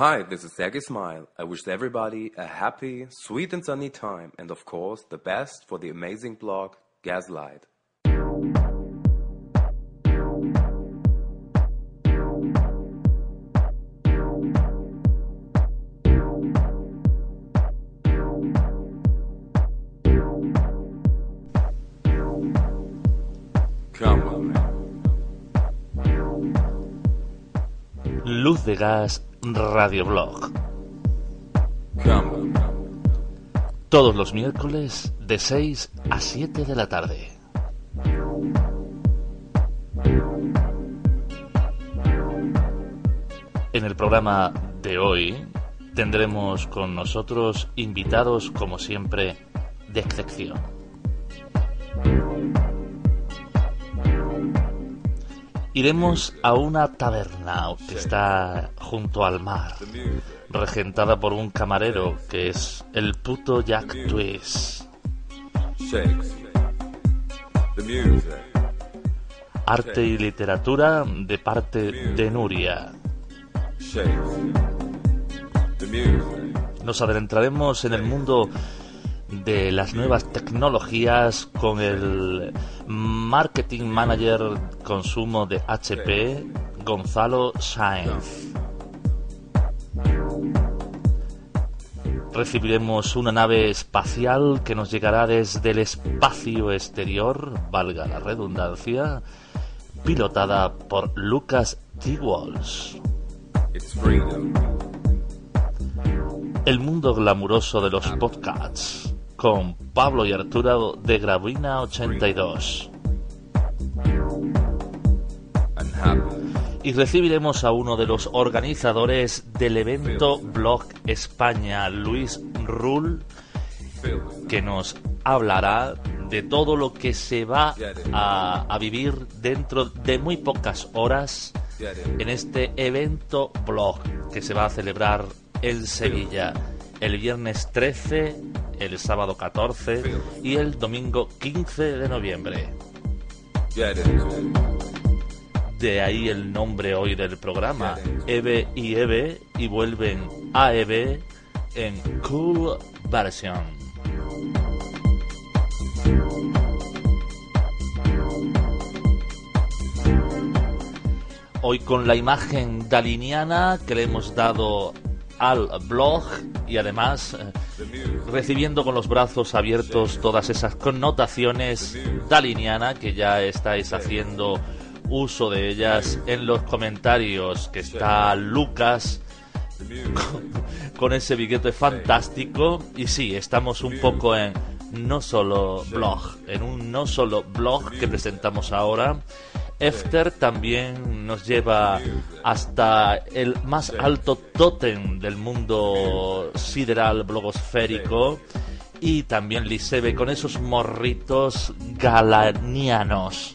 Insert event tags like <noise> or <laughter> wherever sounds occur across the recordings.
Hi, this is Sergey Smile. I wish everybody a happy, sweet and sunny time and of course the best for the amazing blog Gaslight. Gas Radioblog. Todos los miércoles de 6 a 7 de la tarde. En el programa de hoy tendremos con nosotros invitados, como siempre, de excepción. Iremos a una taberna que está junto al mar, regentada por un camarero que es el puto Jack Twist. Arte y literatura de parte de Nuria. Nos adentraremos en el mundo de las nuevas tecnologías con el marketing manager consumo de HP, Gonzalo Sáenz. Recibiremos una nave espacial que nos llegará desde el espacio exterior, valga la redundancia, pilotada por Lucas T. Walsh. El mundo glamuroso de los podcasts con Pablo y Arturo de Gravina 82. And happy. Y recibiremos a uno de los organizadores del evento Blog España, Luis Rull, que nos hablará de todo lo que se va a, a vivir dentro de muy pocas horas en este evento blog que se va a celebrar en Sevilla el viernes 13, el sábado 14 y el domingo 15 de noviembre. De ahí el nombre hoy del programa, Eve y Eve, y vuelven a Eve en Cool Version. Hoy con la imagen daliniana que le hemos dado al blog y además eh, recibiendo con los brazos abiertos todas esas connotaciones daliniana que ya estáis haciendo uso de ellas en los comentarios que está Lucas music. <laughs> con ese billete fantástico y sí, estamos un poco en no solo blog, en un no solo blog que presentamos ahora. Efter también nos lleva hasta el más alto tótem del mundo sideral blogosférico y también Lisebe con esos morritos galanianos.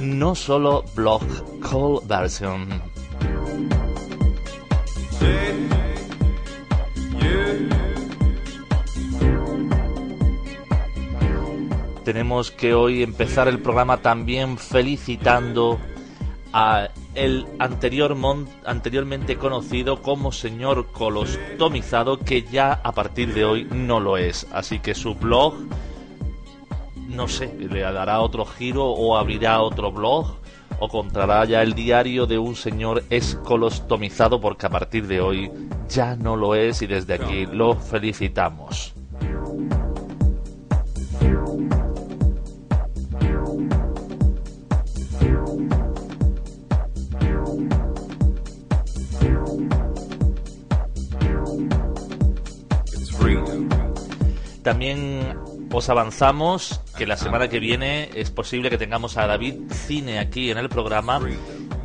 No solo blog call version. Tenemos que hoy empezar el programa también felicitando a el anterior mon- anteriormente conocido como señor colostomizado que ya a partir de hoy no lo es. Así que su blog no sé le dará otro giro o abrirá otro blog o contará ya el diario de un señor escolostomizado porque a partir de hoy ya no lo es y desde aquí lo felicitamos También os avanzamos que la semana que viene es posible que tengamos a David Cine aquí en el programa,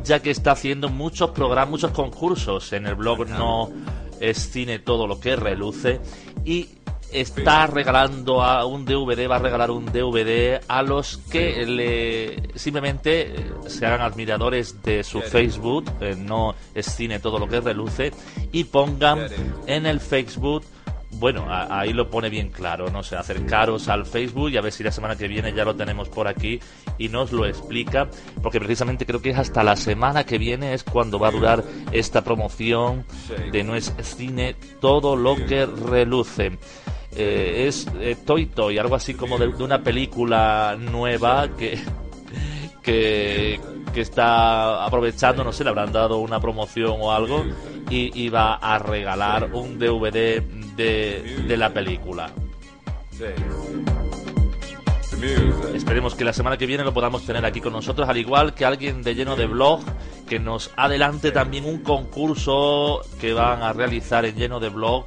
ya que está haciendo muchos programas, muchos concursos. En el blog No es Cine todo lo que reluce y está regalando a un DVD, va a regalar un DVD a los que le simplemente eh, se hagan admiradores de su Facebook, eh, no es cine todo lo que reluce, y pongan en el Facebook bueno, ahí lo pone bien claro, no sé, acercaros al Facebook y a ver si la semana que viene ya lo tenemos por aquí y nos lo explica, porque precisamente creo que es hasta la semana que viene es cuando va a durar esta promoción de No es Cine, todo lo que reluce. Eh, es eh, Toy Toy, algo así como de, una película nueva que, que, está aprovechando, no sé, le habrán dado una promoción o algo y, va a regalar un DVD de, la película. Esperemos que la semana que viene lo podamos tener aquí con nosotros, al igual que alguien de lleno de blog que nos adelante también un concurso que van a realizar en lleno de blog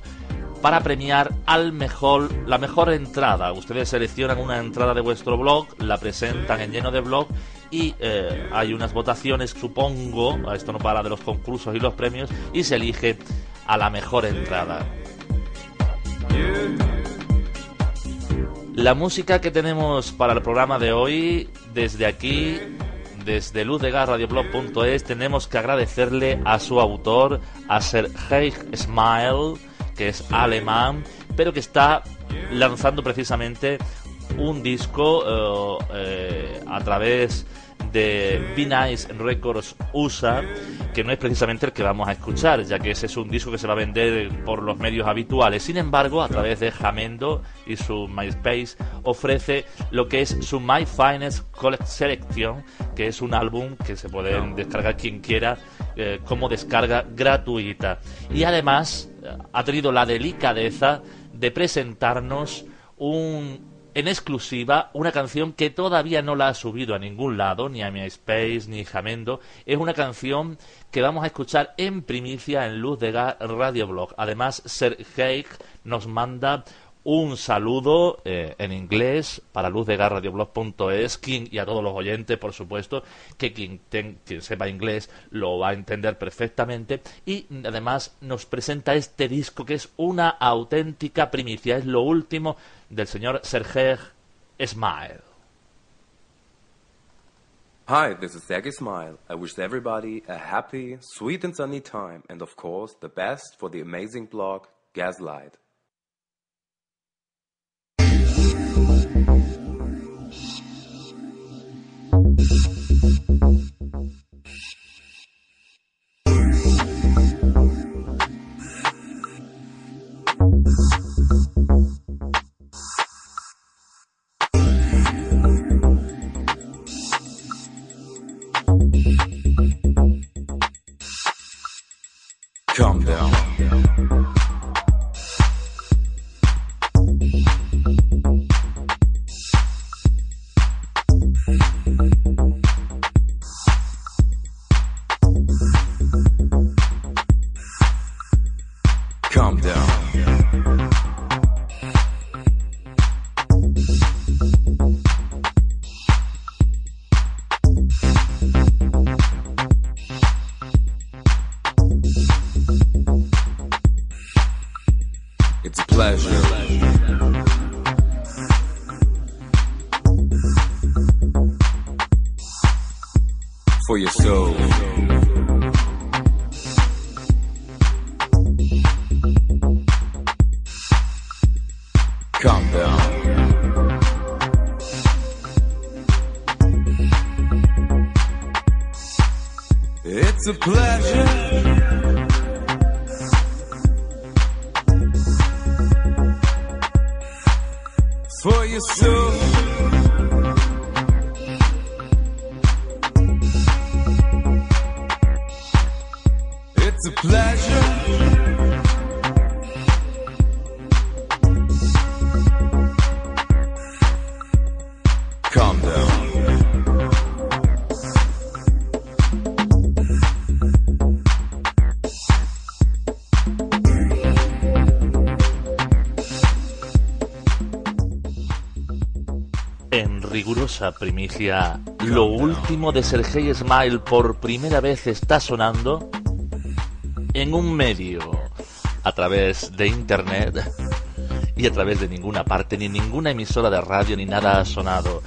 para premiar al mejor la mejor entrada. Ustedes seleccionan una entrada de vuestro blog, la presentan en lleno de blog y eh, hay unas votaciones, supongo, esto no para de los concursos y los premios, y se elige a la mejor entrada. La música que tenemos para el programa de hoy, desde aquí, desde luzdegarradioblog.es, tenemos que agradecerle a su autor, a Sergei Smile, que es alemán, pero que está lanzando precisamente un disco eh, eh, a través de Be Nice Records USA, que no es precisamente el que vamos a escuchar, ya que ese es un disco que se va a vender por los medios habituales. Sin embargo, a través de Jamendo y su MySpace, ofrece lo que es su My Finest Collect Selection, que es un álbum que se puede descargar quien quiera eh, como descarga gratuita. Y además ha tenido la delicadeza de presentarnos un en exclusiva una canción que todavía no la ha subido a ningún lado, ni a MySpace, ni Jamendo. Es una canción que vamos a escuchar en primicia en Luz de Radio Blog. Además, Sergei nos manda un saludo eh, en inglés para luzdegarradioblog.es y a todos los oyentes, por supuesto, que quien, quien sepa inglés lo va a entender perfectamente. Y además nos presenta este disco que es una auténtica primicia, es lo último del señor Sergei Smile. Hi, this is Sergei Smile. I wish everybody a happy, sweet and sunny time and of course the best for the amazing blog Gaslight. to play. Primicia, lo último de Sergei Smile por primera vez está sonando en un medio, a través de internet y a través de ninguna parte, ni ninguna emisora de radio, ni nada ha sonado.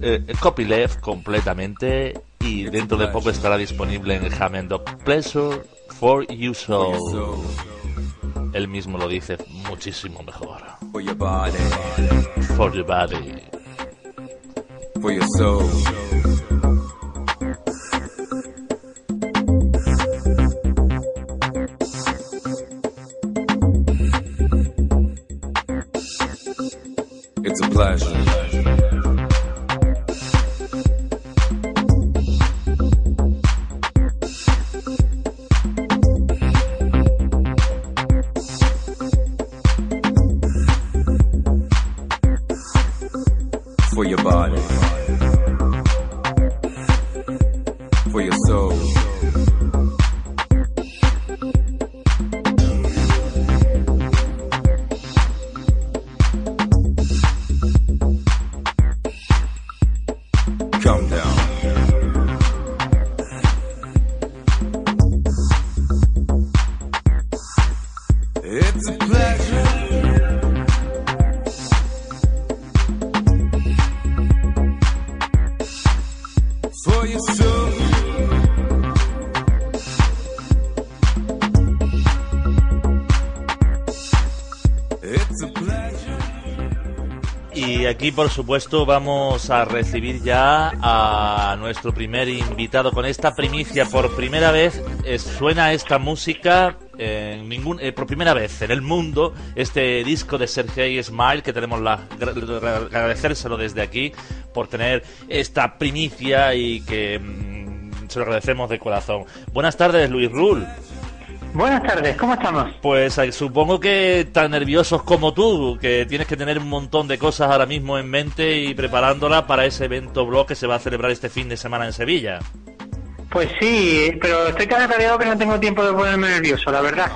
Eh, copyleft completamente y dentro de poco estará disponible en Jamendo. Pleasure for you so. él mismo lo dice muchísimo mejor. For your body, For your body. For your soul. Aquí, por supuesto, vamos a recibir ya a nuestro primer invitado con esta primicia. Por primera vez eh, suena esta música eh, por primera vez en el mundo este disco de Sergei Smile que tenemos la gra- agradecérselo desde aquí por tener esta primicia y que mm, se lo agradecemos de corazón. Buenas tardes, Luis Rull. Buenas tardes, ¿cómo estamos? Pues eh, supongo que tan nerviosos como tú, que tienes que tener un montón de cosas ahora mismo en mente y preparándola para ese evento blog que se va a celebrar este fin de semana en Sevilla. Pues sí, pero estoy tan atareado que no tengo tiempo de ponerme nervioso, la verdad.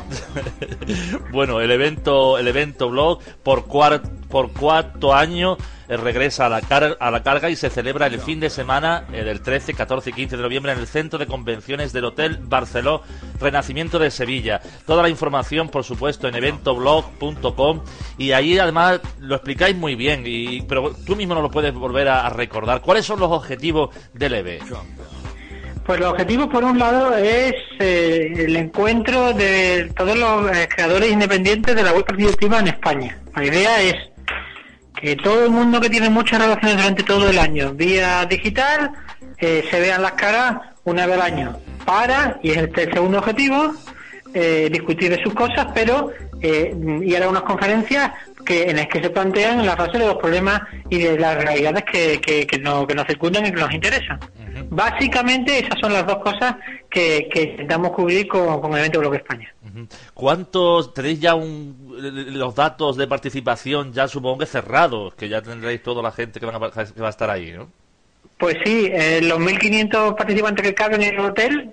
<laughs> bueno, el evento, el evento blog por cuar- por cuarto año regresa a la, car- a la carga y se celebra el fin de semana eh, del 13, 14 y 15 de noviembre en el Centro de Convenciones del Hotel Barceló Renacimiento de Sevilla. Toda la información, por supuesto, en eventoblog.com y ahí además lo explicáis muy bien, y, pero tú mismo nos lo puedes volver a, recordar. ¿Cuáles son los objetivos del EVE? Pues el objetivo, por un lado, es eh, el encuentro de todos los eh, creadores independientes de la web participativa en España. La idea es todo el mundo que tiene muchas relaciones durante todo el año, vía digital, eh, se vean las caras una vez al año. Para, y es el segundo objetivo, eh, discutir de sus cosas, pero eh, ir a unas conferencias que en las que se plantean la fase de los problemas y de las realidades que, que, nos, que nos circundan y que nos interesan. Básicamente esas son las dos cosas que, que intentamos cubrir con, con el evento Blog España. ¿Cuántos tenéis ya un- los datos de participación ya supongo que cerrados? Que ya tendréis toda la gente que, van a, que va a estar ahí, ¿no? Pues sí, eh, los 1.500 participantes que caben en el hotel,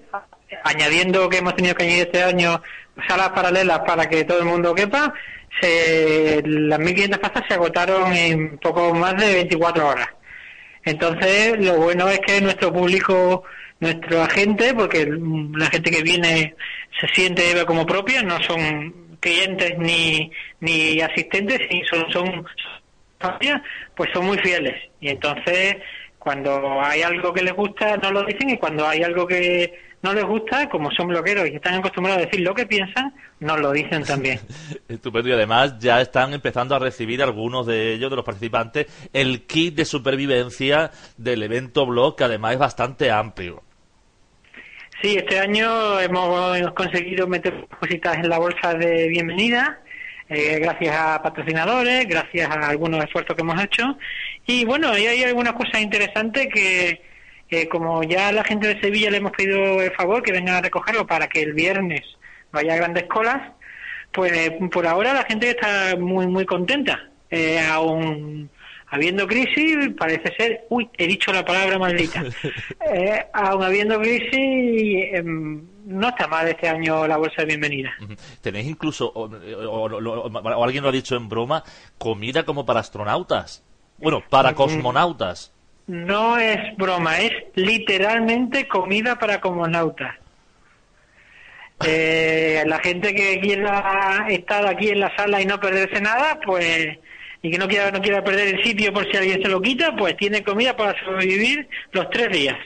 añadiendo que hemos tenido que añadir este año salas paralelas para que todo el mundo quepa, se, las 1.500 plazas se agotaron en poco más de 24 horas. Entonces, lo bueno es que nuestro público, nuestro agente, porque la gente que viene se siente como propia, no son clientes ni, ni asistentes, y son, son pues son muy fieles. Y entonces, cuando hay algo que les gusta, no lo dicen, y cuando hay algo que no les gusta, como son bloqueros y están acostumbrados a decir lo que piensan, nos lo dicen también. <laughs> Estupendo. Y además ya están empezando a recibir algunos de ellos, de los participantes, el kit de supervivencia del evento blog, que además es bastante amplio. Sí, este año hemos conseguido meter cositas en la bolsa de bienvenida, eh, gracias a patrocinadores, gracias a algunos esfuerzos que hemos hecho. Y bueno, y hay algunas cosas interesantes que, eh, como ya a la gente de Sevilla le hemos pedido el favor que vengan a recogerlo para que el viernes vaya a grandes colas, pues eh, por ahora la gente está muy, muy contenta. Eh, aún habiendo crisis, parece ser, uy, he dicho la palabra maldita, <laughs> eh, aún habiendo crisis, em, no está mal este año la bolsa de bienvenida. Tenéis incluso, o, o- o- o alguien lo ha dicho en broma, comida como para astronautas. Bueno, para cosmonautas. No es broma, es literalmente comida para cosmonautas. Eh, la gente que quiera estar aquí en la sala y no perderse nada, pues y que no quiera no quiera perder el sitio por si alguien se lo quita, pues tiene comida para sobrevivir los tres días.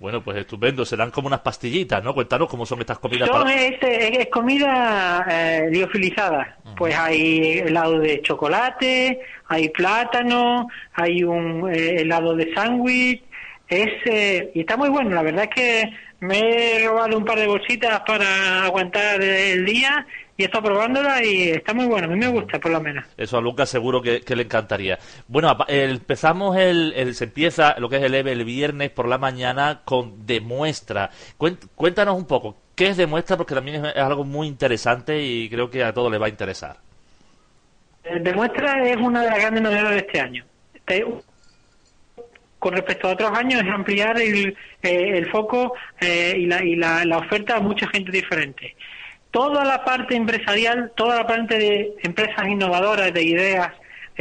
Bueno, pues estupendo. Serán como unas pastillitas, ¿no? Cuéntanos cómo son estas comidas. Son es, comida eh, liofilizada. Pues hay helado de chocolate, hay plátano, hay un eh, helado de sándwich. Es, eh, y está muy bueno. La verdad es que me he robado un par de bolsitas para aguantar el día y he estado probándola y está muy bueno, a mí me gusta por lo menos. Eso a Lucas seguro que, le encantaría. Bueno, empezamos el, se empieza lo que es el EVE el viernes por la mañana con demuestra. Cuéntanos un poco, ¿qué es demuestra? Porque también es, algo muy interesante y creo que a todos les va a interesar. Demuestra es una de las grandes novedades de este año. Con respecto a otros años es ampliar el, eh, foco eh, y, la, y la oferta a mucha gente diferente. Toda la parte empresarial, toda la parte de empresas innovadoras, de ideas,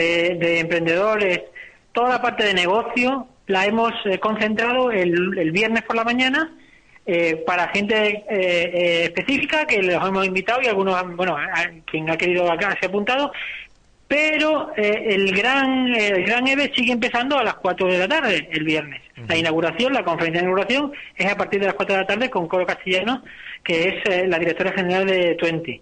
eh, de emprendedores, toda la parte de negocio la hemos eh, concentrado el, viernes por la mañana eh, para gente específica que los hemos invitado y algunos, bueno, quien ha querido acá se ha apuntado, pero el gran el gran EVE sigue empezando a las 4 de la tarde el viernes. La inauguración, la conferencia de inauguración es a partir de las 4 de la tarde con Coro Castellano que es eh, la directora general de Twenty.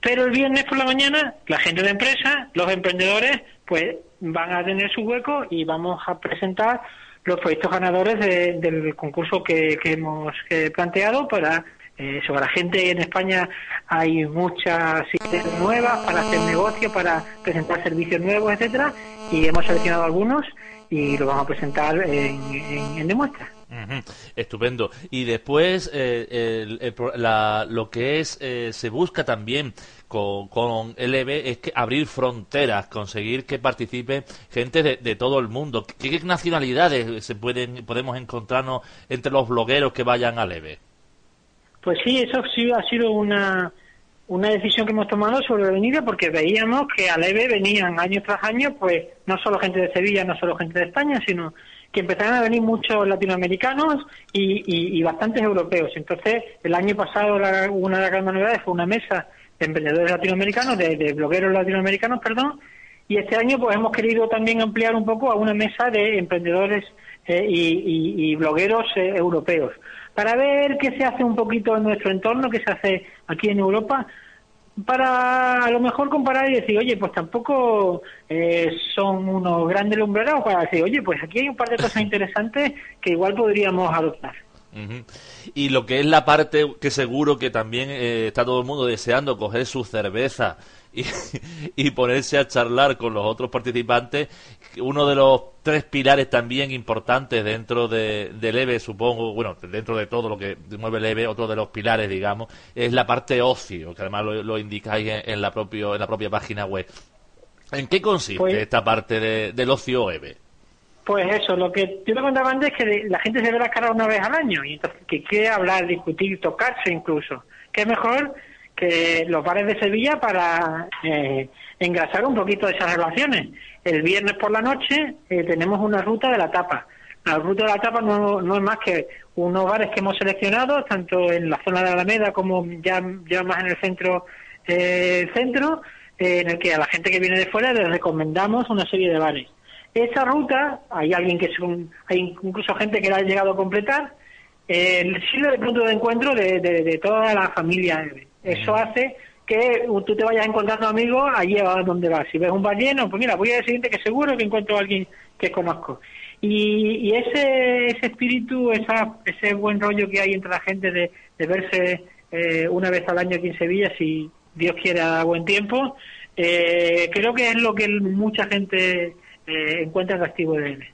Pero el viernes por la mañana, la gente de empresa, los emprendedores, pues van a tener su hueco y vamos a presentar los proyectos ganadores del concurso que, hemos planteado para eh, sobre la gente en España hay muchas ideas nuevas para hacer negocio, para presentar servicios nuevos, etcétera, y hemos seleccionado algunos y lo vamos a presentar en, en, demuestra. Estupendo. Y después, eh, lo que es, eh, se busca también con, con LB es que abrir fronteras, conseguir que participe gente de, todo el mundo. ¿Qué, nacionalidades se pueden podemos encontrarnos entre los blogueros que vayan al EVE? Pues sí, eso sí ha sido una, una decisión que hemos tomado sobre la avenida porque veíamos que al EVE venían año tras año, pues no solo gente de Sevilla, no solo gente de España, sino que empezaron a venir muchos latinoamericanos y, bastantes europeos. Entonces, el año pasado una de las grandes novedades fue una mesa de emprendedores latinoamericanos, de, blogueros latinoamericanos, perdón, y este año pues hemos querido también ampliar un poco a una mesa de emprendedores eh, y, blogueros eh, europeos, para ver qué se hace un poquito en nuestro entorno, qué se hace aquí en Europa, para a lo mejor comparar y decir, oye, pues tampoco eh, son unos grandes lumbreros para decir, oye, pues aquí hay un par de cosas interesantes que igual podríamos adoptar. Y lo que es la parte que seguro que también eh, está todo el mundo deseando coger su cerveza y, <laughs> ponerse a charlar con los otros participantes, uno de los tres pilares también importantes dentro de, del EVE, supongo, bueno, dentro de todo lo que mueve el EVE, otro de los pilares, digamos, es la parte ocio, que además lo, indicáis en, la propio, en la propia página web. ¿En qué consiste pues esta parte del ocio EVE? Pues eso, lo que yo te contaba antes es que la gente se ve la cara una vez al año y entonces que quiere hablar, discutir, tocarse incluso. ¿Qué mejor que los bares de Sevilla para eh, engrasar un poquito esas relaciones. El viernes por la noche eh, tenemos una ruta de la tapa. La ruta de la tapa no, no es más que unos bares que hemos seleccionado, tanto en la zona de Alameda como ya, ya más en el centro, eh, centro en el que a la gente que viene de fuera les recomendamos una serie de bares. Esa ruta, hay alguien que es hay incluso gente que la ha llegado a completar, sirve de punto de encuentro de, de, toda la familia. Eso hace que tú te vayas encontrando amigos allí a donde vas. Si ves un bar lleno, pues mira, voy a decir que seguro que encuentro a alguien que conozco. Y, ese, ese espíritu, esa, ese buen rollo que hay entre la gente de, verse eh, una vez al año aquí en Sevilla, si Dios quiere a buen tiempo, eh, creo que es lo que mucha gente eh, encuentra atractivo de él.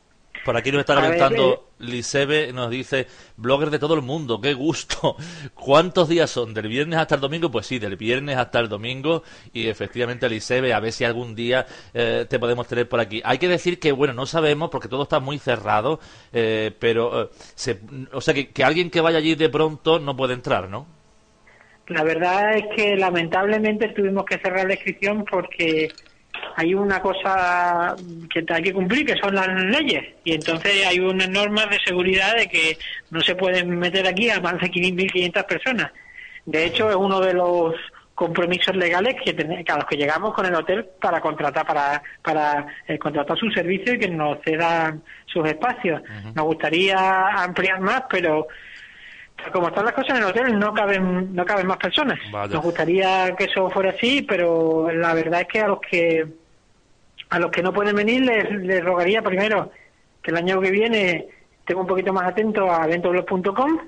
Por aquí nos está comentando Lisebe, nos dice, blogger de todo el mundo, qué gusto. <laughs> ¿Cuántos días son? ¿Del viernes hasta el domingo? Pues sí, del viernes hasta el domingo. Y efectivamente, Lisebe, a ver si algún día eh, te podemos tener por aquí. Hay que decir que, bueno, no sabemos porque todo está muy cerrado, eh, pero, eh, se, o sea, que, que alguien que vaya allí de pronto no puede entrar, ¿no? La verdad es que lamentablemente tuvimos que cerrar la inscripción porque hay una cosa que hay que cumplir, que son las leyes. Y entonces hay unas normas de seguridad de que no se pueden meter aquí a más de 1.500 personas. De hecho, es uno de los compromisos legales que, a los que llegamos con el hotel para contratar para para eh, contratar sus servicios y que nos cedan sus espacios. Nos gustaría ampliar más, pero como están las cosas en el hotel no caben no caben más personas. Nos gustaría que eso fuera así, pero la verdad es que a los que a los que no pueden venir les, les rogaría primero que el año que viene estén un poquito más atentos a eventoblog.com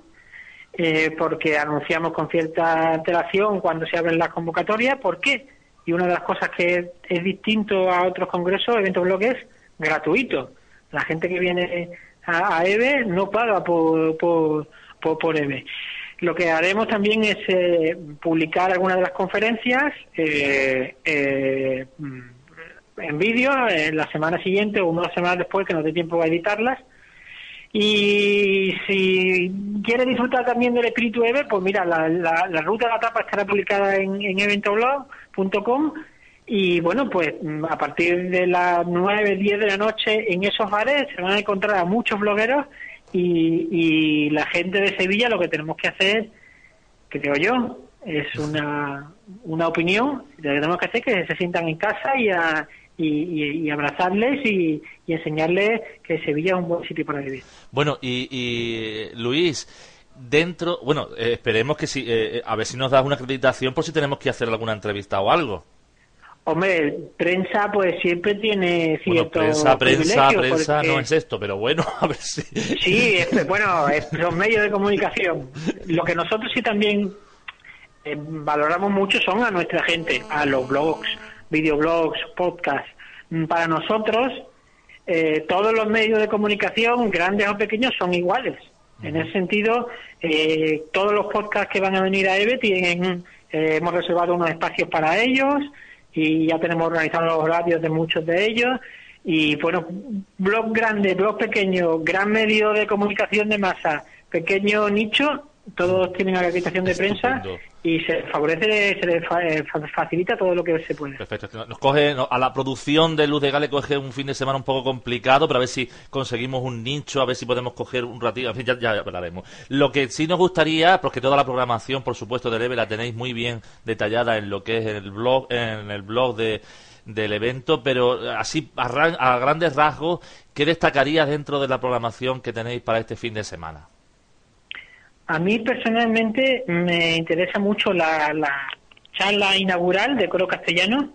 eh, porque anunciamos con cierta antelación cuando se abren las convocatorias. ¿Por qué? Y una de las cosas que es, distinto a otros congresos, Evento Blog es gratuito. La gente que viene a, EVE no paga por, por, por, EVE. Lo que haremos también es eh, publicar algunas de las conferencias eh, en vídeo la semana siguiente o una semana después que nos dé tiempo a editarlas y si quiere disfrutar también del espíritu EVE, pues mira, la, la, ruta de la etapa estará publicada en, en eventoblog.com y bueno, pues a partir de las 9, 10 de la noche en esos bares se van a encontrar a muchos blogueros y, y la gente de Sevilla lo que tenemos que hacer, creo yo, es una, una opinión, lo que tenemos que hacer es que se sientan en casa y a, y, abrazarles y, enseñarles que Sevilla es un buen sitio para vivir. Bueno, y, Luis, dentro, bueno, eh, esperemos que si, eh, a ver si nos das una acreditación por si tenemos que hacer alguna entrevista o algo. Hombre, prensa pues siempre tiene cierto bueno, prensa, prensa, prensa no es esto, pero bueno, <laughs> a ver si... Sí, bueno, es, son medios de comunicación. Lo que nosotros sí también eh, valoramos mucho son a nuestra gente, a los blogs, videoblogs, podcasts. Para nosotros, eh, todos los medios de comunicación, grandes o pequeños, son iguales. En ese sentido, eh, todos los podcasts que van a venir a EVE tienen, eh, hemos reservado unos espacios para ellos y ya tenemos organizados los horarios de muchos de ellos. Y bueno, blog grande, blog pequeño, gran medio de comunicación de masa, pequeño nicho, todos tienen acreditación de prensa y se favorece, se les eh, facilita todo lo que se puede. Perfecto. Nos coge, a la producción de Luz de Gale coge un fin de semana un poco complicado, pero a ver si conseguimos un nicho, a ver si podemos coger un ratito, en fin, ya, ya hablaremos. Lo que sí nos gustaría, porque toda la programación, por supuesto, de Leve la tenéis muy bien detallada en lo que es el blog, en el blog de del evento, pero así a, a grandes rasgos, ¿qué destacaría dentro de la programación que tenéis para este fin de semana? A mí personalmente me interesa mucho la, charla inaugural de Coro Castellano,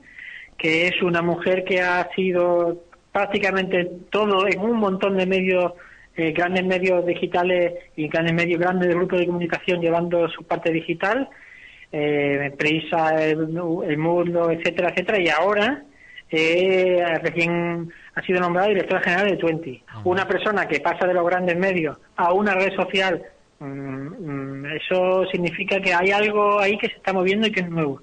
que es una mujer que ha sido prácticamente todo en un montón de medios, eh, grandes medios digitales y grandes medios grandes de grupos de comunicación llevando su parte digital, eh, Prisa, el, Mundo, etcétera, etcétera, y ahora eh, recién ha sido nombrada directora general de Twenty. Una persona que pasa de los grandes medios a una red social eso significa que hay algo ahí que se está moviendo y que es nuevo.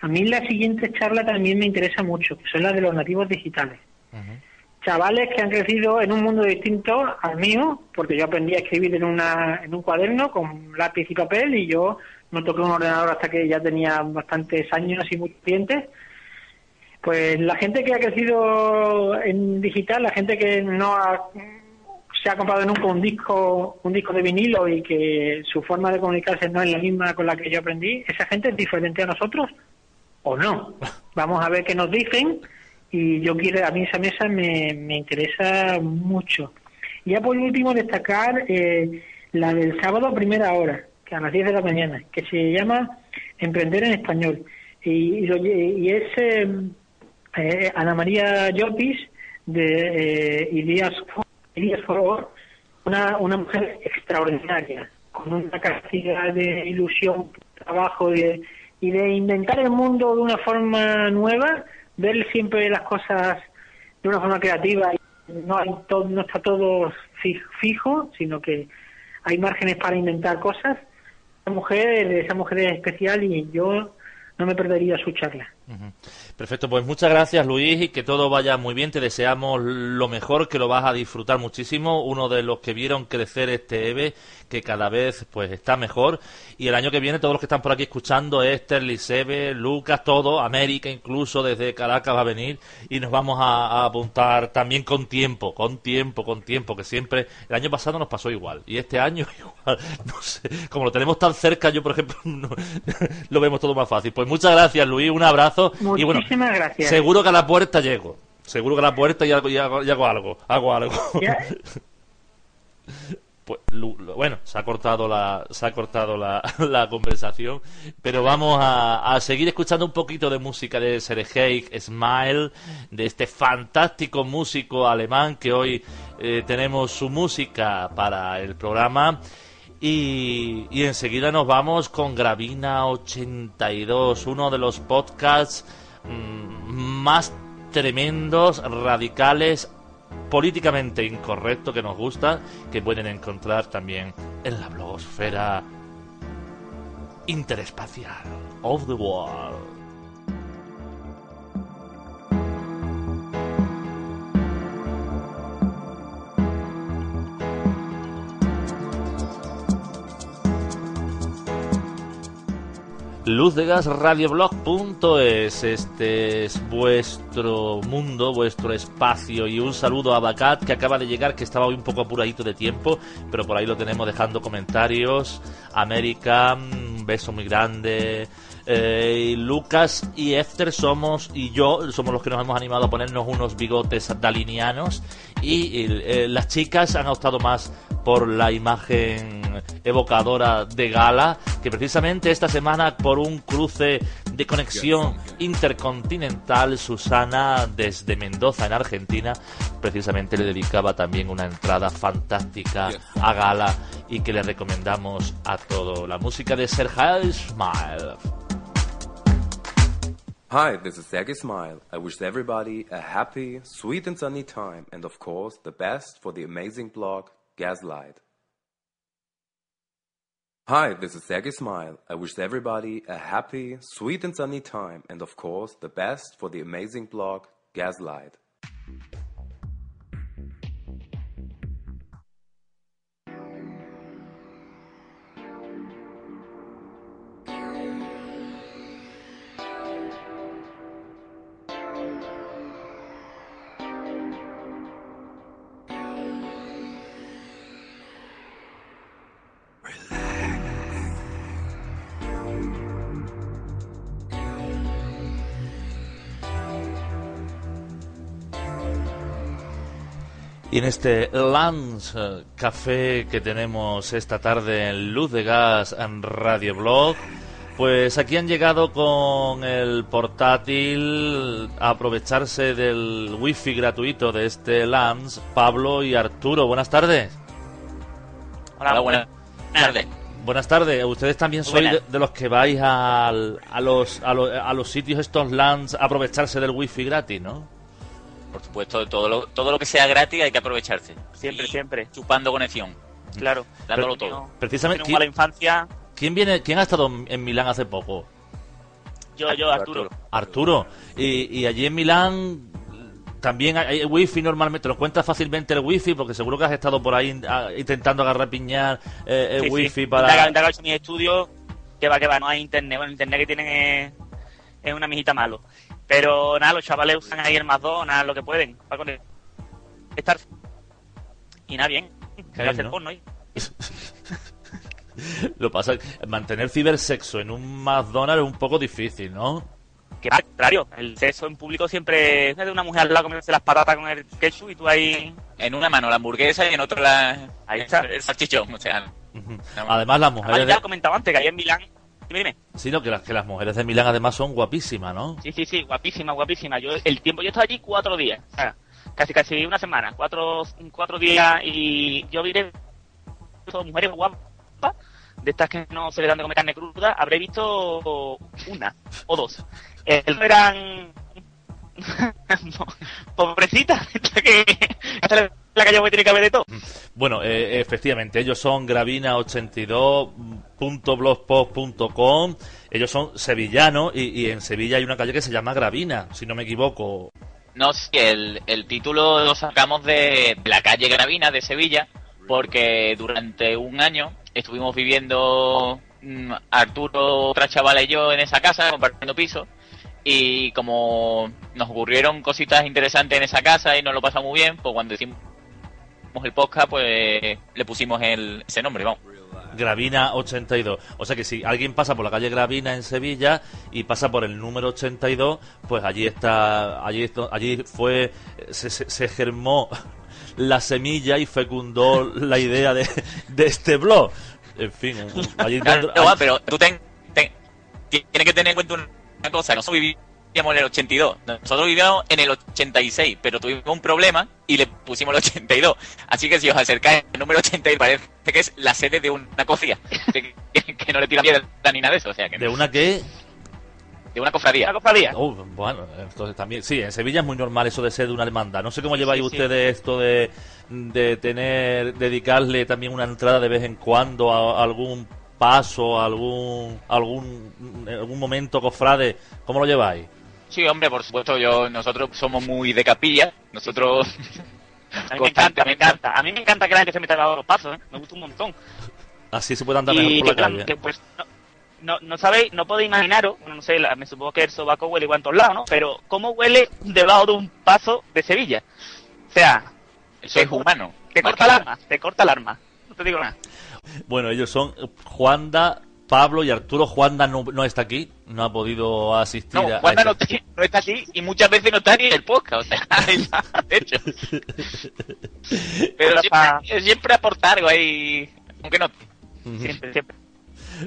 A mí la siguiente charla también me interesa mucho, que son las de los nativos digitales. Chavales que han crecido en un mundo distinto al mío, porque yo aprendí a escribir en, una, en un cuaderno con lápiz y papel y yo no toqué un ordenador hasta que ya tenía bastantes años y muchos clientes. Pues la gente que ha crecido en digital, la gente que no ha se ha comprado nunca un disco un disco de vinilo y que su forma de comunicarse no es la misma con la que yo aprendí, esa gente es diferente a nosotros o no. <laughs> Vamos a ver qué nos dicen y yo quiero, a mí esa mesa me, me interesa mucho. Ya por último destacar eh, la del sábado a primera hora, que a las 10 de la mañana, que se llama Emprender en Español. Y, y, es eh, eh, Ana María Llopis de eh, Ilías Elías Foror, una, una mujer extraordinaria, con una capacidad de ilusión, trabajo y de inventar el mundo de una forma nueva, ver siempre las cosas de una forma creativa. No, hay no está todo fijo, sino que hay márgenes para inventar cosas. Esa mujer, esa mujer es especial y yo no me perdería su charla. Perfecto, pues muchas gracias Luis y que todo vaya muy bien. Te deseamos lo mejor, que lo vas a disfrutar muchísimo. Uno de los que vieron crecer este EVE, que cada vez pues está mejor. Y el año que viene todos los que están por aquí escuchando, Esther, Lisebe, Lucas, todo, América incluso desde Caracas va a venir y nos vamos a, apuntar también con tiempo, con tiempo, con tiempo, que siempre el año pasado nos pasó igual y este año <laughs> igual, no sé, como lo tenemos tan cerca, yo por ejemplo <laughs> <laughs> lo vemos todo más fácil. Pues muchas gracias Luis, un abrazo y bueno, gracias. Seguro que a la puerta llego. Seguro que a la puerta y hago, hago, algo. Hago algo. Pues, bueno, se ha cortado la, se ha cortado la, <laughs> la conversación, pero vamos a, seguir escuchando un poquito de música de Sergei Smile, de este fantástico músico alemán que hoy eh, tenemos su música para el programa. Y, enseguida nos vamos con Gravina 82, uno de los podcasts Mm, más tremendos, radicales, políticamente incorrectos que nos gusta, que pueden encontrar también en la blogosfera interespacial of the world. Luz de Gas Radioblog.es. Este es vuestro mundo, vuestro espacio. Y un saludo a Bacat que acaba de llegar, que estaba hoy un poco apuradito de tiempo, pero por ahí lo tenemos dejando comentarios. América, un beso muy grande. Eh, Lucas y Esther somos, y yo, somos los que nos hemos animado a ponernos unos bigotes dalinianos. Y eh, las chicas han optado más por la imagen evocadora de gala, que precisamente esta semana por un cruce de conexión intercontinental, Susana desde Mendoza en Argentina, precisamente le dedicaba también una entrada fantástica a gala y que le recomendamos a todo. La música de Sergio Smile. Hi, this is Sergey Smile. I wish everybody a happy, sweet and sunny time and of course the best for the amazing blog Gaslight. Hi, this is Sergey Smile. I wish everybody a happy, sweet and sunny time and of course the best for the amazing blog Gaslight. Y en este Lance Café que tenemos esta tarde en Luz de Gas en Radio Blog, pues aquí han llegado con el portátil a aprovecharse del wifi gratuito de este Lance, Pablo y Arturo. Buenas tardes. Hola, buenas tardes. Buenas tardes. Ustedes también sois de, los que vais a, los, a, los, sitios estos LANs a aprovecharse del wifi gratis, ¿no? Por supuesto, todo lo, todo lo que sea gratis hay que aprovecharse. Siempre, siempre. Chupando conexión. Claro. <laughs> Dándolo todo. Precisamente. la infancia. ¿Quién viene? ¿Quién ha estado en Milán hace poco? Yo, yo, Arturo. Arturo. Y, allí en Milán también hay, wifi normalmente, lo cuentas fácilmente el wifi porque seguro que has estado por ahí ah, intentando agarrar piñar eh, el wifi para... He hecho mis estudios, que va, que va, no hay internet, bueno, el internet que tienen es, es una mijita malo. Pero nada, los chavales usan ahí el más dos, nada, lo que pueden, para conectar. Y nada, bien. Hacer porno ahí. <laughs> lo pasa mantener cibersexo en un McDonald's es un poco difícil, ¿no? Que al contrario, el sexo en público siempre es de una mujer al lado comiéndose las patatas con el ketchup y tú ahí... En una mano la hamburguesa y en otra la... Ahí está. El salchichón, o sea... Además las mujeres... ya lo comentaba antes, que ahí en Milán Dime, dime. Sí, no, que las, que las mujeres de Milán además son guapísimas, ¿no? Sí, sí, sí, guapísimas, guapísimas. Yo, el tiempo, yo estaba allí cuatro días, o sea, casi, casi una semana, cuatro, cuatro días y yo vi son mujeres guapas, de estas que no se le dan de comer carne cruda, habré visto una o dos. El eran <laughs> pobrecitas, que la calle tiene que haber de todo. Bueno, eh, efectivamente, ellos son Gravina 82 .blogspot.com. Ellos son sevillanos y, y en Sevilla hay una calle que se llama Gravina, si no me equivoco. No, sí, el, el título lo sacamos de la calle Gravina de Sevilla, porque durante un año estuvimos viviendo mm, Arturo, otra chavala y yo en esa casa, compartiendo piso, y como nos ocurrieron cositas interesantes en esa casa y nos lo pasamos muy bien, pues cuando hicimos el podcast, pues le pusimos el, ese nombre, vamos. Gravina 82. O sea que si alguien pasa por la calle Gravina en Sevilla y pasa por el número 82, pues allí está, allí, allí fue, se, se- se germó <laughs> la semilla y fecundó la idea de, de este blog. En fin, allí no, pero tú ten, ten- tienes que tener en cuenta una cosa, nosotros vivíamos en el 82, nosotros vivíamos en el 86, pero tuvimos un problema y le pusimos el 82. Así que si os acercáis al número 82, parece que es la sede de una cofía, que, que no le tira piedra ni nada de eso, o sea, que de una que de una cofradía. Una cofradía. Oh, bueno, entonces también, sí, en Sevilla es muy normal eso de ser de una hermandad. No sé cómo lleváis Sí, sí. ustedes esto de, de tener, dedicarle también una entrada de vez en cuando a, a algún paso, a algún, algún, algún momento cofrade. ¿Cómo lo lleváis? Sí, hombre, por supuesto, yo nosotros somos muy de capilla, nosotros A mí me encanta, me encanta. A mí me encanta que la gente se meta a los pasos, ¿eh? Me gusta un montón. Así se puede andar mejor Y por la claro, calle. que, pues, no, no, no sabéis, no podéis imaginaros, bueno, no sé, la- me supongo que el sobaco huele igual en todos lados, ¿no? Pero, ¿cómo huele debajo de un paso de Sevilla? O sea, Eso es humano. te corta el arma, te corta el arma. No te digo nada. Bueno, ellos son Juanda, Pablo y Arturo. Juanda no, no está aquí, no ha podido asistir No, a- a Juanda no, no está aquí y muchas veces no está ni en el podcast, o sea, <laughs> de hecho. Pero siempre, siempre aporta algo ahí, aunque no. Siempre, siempre.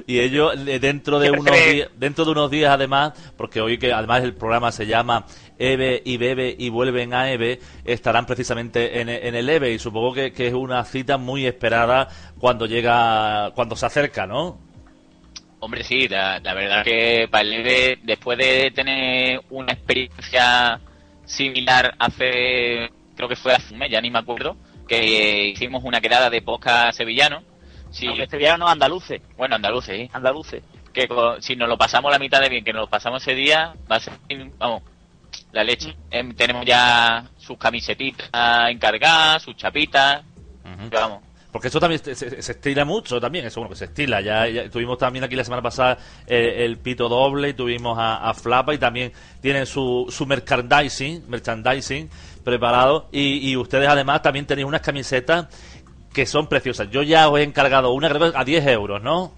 Y ellos eh, dentro de unos días, dentro de unos días además, porque hoy que además el programa se llama Eve y Bebe y vuelven a Eve, estarán precisamente en, e- en el Eve y supongo que, que es una cita muy esperada cuando llega, cuando se acerca, ¿no? Hombre, sí, la, la verdad que Valeve, después de tener una experiencia similar hace, creo que fue hace un mes, ya ni me acuerdo, que hicimos una quedada de podcast sevillano. Sí, Aunque sevillanos andaluces, bueno, andaluces, sí. andaluces. Que si nos lo pasamos la mitad de bien que nos lo pasamos ese día, va a ser, vamos, la leche. Em, tenemos ya sus camisetitas encargadas, sus chapitas, vamos. Porque eso también se, se- se estila mucho también, eso bueno que se estila. Ya, ya tuvimos también aquí la semana pasada eh, el pito doble y tuvimos a, a Flapa y también tienen su, su merchandising, merchandising preparado y, y ustedes además también tenéis unas camisetas que son preciosas. Yo ya os he encargado una creo a 10 euros, ¿no?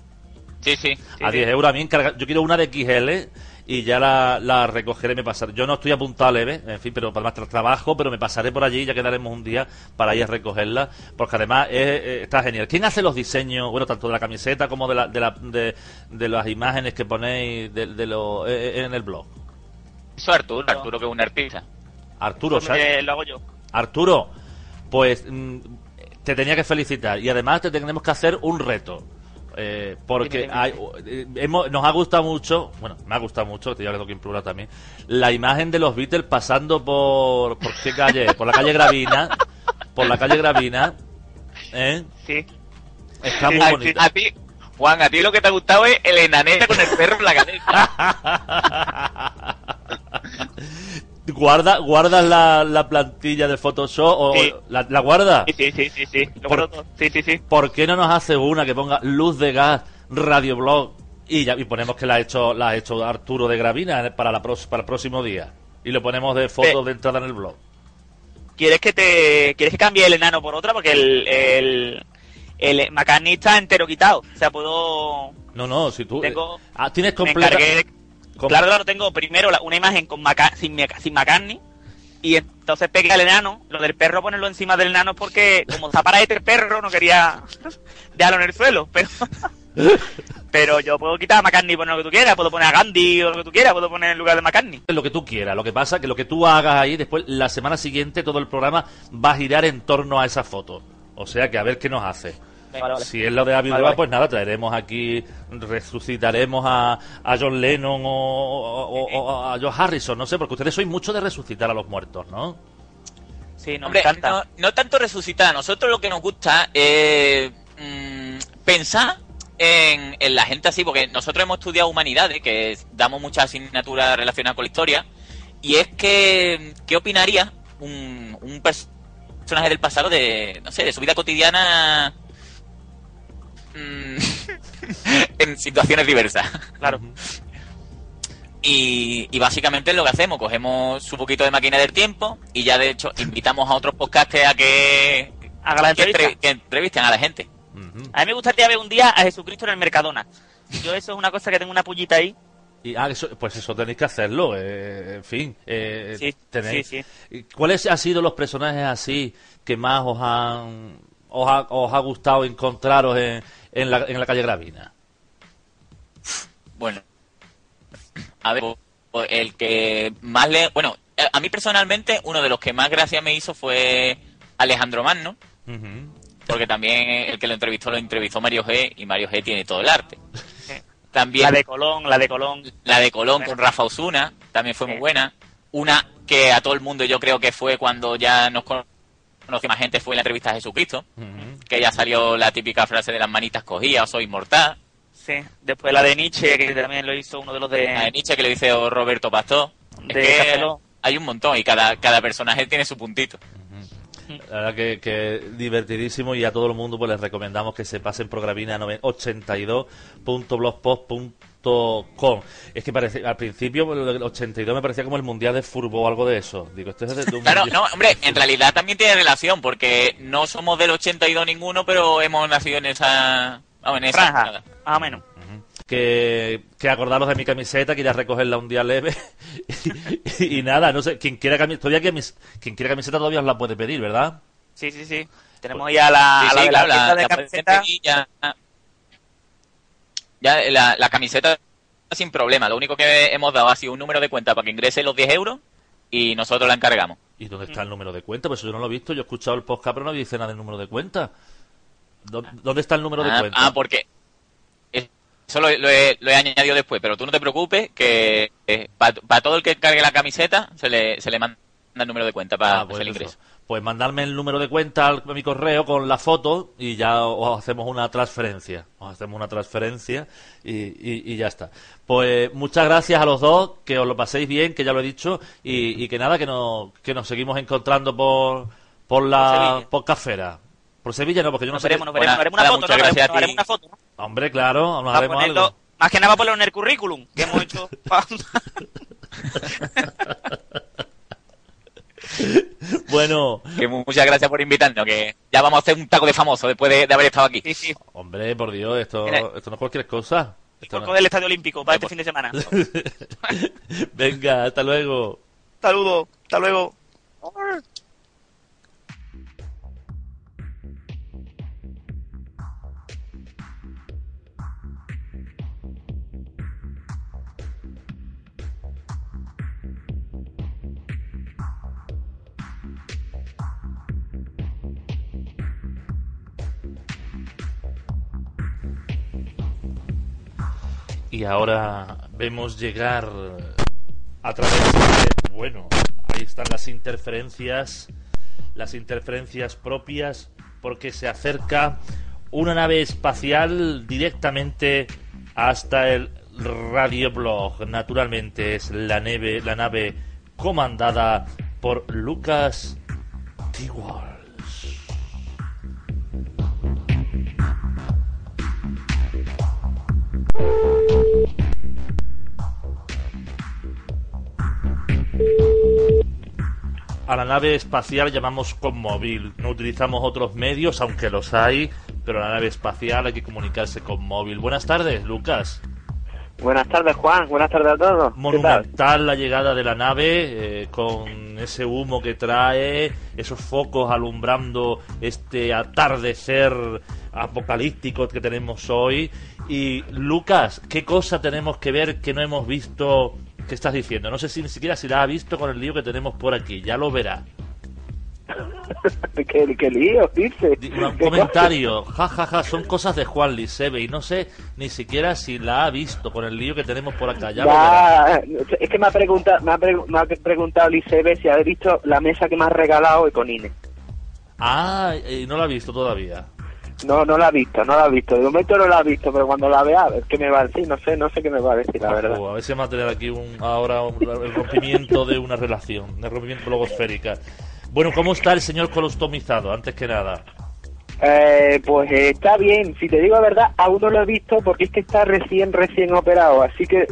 Sí, sí. a 10 euros a mí encarga- Yo quiero una de XL y ya la, la recogeré, me pasaré. Yo no estoy apuntado a leve, en fin, pero además tra- trabajo, pero me pasaré por allí y ya quedaremos un día para ir a recogerla, porque además es- eh, está genial. ¿Quién hace los diseños, bueno, tanto de la camiseta como de, la, de, la, de, de las imágenes que ponéis de, de lo, eh, en el blog? Eso es Arturo, Arturo que es un artista. Arturo, ¿sabes? lo hago yo. Arturo, pues mm, te tenía que felicitar y además te tenemos que hacer un reto. Eh, porque hay- eh, hemos- nos ha gustado mucho, bueno, me ha gustado mucho, te digo que que implorar también, la imagen de los Beatles pasando por, ¿por qué calle? Por la calle Gravina, por la calle Gravina, ¿eh? Sí. Está muy bonito. a ti, Juan, a ti lo que te ha gustado es el enanete con el perro en la cabeza. <laughs> ¿Guarda, ¿Guardas la, la plantilla de Photoshop o Sí. la, la guardas? Sí, sí, sí, sí, sí. Lo Por- guardo. Sí, sí, sí. ¿Por qué no nos hace una que ponga luz de gas, radioblog y ya y ponemos que la ha hecho la ha hecho Arturo de Gravina para la pros- para el próximo día y lo ponemos de fotos Sí. de entrada en el blog? ¿Quieres que te quieres que cambie el enano por otra? Porque el, el, el McCartney está entero quitado. O sea, puedo... No, no, si tú Tengo- ah, tienes Me completa encargué... Claro, claro, tengo primero la- una imagen con Maca- sin, sin McCartney y entonces pegué al enano. Lo del perro ponerlo encima del enano es porque como está para este perro no quería <laughs> dejarlo en el suelo. Pero, <laughs> pero yo puedo quitar a McCartney y poner lo que tú quieras. Puedo poner a Gandhi o lo que tú quieras. Puedo poner en lugar de McCartney. lo que tú quieras. Lo que pasa que lo que tú hagas ahí después la semana siguiente todo el programa va a girar en torno a esa foto. O sea que a ver qué nos hace. Vale, vale. Si es lo de Abbey Vale, pues nada, traeremos aquí, resucitaremos a, a John Lennon o, o- o- o a Joe Harrison, no sé, porque ustedes sois mucho de resucitar a los muertos, ¿no? Sí, no Hombre, me encanta. no, no tanto resucitar, a nosotros lo que nos gusta es mm, pensar en, en la gente así, porque nosotros hemos estudiado humanidades, que damos muchas asignaturas relacionadas con la historia, y es que, ¿qué opinaría un, un pers- personaje del pasado de, no sé, de su vida cotidiana <laughs> en situaciones diversas? Claro. Y, y básicamente es lo que hacemos, cogemos su poquito de máquina del tiempo y ya de hecho invitamos a otros podcasters a que, Haga la que, entrevista. entre- que entrevisten a la gente. A mí me gustaría ver un día a Jesucristo en el Mercadona. Yo eso es una cosa que tengo una pullita ahí. Y, ah, eso- pues eso tenéis que hacerlo, eh, en fin. eh, Sí, tenéis- sí, ¿Y ¿Cuáles han sido los personajes así que más os han os ha, os ha gustado encontraros en, en, la, en la calle Gravina? Bueno, a ver, el que más le... Bueno, a mí personalmente uno de los que más gracia me hizo fue Alejandro Magno, porque también el que lo entrevistó lo entrevistó Mario G y Mario G tiene todo el arte. También La de Colón, la de Colón. La de Colón con Rafa Osuna también fue muy buena. Una que a todo el mundo yo creo que fue cuando ya nos conocí más gente fue en la entrevista a Jesucristo, uh -huh. que ya salió la típica frase de las manitas cogidas, soy inmortal. Sí, después la de Nietzsche, que también lo hizo uno de los de... La de Nietzsche que le dice oh, Roberto Pastor. Es que hay un montón y cada, cada personaje tiene su puntito. La verdad que, que, divertidísimo y a todo el mundo pues les recomendamos que se pasen por gravina82.blogpost.com Com. Es que parece, al principio, el 82 me parecía como el mundial de fútbol o algo de eso. Digo, esto es de Claro, no, hombre, en realidad también tiene relación, porque no somos del 82 ninguno, pero hemos nacido en esa. Oh, en esa Franja, más menos. Uh -huh. Que, que acordaros de mi camiseta, que ya recogerla un día leve. <laughs> y, y, nada, no sé, quien quiera, camiseta, todavía quien, quien quiera camiseta todavía os la puede pedir, ¿verdad? Sí, sí, sí. Pues Tenemos pues, ya la, sí, la, sí, la, claro, la, la, camiseta ya, ya la, la camiseta sin problema. Lo único que hemos dado ha sido un número de cuenta para que ingrese los 10 euros y nosotros la encargamos. ¿Y dónde está el número de cuenta? Pues yo no lo he visto, yo he escuchado el podcast, pero no dice nada del número de cuenta. ¿Dó- ¿Dónde está el número de Ah, cuenta? ah, porque eso lo, lo he, lo he añadido después, pero tú no te preocupes que para todo el que cargue la camiseta se le, se le manda el número de cuenta para Ah, pues hacer el eso. Pues mandarme el número de cuenta al- a mi correo con la foto y ya os hacemos una transferencia. Os hacemos una transferencia y, y- y ya está. Pues muchas gracias a los dos, que os lo paséis bien, que ya lo he dicho, y, y que nada, que nos, que nos seguimos encontrando por, por la Por Cafera. Por Sevilla no, porque yo no Nos sé. veremos, nos veremos, haremos una foto, muchas ¿no? gracias a Haremos- una foto, ¿no? Hombre, claro, nos haremos ponerlo, algo. más que nada para ponerlo en el currículum que hemos hecho. <laughs> <laughs> <laughs> Bueno, Que muchas gracias por invitarnos, que ya vamos a hacer un taco de famoso después de, de haber estado aquí. sí, sí. hombre, por Dios, esto, Mira. esto no es cualquier cosa. Esto no- del Estadio Olímpico para este fin de semana. <laughs> Venga, hasta luego. Saludos, hasta luego. Ahora vemos llegar a través de... Bueno, ahí están las interferencias, las interferencias propias, porque se acerca una nave espacial directamente hasta el radioblog. Naturalmente es la nave, la nave comandada por Lucas T. Walsh. A la nave espacial llamamos con móvil, no utilizamos otros medios, aunque los hay, pero a la nave espacial hay que comunicarse con móvil. Buenas tardes, Lucas. Buenas tardes, Juan. Buenas tardes a todos. Monumental la llegada de la nave, eh, con ese humo que trae, esos focos alumbrando este atardecer apocalíptico que tenemos hoy. Y Lucas, ¿qué cosa tenemos que ver que no hemos visto? ¿Qué estás diciendo? No sé si ni siquiera si la ha visto con el lío que tenemos por aquí, ya lo verá. <laughs> ¿Qué, qué lío, dice. Di- Un comentario, ja, ja, ja, son cosas de Juan Lisebe y no sé ni siquiera si la ha visto con el lío que tenemos por acá, ya lo verá. Ya, es que me ha preguntado, me ha, pregu- me ha preguntado Lisebe si ha visto la mesa que me ha regalado Econine. Ah, y no la ha visto todavía. No, no la he visto, no la he visto. De momento no la he visto, pero cuando la vea, a ver qué me va a decir. No sé, no sé qué me va a decir, la verdad. A ver si vamos a tener aquí un, ahora un- el rompimiento de una relación, el rompimiento blogosférica. Bueno, ¿cómo está el señor colostomizado? Antes que nada. Eh, pues eh, está bien. Si te digo la verdad, aún no lo he visto porque es que está recién, recién operado. Así que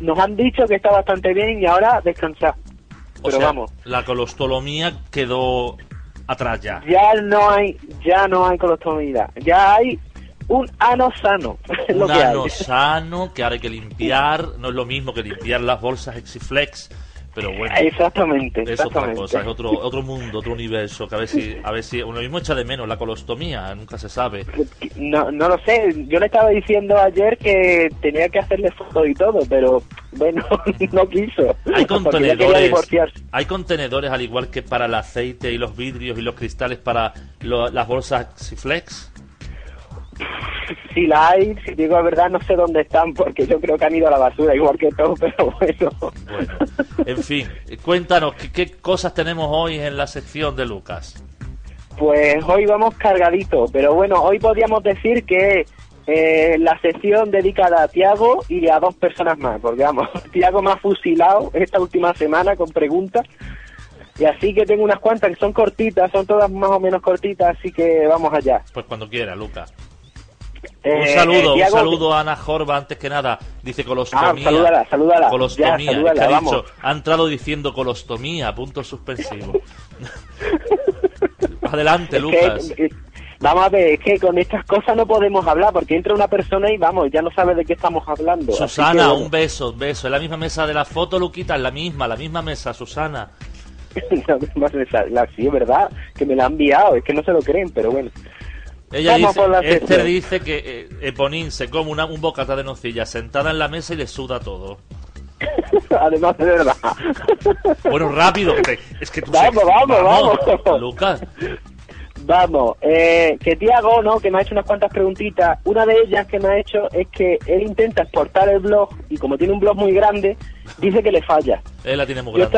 nos han dicho que está bastante bien y ahora descansar. O Pero sea, vamos, la colostolomía quedó atrás ya. ya no hay, ya no hay colostomía. Ya hay un ano sano. <laughs> lo Un hay. ano sano que ahora hay que limpiar. No es lo mismo que limpiar las bolsas Exiflex. Pero bueno, Exactamente, es otra exactamente. cosa, es otro, otro mundo, otro universo. Que a ver si, a ver si uno mismo echa de menos la colostomía, nunca se sabe. No, no lo sé, yo le estaba diciendo ayer que tenía que hacerle fotos y todo, pero bueno, <laughs> no quiso. Hay contenedores, hay contenedores al igual que para el aceite y los vidrios y los cristales para lo- las bolsas Xiflex. Si la hay, si digo la verdad, no sé dónde están, porque yo creo que han ido a la basura, igual que todo, <laughs> pero bueno. Bueno, en fin, cuéntanos ¿qué, qué cosas tenemos hoy en la sección de Lucas. Pues hoy vamos cargadito, pero bueno, hoy podríamos decir que eh, la sección dedicada a Tiago y a dos personas más, porque vamos, <laughs> Tiago me ha fusilado esta última semana con preguntas, y así que tengo unas cuantas que son cortitas, son todas más o menos cortitas, así que vamos allá. Pues cuando quiera, Lucas. Un Eh, saludo, eh, un saludo a Ana Jorba antes que nada. Dice Ah, colostomía. salúdala, salúdala. Colostomía, Ya, es que ha dicho, ha entrado diciendo colostomía, punto suspensivo. <laughs> Adelante, Es Lucas. que, vamos a ver, es que con estas cosas no podemos hablar, porque entra una persona y vamos, ya no sabe de qué estamos hablando. Susana, que, bueno. un beso, un beso. En la misma mesa de la foto, Luquita, en la misma, la misma mesa, Susana. <laughs> La misma la- sí, es verdad, que me la han enviado, es que no se lo creen, pero bueno. Ella Vamos dice, Esther dice que eh, Eponín se come una, un bocata de nocilla sentada en la mesa y le suda todo. <laughs> Además, de verdad. Bueno, rápido, es que tú Vamos, sé- vamos, vamos. Lucas, Vamos, eh, que Tiago, ¿no? Que me ha hecho unas cuantas preguntitas. Una de ellas que me ha hecho es que él intenta exportar el blog y como tiene un blog muy grande, dice que le falla. él la tiene muy Yo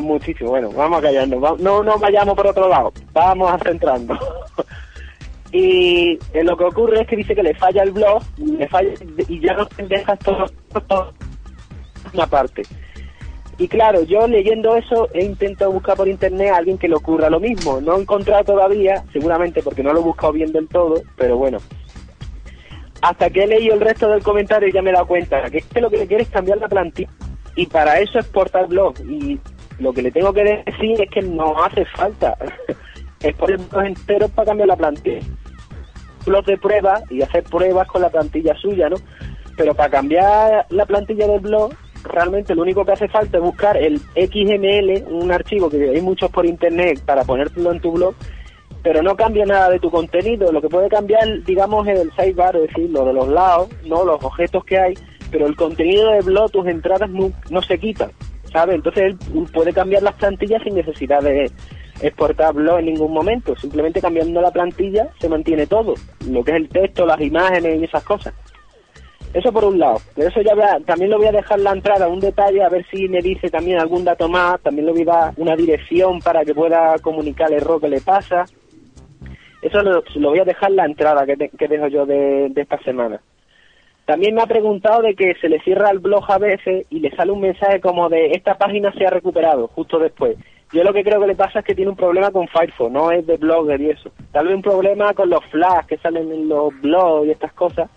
muchísimo. Bueno, vamos a callarnos. No nos vayamos por otro lado. Vamos a centrarnos. <laughs> y eh, lo que ocurre es que dice que le falla el blog, le falla y ya no deja todo, todo una parte. Y claro, yo leyendo eso he intentado buscar por internet a alguien que le ocurra lo mismo. No he encontrado todavía, seguramente porque no lo he buscado bien del todo, pero bueno. Hasta que he leído el resto del comentario ya me he dado cuenta que es lo que le quiere es cambiar la plantilla. Y para eso exportar blog. Y lo que le tengo que decir es que no hace falta <laughs> exportar blogs enteros para cambiar la plantilla. Blog de prueba y hacer pruebas con la plantilla suya, ¿no? Pero para cambiar la plantilla del blog, realmente lo único que hace falta es buscar el XML, un archivo que hay muchos por internet para ponértelo en tu blog, pero no cambia nada de tu contenido. Lo que puede cambiar, digamos, es el sidebar, es decir, lo de los lados, no los objetos que hay, pero el contenido del blog, tus entradas no, se quitan, ¿sabes? Entonces él puede cambiar las plantillas sin necesidad de exportar blog en ningún momento. Simplemente cambiando la plantilla se mantiene todo, lo que es el texto, las imágenes y esas cosas. Eso por un lado. Pero eso ya voy a- también lo voy a dejar la entrada, un detalle, a ver si me dice también algún dato más. También le voy a dar una dirección para que pueda comunicar el error que le pasa. Eso lo, lo voy a dejar la entrada que, te- que dejo yo de, de esta semana. También me ha preguntado de que se le cierra el blog a veces y le sale un mensaje como de esta página se ha recuperado justo después. Yo lo que creo que le pasa es que tiene un problema con Firefox, no es de Blogger y eso. Tal vez un problema con los flags que salen en los blogs y estas cosas.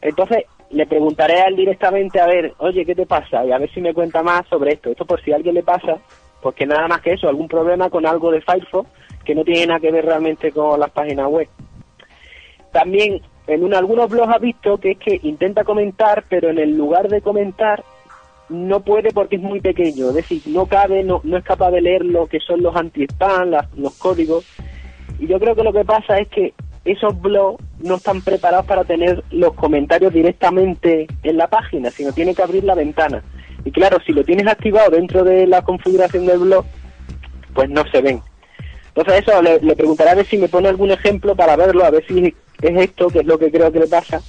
Entonces le preguntaré a él directamente a ver, oye, ¿qué te pasa? Y a ver si me cuenta más sobre esto. Esto por si a alguien le pasa, porque nada más que eso, algún problema con algo de Firefox que no tiene nada que ver realmente con las páginas web. También en un- algunos blogs ha visto que es que intenta comentar, pero en el lugar de comentar no puede porque es muy pequeño, es decir, no cabe, no, no es capaz de leer lo que son los anti-spam, los códigos. Y yo creo que lo que pasa es que esos blogs no están preparados para tener los comentarios directamente en la página, sino tiene que abrir la ventana. Y claro, si lo tienes activado dentro de la configuración del blog, pues no se ven. Entonces eso le, le a ver si me pone algún ejemplo para verlo, a ver si es esto, que es lo que creo que le pasa.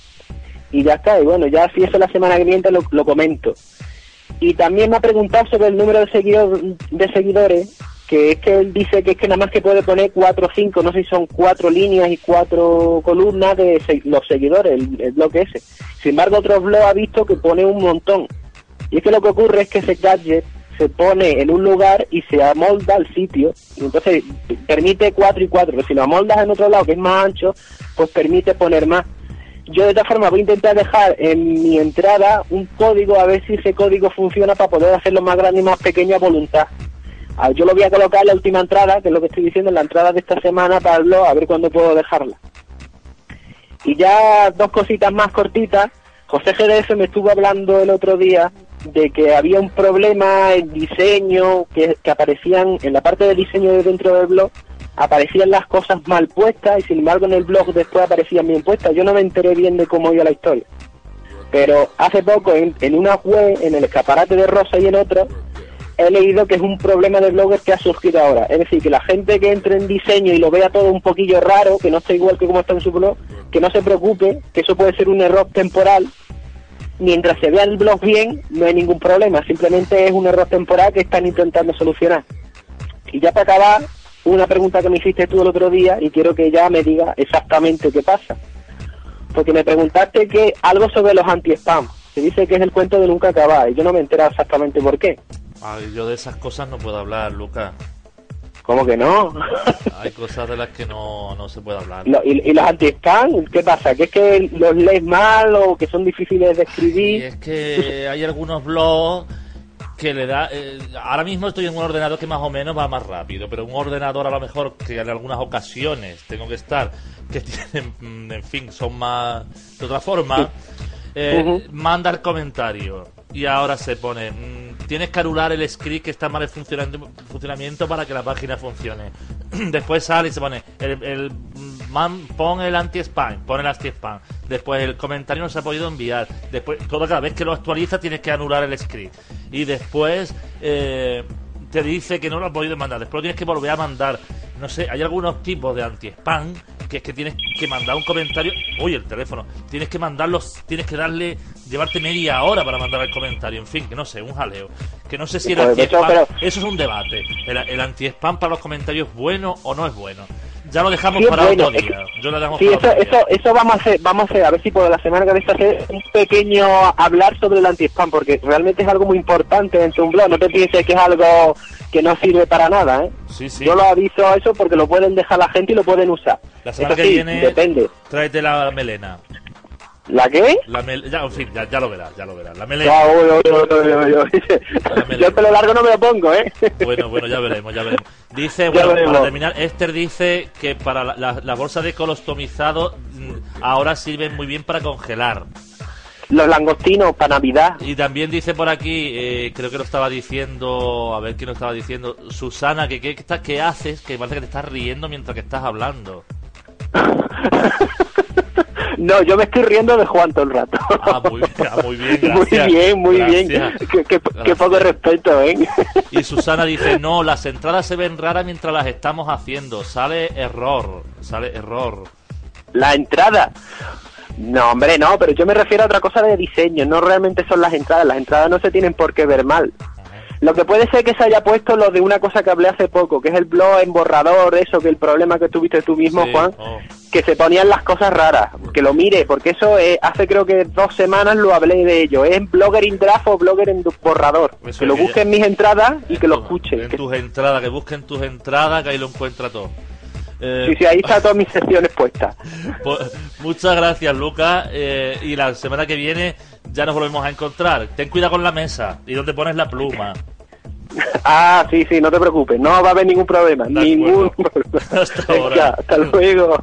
Y ya está, y bueno, ya si eso la semana que viene lo, lo comento. Y también me ha preguntado sobre el número de, seguidor- de seguidores que es que él dice que es que nada más que puede poner cuatro o cinco, no sé si son cuatro líneas y cuatro columnas de se- los seguidores, el, el blog ese. Sin embargo, otros blogs ha visto que pone un montón. Y es que lo que ocurre es que ese gadget se pone en un lugar y se amolda al sitio, y entonces permite cuatro y cuatro, pero si lo amoldas en otro lado que es más ancho, pues permite poner más. Yo de esta forma voy a intentar dejar en mi entrada un código a ver si ese código funciona para poder hacerlo más grande y más pequeño a voluntad. Yo lo voy a colocar en la última entrada, que es lo que estoy diciendo, en la entrada de esta semana para a ver cuándo puedo dejarla. Y ya dos cositas más cortitas. José GDF me estuvo hablando el otro día de que había un problema en diseño, que, que aparecían en la parte de diseño de dentro del blog, aparecían las cosas mal puestas y sin embargo en el blog después aparecían bien puestas. Yo no me enteré bien de cómo iba la historia. Pero hace poco en, en una web, en el escaparate de Rosa y en otra, he leído que es un problema de bloggers que ha surgido ahora. Es decir, que la gente que entre en diseño y lo vea todo un poquillo raro, que no esté igual que como está en su blog, que no se preocupe, que eso puede ser un error temporal. Mientras se vea el blog bien, no hay ningún problema. Simplemente es un error temporal que están intentando solucionar. Y ya para acabar, una pregunta que me hiciste tú el otro día y quiero que ya me diga exactamente qué pasa. Porque me preguntaste que algo sobre los anti-spam. Se dice que es el cuento de nunca acabar y yo no me he exactamente por qué. Ay, yo de esas cosas no puedo hablar, Lucas. ¿Cómo que no? Hay cosas de las que no, no se puede hablar. Lo- y, y los anti-spam, ¿qué pasa? ¿Que es que los lees mal o que son difíciles de Y escribir? es que hay algunos blogs que le da... eh, ahora mismo estoy en un ordenador que más o menos va más rápido, pero un ordenador a lo mejor que en algunas ocasiones tengo que estar, que <laughs> tienen, en fin, son más... de otra forma, eh, Ujú. manda el comentario y ahora se pone... mm, Tienes que anular el script que está mal en funcionamiento, para que la página funcione. <clears throat> Después sale y se pone el, el mm, man, pon el anti-spam, pon el anti-spam. Después el comentario no se ha podido enviar. Después, todo cada vez que lo actualiza tienes que anular el script. Y después eh, te dice que no lo ha podido mandar. Después lo tienes que volver a mandar. No sé, hay algunos tipos de anti-spam que es que tienes que mandar un comentario. Uy, el teléfono. Tienes que mandarlos, tienes que darle, llevarte media hora para mandar el comentario. En fin, que no sé, un jaleo. Que no sé si el Pues, eso, anti-spam. Eso es un debate. El, el anti-spam para los comentarios es bueno o no es bueno. Ya lo dejamos Sí, para bueno, otro día. Yo lo dejamos Sí, para eso, otro día. eso, eso vamos a hacer, vamos a hacer, a ver si por la semana que viene hacer un pequeño hablar sobre el anti-spam, porque realmente es algo muy importante dentro de un blog, no te pienses que es algo que no sirve para nada, ¿eh? Sí, sí. Yo lo aviso a eso porque lo pueden dejar la gente y lo pueden usar. La semana Eso que sí, viene depende. tráete la melena. ¿La qué? La mel- ya, en fin, ya, ya lo verás, ya lo verás. La melena. Yo el pelo largo no me lo pongo, ¿eh? Bueno, bueno, ya veremos, ya veremos. Dice, bueno, veremos. para terminar, Esther dice que para la, la, la bolsa de colostomizado mm, ahora sirven muy bien para congelar. Los langostinos para Navidad. Y también dice por aquí, eh, creo que lo estaba diciendo, a ver quién lo estaba diciendo, Susana, que qué que haces, que parece que te estás riendo mientras que estás hablando. <laughs> No, yo me estoy riendo de Juan todo el rato. Ah, muy bien, ah, muy bien, <laughs> Muy bien, muy bien. Gracias. Qué, qué- poco respeto, ¿eh? Y Susana dice, no, las entradas se ven raras mientras las estamos haciendo. Sale error, sale error. La entrada. No, hombre, no, pero yo me refiero a otra cosa de diseño, no realmente son las entradas, las entradas no se tienen por qué ver mal. Lo que puede ser que se haya puesto lo de una cosa que hablé hace poco, que es el blog en borrador, eso, que el problema que tuviste tú mismo, Sí, Juan, oh. que se ponían las cosas raras, que lo mire, porque eso eh, hace creo que dos semanas lo hablé de ello, es Blogger in Draft o Blogger en borrador, Eso que lo es que busque ya- en mis entradas y En que lo tu- escuche. En que- tus entradas, que busquen tus entradas, que ahí lo encuentra todo. Eh, Sí, sí, ahí están todas mis secciones puestas. <laughs> pues, muchas gracias, Lucas. eh, y la semana que viene ya nos volvemos a encontrar. Ten cuidado con la mesa y donde pones la pluma. <laughs> Ah, sí, sí, no te preocupes, no va a haber ningún problema, De ningún acuerdo. <laughs> problema. Hasta Venga, ahora. hasta luego.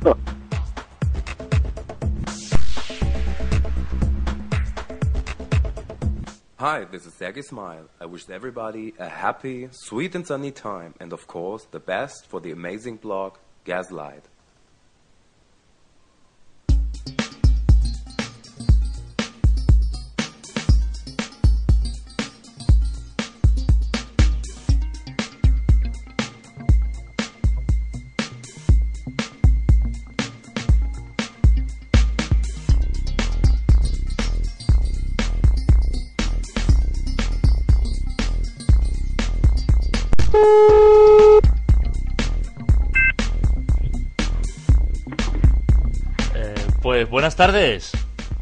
Hi, this is Sergey Smile. I wish everybody a happy, sweet and sunny time and of course the best for the amazing blog Gaslight. Buenas tardes.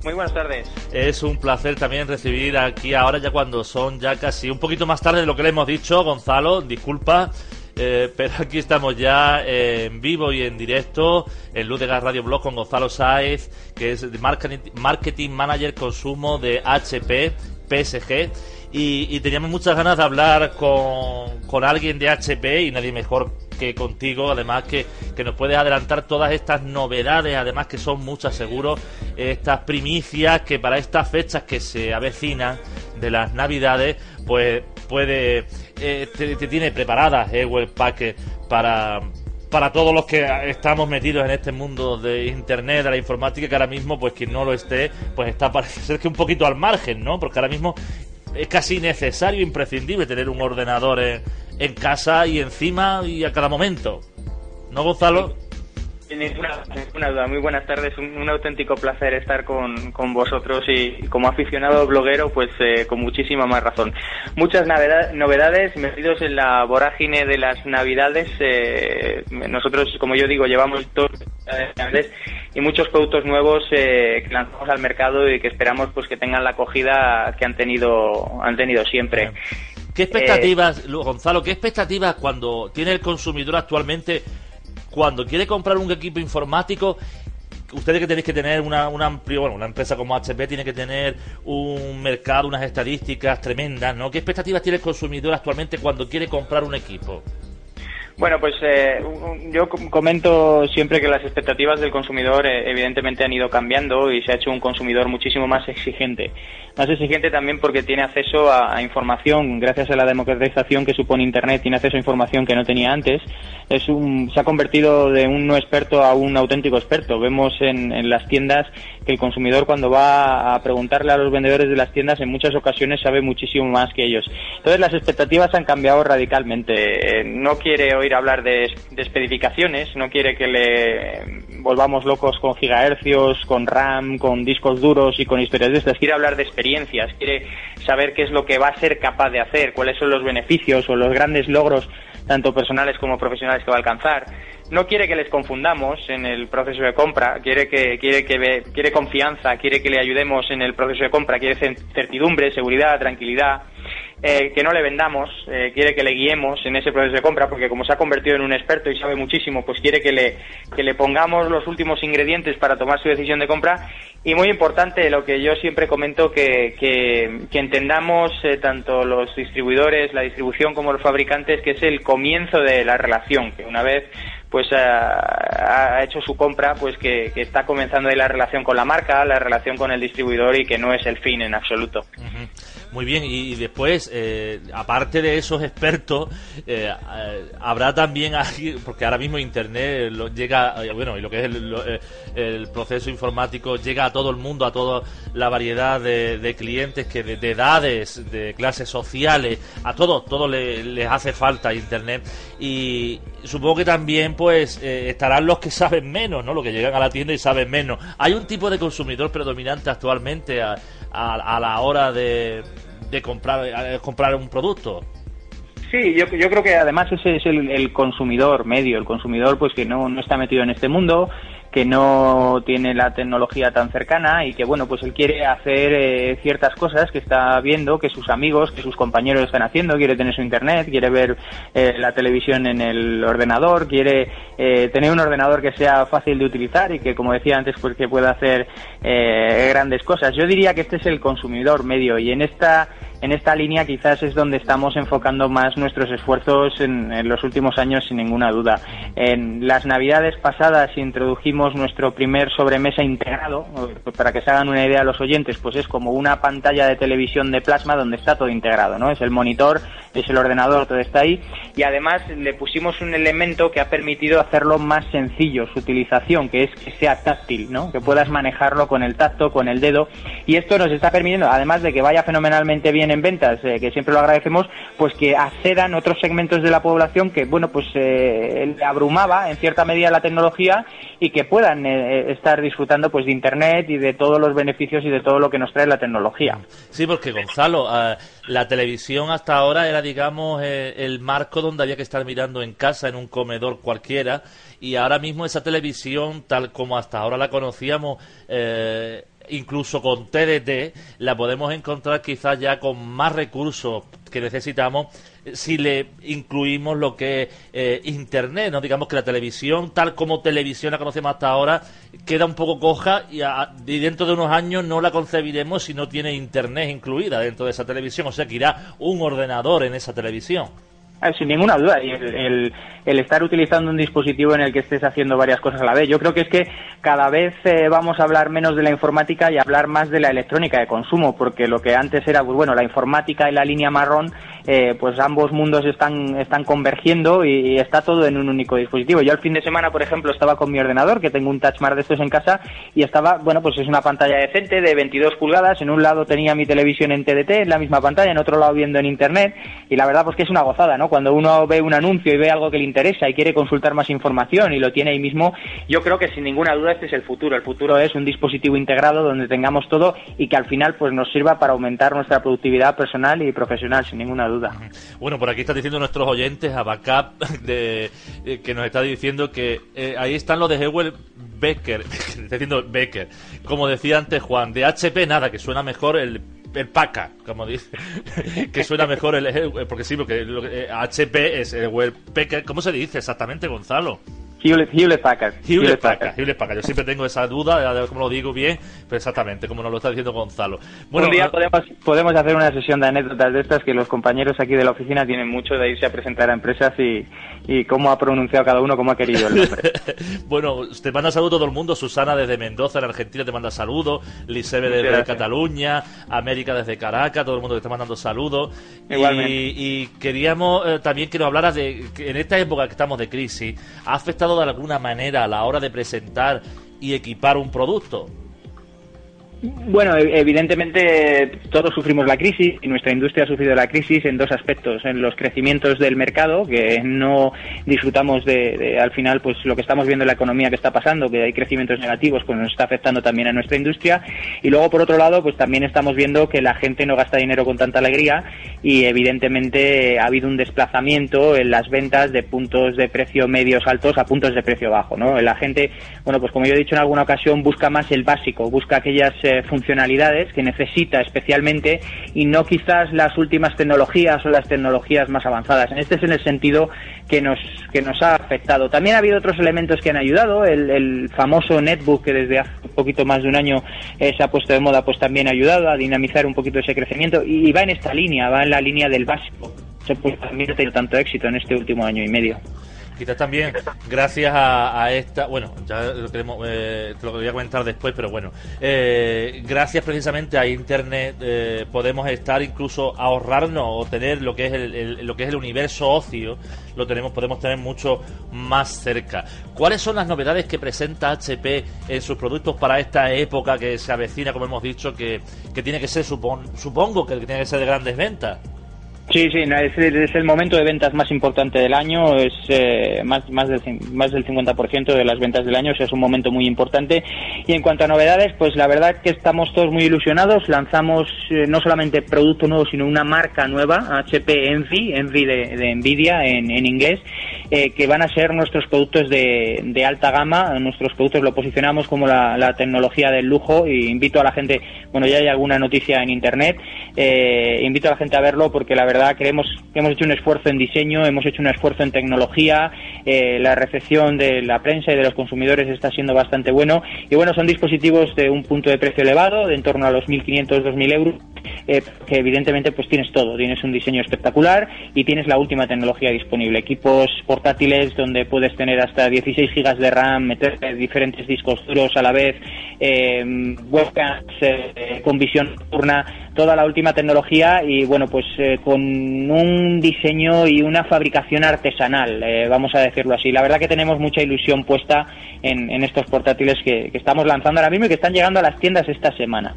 Muy buenas tardes. Es un placer también recibir aquí ahora ya cuando son ya casi un poquito más tarde de lo que le hemos dicho, Gonzalo, disculpa. Eh, <laughs> pero aquí estamos ya en vivo y en directo en Ludegas Radio Blog con Gonzalo Sáez, que es marketing, marketing Manager Consumo de HP PSG. Y, teníamos muchas ganas de hablar con, con alguien de HP y nadie mejor que contigo, además que, que nos puedes adelantar todas estas novedades, además que son muchas seguro, estas primicias que para estas fechas que se avecinan de las navidades, pues puede, eh, te, tiene preparadas eh, Webpack para, para todos los que estamos metidos en este mundo de internet, de la informática, que ahora mismo, pues quien no lo esté, pues está <laughs> parece que un poquito al margen, ¿no? Porque ahora mismo es casi necesario, imprescindible tener un ordenador en, en casa y encima y a cada momento. ¿No, Gonzalo? Ninguna, ninguna duda. Muy buenas tardes. Un, auténtico placer estar con, con, vosotros y como aficionado bloguero, pues eh, con muchísima más razón. Muchas novedades metidos en la vorágine de las navidades. Eh, nosotros, como yo digo, llevamos dos navidades y muchos productos nuevos eh, que lanzamos al mercado y que esperamos pues que tengan la acogida que han tenido han tenido siempre. ¿Qué expectativas, Gonzalo, qué expectativas cuando tiene el consumidor actualmente cuando quiere comprar un equipo informático, ustedes que tenéis que tener una, un amplio, bueno, una empresa como HP tiene que tener un mercado, unas estadísticas tremendas, ¿no? ¿Qué expectativas tiene el consumidor actualmente cuando quiere comprar un equipo? Bueno, pues eh, yo comento siempre que las expectativas del consumidor eh, evidentemente han ido cambiando y se ha hecho un consumidor muchísimo más exigente. Más exigente también porque tiene acceso a, información, gracias a la democratización que supone Internet, tiene acceso a información que no tenía antes. Es un, se ha convertido de un no experto a un auténtico experto. Vemos en, en las tiendas el consumidor cuando va a preguntarle a los vendedores de las tiendas en muchas ocasiones sabe muchísimo más que ellos. Entonces las expectativas han cambiado radicalmente. Eh, no quiere oír hablar de, de especificaciones, no quiere que le volvamos locos con gigahercios, con RAM, con discos duros y con historias de estas. Quiere hablar de experiencias, quiere saber qué es lo que va a ser capaz de hacer, cuáles son los beneficios o los grandes logros tanto personales como profesionales que va a alcanzar. No quiere que les confundamos en el proceso de compra, quiere que quiere que quiere confianza, quiere que le ayudemos en el proceso de compra, quiere certidumbre, seguridad, tranquilidad. Eh, que no le vendamos, eh, quiere que le guiemos en ese proceso de compra, porque como se ha convertido en un experto y sabe muchísimo, pues quiere que le, que le pongamos los últimos ingredientes para tomar su decisión de compra. Y muy importante, lo que yo siempre comento, que, que, entendamos eh, tanto los distribuidores, la distribución como los fabricantes, que es el comienzo de la relación, que una vez pues ha, hecho su compra, pues que, está comenzando ahí la relación con la marca, la relación con el distribuidor y que no es el fin en absoluto. Muy bien, y, después, eh, aparte de esos expertos, eh, eh, habrá también aquí, porque ahora mismo Internet lo, llega, bueno, y lo que es el, proceso informático llega a todo el mundo, a toda la variedad de, clientes, que de, edades, de clases sociales, a todos, todo les hace falta Internet. Y supongo que también, pues, estarán los que saben menos, ¿no? Los que llegan a la tienda y saben menos. Hay un tipo de consumidor predominante actualmente a la hora de de comprar, comprar un producto. Sí, yo, yo creo que además ese es el, consumidor medio, el consumidor pues que no, no está metido en este mundo, que no tiene la tecnología tan cercana y que bueno pues él quiere hacer eh, ciertas cosas que está viendo que sus amigos que sus compañeros están haciendo. Quiere tener su internet quiere ver eh, la televisión en el ordenador quiere eh, tener un ordenador que sea fácil de utilizar y que como decía antes pues que pueda hacer grandes cosas. Yo diría que este es el consumidor medio y en esta en esta línea quizás es donde estamos enfocando más nuestros esfuerzos en, los últimos años, sin ninguna duda. En las navidades pasadas introdujimos nuestro primer sobremesa integrado, para que se hagan una idea los oyentes, pues es como una pantalla de televisión de plasma donde está todo integrado, ¿no? Es el monitor, es el ordenador, todo está ahí. Y además le pusimos un elemento que ha permitido hacerlo más sencillo, su utilización, que es que sea táctil, ¿no? Que puedas manejarlo con el tacto, con el dedo. Y esto nos está permitiendo, además de que vaya fenomenalmente bien en ventas, eh, que siempre lo agradecemos, pues que accedan otros segmentos de la población que, bueno, pues eh, abrumaba en cierta medida la tecnología y que puedan eh, estar disfrutando pues de Internet y de todos los beneficios y de todo lo que nos trae la tecnología. Sí, porque Gonzalo, la televisión hasta ahora era, digamos, el marco donde había que estar mirando en casa, en un comedor cualquiera, y ahora mismo esa televisión, tal como hasta ahora la conocíamos, eh, incluso con TDT, la podemos encontrar quizás ya con más recursos que necesitamos si le incluimos lo que es eh, Internet, ¿no? Digamos que la televisión, tal como televisión la conocemos hasta ahora, queda un poco coja y, y, dentro de unos años no la concebiremos si no tiene Internet incluida dentro de esa televisión, o sea que irá un ordenador en esa televisión. Ah, sin ninguna duda, y el, el, estar utilizando un dispositivo en el que estés haciendo varias cosas a la vez. Yo creo que es que cada vez eh, vamos a hablar menos de la informática y hablar más de la electrónica de consumo, porque lo que antes era, pues bueno, la informática y la línea marrón, eh, pues ambos mundos están, están convergiendo y, está todo en un único dispositivo. Yo el fin de semana, por ejemplo, estaba con mi ordenador, que tengo un Touch de estos en casa, y estaba, bueno, pues es una pantalla decente de 22 pulgadas. En un lado tenía mi televisión en TDT, en la misma pantalla, en otro lado viendo en Internet, y la verdad, pues que es una gozada, ¿no? cuando uno ve un anuncio y ve algo que le interesa y quiere consultar más información y lo tiene ahí mismo, yo creo que sin ninguna duda este es el futuro. El futuro es un dispositivo integrado donde tengamos todo y que al final pues nos sirva para aumentar nuestra productividad personal y profesional, sin ninguna duda. Bueno, por aquí está diciendo nuestros oyentes, a Backup, <laughs> de, eh, que nos está diciendo que eh, ahí están los de Hewell Becker, <laughs> diciendo Becker, como decía antes Juan, de HP nada, que suena mejor el el PACA, como dice, <laughs> que suena mejor el, porque sí, porque HP es el web ¿cómo se dice exactamente, Gonzalo? Hewlett, Packard. Hewlett, Packard. Hewlett Packard. Yo siempre tengo esa duda de cómo lo digo bien, pero exactamente, como nos lo está diciendo Gonzalo. Bueno, Un día podemos, podemos hacer una sesión de anécdotas de estas que los compañeros aquí de la oficina tienen mucho de irse a presentar a empresas y, y cómo ha pronunciado cada uno, cómo ha querido el nombre. <laughs> bueno, te manda saludos todo el mundo. Susana desde Mendoza, en Argentina, te manda saludos. Lisebe desde Cataluña. América desde Caracas, todo el mundo te está mandando saludos. Igualmente. Y, queríamos eh, también que nos hablaras de que en esta época que estamos de crisis, ¿ha afectado de alguna manera a la hora de presentar y equipar un producto? Bueno, e-, evidentemente todos sufrimos la crisis y nuestra industria ha sufrido la crisis en dos aspectos, en los crecimientos del mercado, que no disfrutamos de, al final pues lo que estamos viendo en la economía que está pasando, que hay crecimientos negativos, pues nos está afectando también a nuestra industria y luego por otro lado pues también estamos viendo que la gente no gasta dinero con tanta alegría y evidentemente ha habido un desplazamiento en las ventas de puntos de precio medios altos a puntos de precio bajo, ¿no? La gente, bueno, pues como yo he dicho en alguna ocasión, busca más el básico, busca aquellas funcionalidades que necesita especialmente y no quizás las últimas tecnologías o las tecnologías más avanzadas. Este es en el sentido que nos, que nos ha afectado. También ha habido otros elementos que han ayudado. El, famoso netbook que desde hace un poquito más de un año eh, se ha puesto de moda, pues también ha ayudado a dinamizar un poquito ese crecimiento y, va en esta línea, va en la línea del básico. Pues también ha tenido tanto éxito en este último año y medio. Quizás también gracias a, esta, bueno, ya lo queremos, eh, te lo voy a comentar después, pero bueno, eh, gracias precisamente a Internet eh, podemos estar incluso ahorrarnos o tener lo que es el, lo que es el universo ocio, lo tenemos, podemos tener mucho más cerca. ¿Cuáles son las novedades que presenta HP en sus productos para esta época que se avecina, como hemos dicho, que, que tiene que ser, supongo que tiene que ser de grandes ventas? Sí, sí, es, el momento de ventas más importante del año, es eh, más, más, del, más del 50% de las ventas del año, o sea, es un momento muy importante. Y en cuanto a novedades, pues la verdad que estamos todos muy ilusionados, lanzamos eh, no solamente producto nuevo, sino una marca nueva, HP Envy, Envy de, Nvidia en, en inglés, eh, que van a ser nuestros productos de, de, alta gama, nuestros productos lo posicionamos como la, la, tecnología del lujo y invito a la gente, bueno, ya hay alguna noticia en Internet, invito a la gente a verlo porque la verdad creemos que hemos hecho un esfuerzo en diseño, hemos hecho un esfuerzo en tecnología, eh, la recepción de la prensa y de los consumidores está siendo bastante bueno. Y bueno, son dispositivos de un punto de precio elevado, de en torno a los 1.500, 2.000 euros, eh, que evidentemente pues tienes todo, tienes un diseño espectacular y tienes la última tecnología disponible. Equipos portátiles donde puedes tener hasta 16 gigas de RAM, meter diferentes discos duros a la vez, eh, webcams con visión nocturna, toda la última tecnología y bueno, pues con un diseño y una fabricación artesanal, eh, vamos a decirlo así. La verdad que tenemos mucha ilusión puesta en, estos portátiles que, estamos lanzando ahora mismo y que están llegando a las tiendas esta semana.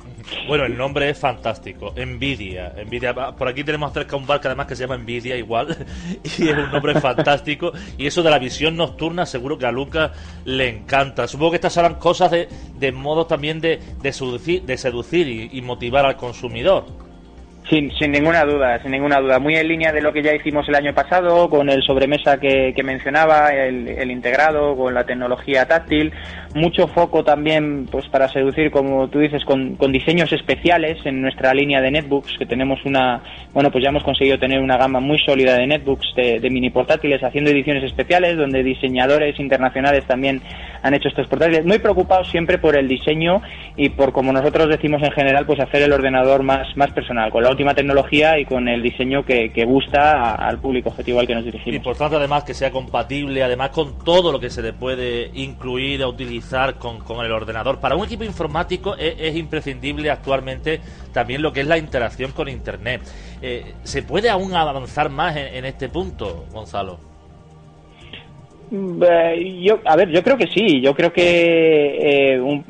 Bueno, el nombre es fantástico. Nvidia. Nvidia. Por aquí tenemos cerca un bar que además que se llama Nvidia igual. <laughs> Y es un nombre <laughs> fantástico. Y eso de la visión nocturna seguro que a Lucas le encanta. Supongo que estas serán cosas de, de modo también de, de seducir, de seducir y motivar al consumidor. Sin, sin ninguna duda, sin ninguna duda. Muy en línea de lo que ya hicimos el año pasado, con el sobremesa que, mencionaba, el, integrado, con la tecnología táctil. Mucho foco también pues para seducir, como tú dices, con, diseños especiales en nuestra línea de netbooks, que tenemos una, bueno, pues ya hemos conseguido tener una gama muy sólida de netbooks, de, de mini portátiles, haciendo ediciones especiales, donde diseñadores internacionales también han hecho estos portátiles. Muy preocupados siempre por el diseño y por, como nosotros decimos en general, pues hacer el ordenador más, más personal, con la última tecnología y con el diseño que, gusta al público objetivo al que nos dirigimos. Importante además que sea compatible, además con todo lo que se le puede incluir o utilizar con, el ordenador. Para un equipo informático es, imprescindible actualmente también lo que es la interacción con Internet. Eh, ¿Se puede aún avanzar más en este punto, Gonzalo? Eh, yo, a ver, yo creo que sí. Yo creo que, eh,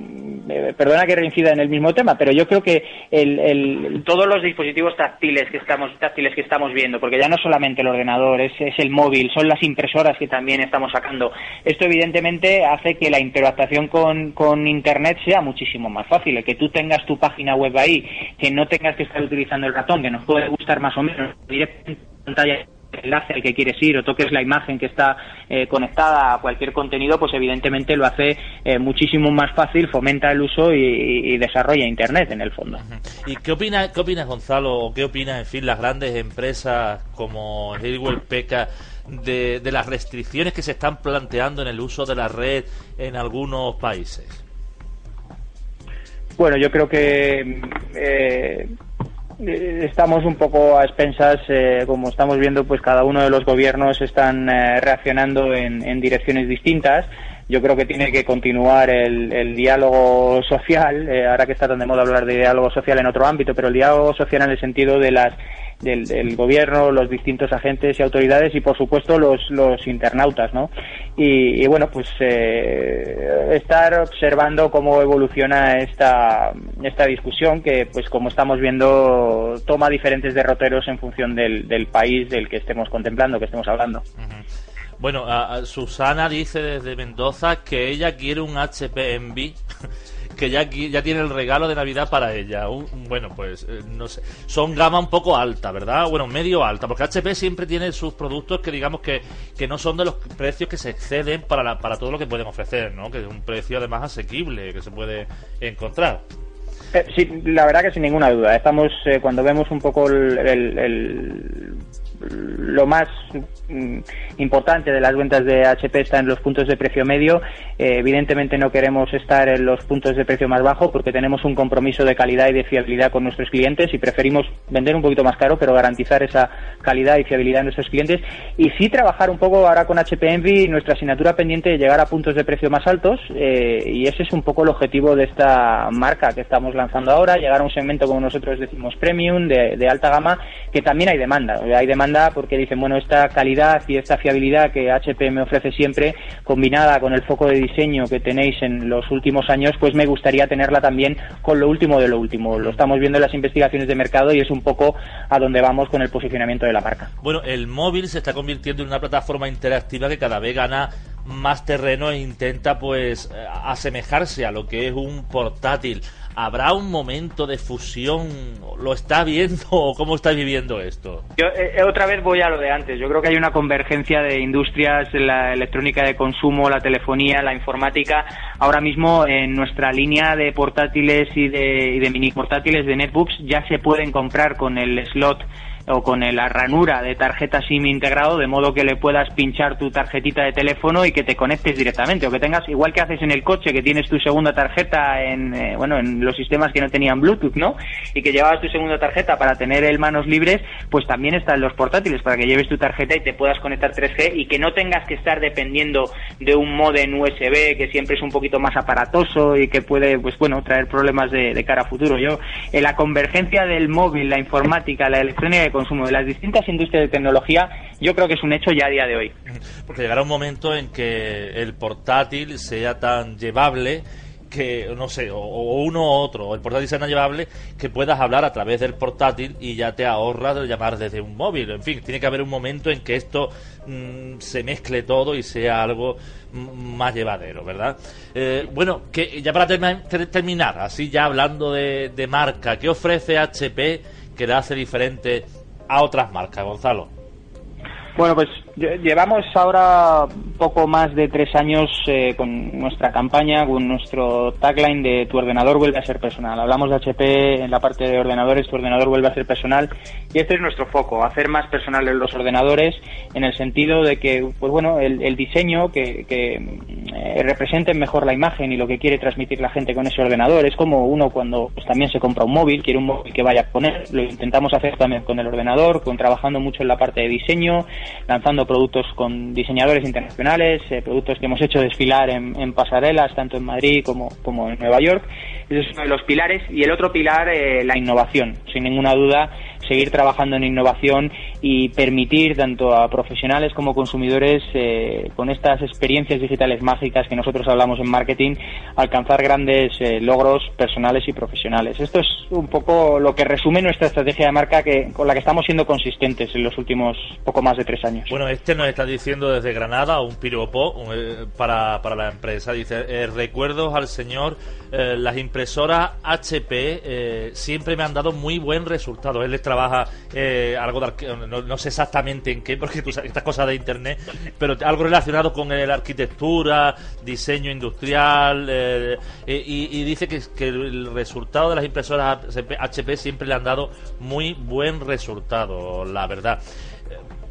eh, perdona que reincida en el mismo tema, pero yo creo que el, todos los dispositivos táctiles que estamos táctiles que estamos viendo, porque ya no solamente el ordenador, es, es el móvil, son las impresoras que también estamos sacando. Esto evidentemente hace que la interactuación con, con Internet sea muchísimo más fácil. El que tú tengas tu página web ahí, que no tengas que estar utilizando el ratón, que nos puede gustar más o menos, directamente pantalla enlace al que quieres ir o toques la imagen que está eh, conectada a cualquier contenido, pues evidentemente lo hace eh, muchísimo más fácil, fomenta el uso y, desarrolla Internet en el fondo. ¿Y qué opinas, qué opinas Gonzalo, o qué opinas, en fin, las grandes empresas como Hillwell Peca de, de las restricciones que se están planteando en el uso de la red en algunos países? Bueno, yo creo que eh, estamos un poco a expensas, eh, como estamos viendo, pues cada uno de los gobiernos están eh, reaccionando en, direcciones distintas. Yo creo que tiene que continuar el, diálogo social, ahora que está tan de moda hablar de diálogo social en otro ámbito, pero el diálogo social en el sentido de las del, gobierno, los distintos agentes y autoridades y, por supuesto, los, los internautas, ¿no? Y, bueno, pues eh, estar observando cómo evoluciona esta, esta discusión que, pues como estamos viendo, toma diferentes derroteros en función del, del país del que estemos contemplando, que estemos hablando. Bueno, Susana dice desde Mendoza que ella quiere un HP Envy <laughs> que ya, ya tiene el regalo de Navidad para ella. bueno, pues eh, no sé. Son gama un poco alta, ¿verdad? Bueno, medio alta, porque HP siempre tiene sus productos que digamos que, que no son de los precios que se exceden para, para todo lo que pueden ofrecer, ¿no? Que es un precio además asequible que se puede encontrar. Eh, sí, la verdad que sin ninguna duda. Estamos, eh, cuando vemos un poco el lo más mm, importante de las ventas de HP está en los puntos de precio medio. Eh, evidentemente no queremos estar en los puntos de precio más bajo porque tenemos un compromiso de calidad y de fiabilidad con nuestros clientes y preferimos vender un poquito más caro pero garantizar esa calidad y fiabilidad de nuestros clientes y sí trabajar un poco ahora con HP Envy nuestra asignatura pendiente de llegar a puntos de precio más altos eh, y ese es un poco el objetivo de esta marca que estamos lanzando ahora, llegar a un segmento como nosotros decimos premium de, de alta gama que también hay demanda, hay demanda porque dicen, bueno, esta calidad y esta fiabilidad que HP me ofrece siempre, combinada con el foco de diseño que tenéis en los últimos años, pues me gustaría tenerla también con lo último de lo último. Lo estamos viendo en las investigaciones de mercado y es un poco a donde vamos con el posicionamiento de la marca. Bueno, el móvil se está convirtiendo en una plataforma interactiva que cada vez gana más terreno e intenta pues asemejarse a lo que es un portátil. ¿Habrá un momento de fusión? ¿Lo está viendo o cómo está viviendo esto? Yo eh, eh, otra vez voy a lo de antes. Yo creo que hay una convergencia de industrias, la electrónica de consumo, la telefonía, la informática. Ahora mismo en nuestra línea de portátiles y de, y de mini portátiles de netbooks ya se pueden comprar con el slot o con la ranura de tarjeta SIM integrado, de modo que le puedas pinchar tu tarjetita de teléfono y que te conectes directamente, o que tengas, igual que haces en el coche, que tienes tu segunda tarjeta en, eh, bueno, en los sistemas que no tenían Bluetooth, ¿no? Y que llevabas tu segunda tarjeta para tener el manos libres, pues también están los portátiles, para que lleves tu tarjeta y te puedas conectar 3G y que no tengas que estar dependiendo de un modem USB que siempre es un poquito más aparatoso y que puede, pues bueno, traer problemas de, cara a futuro. Yo, en la convergencia del móvil, la informática, la electrónica consumo de las distintas industrias de tecnología, yo creo que es un hecho ya a día de hoy. Porque llegará un momento en que el portátil sea tan llevable que, no sé, o, uno u otro, el portátil sea llevable, que puedas hablar a través del portátil y ya te ahorras de llamar desde un móvil. En fin, tiene que haber un momento en que esto mm, se mezcle todo y sea algo más llevadero, ¿verdad? Eh, bueno, que ya para terminar, así ya hablando de, de marca, ¿qué ofrece HP que le hace diferente a otras marcas, Gonzalo? Bueno, pues llevamos ahora poco más de tres años eh, con nuestra campaña, con nuestro tagline de tu ordenador vuelve a ser personal. Hablamos de HP en la parte de ordenadores, tu ordenador vuelve a ser personal y este es nuestro foco, hacer más personales los ordenadores en el sentido de que, pues bueno, el, diseño que, que eh, represente mejor la imagen y lo que quiere transmitir la gente con ese ordenador. Es como uno cuando pues, también se compra un móvil, quiere un móvil que vaya a poner, lo intentamos hacer también con el ordenador, con trabajando mucho en la parte de diseño, lanzando productos con diseñadores internacionales, eh, productos que hemos hecho desfilar en, pasarelas, tanto en Madrid como, como en Nueva York. Ese es uno de los pilares. Y el otro pilar, eh, la innovación. Sin ninguna duda, seguir trabajando en innovación y permitir tanto a profesionales como consumidores eh, con estas experiencias digitales mágicas que nosotros hablamos en marketing alcanzar grandes eh, logros personales y profesionales. Esto es un poco lo que resume nuestra estrategia de marca que, con la que estamos siendo consistentes en los últimos poco más de tres años. Bueno, este nos está diciendo desde Granada un piropo eh, para, para la empresa. Dice, recuerdos al señor, las impresoras HP siempre me han dado muy buen resultado. Él les trabaja eh, algo de no, sé exactamente en qué, porque tú sabes estas cosas de internet, pero algo relacionado con la arquitectura, diseño industrial, eh, y, dice que, que, el resultado de las impresoras HP siempre le han dado muy buen resultado, la verdad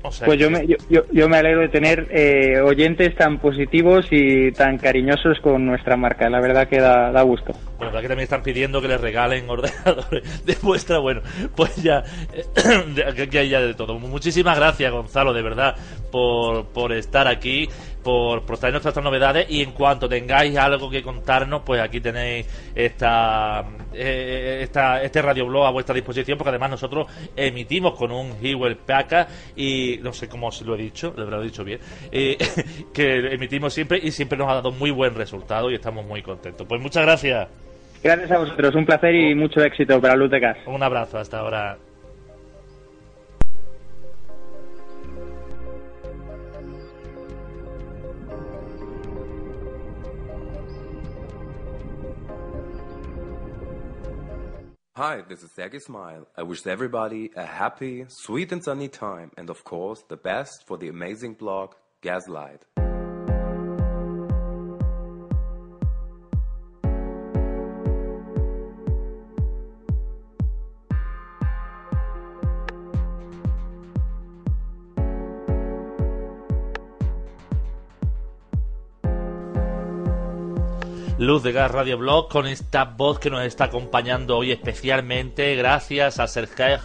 pues yo me, yo, yo, me alegro de tener eh, oyentes tan positivos y tan cariñosos con nuestra marca. La verdad que da, da gusto. Bueno, que también están pidiendo que les regalen <laughs> ordenadores de vuestra. Bueno, pues ya, <clears throat> aquí hay ya de todo. Muchísimas gracias, Gonzalo, de verdad, por, por estar aquí por, por traernos estas novedades y en cuanto tengáis algo que contarnos, pues aquí tenéis esta, eh, esta este radioblog a vuestra disposición, porque además nosotros emitimos con un Hewell Packard y no sé cómo se lo he dicho, lo he dicho bien, eh, <laughs> que emitimos siempre y siempre nos ha dado muy buen resultado y estamos muy contentos. Pues muchas gracias. Gracias a vosotros, un placer y mucho éxito para Lutecas. Un abrazo, hasta ahora. Hi, this is Sergey Smile. I wish everybody a happy, sweet and sunny time and of course the best for the amazing blog Gaslight. Luz de Gas Radio Blog con esta voz que nos está acompañando hoy especialmente gracias a Sergej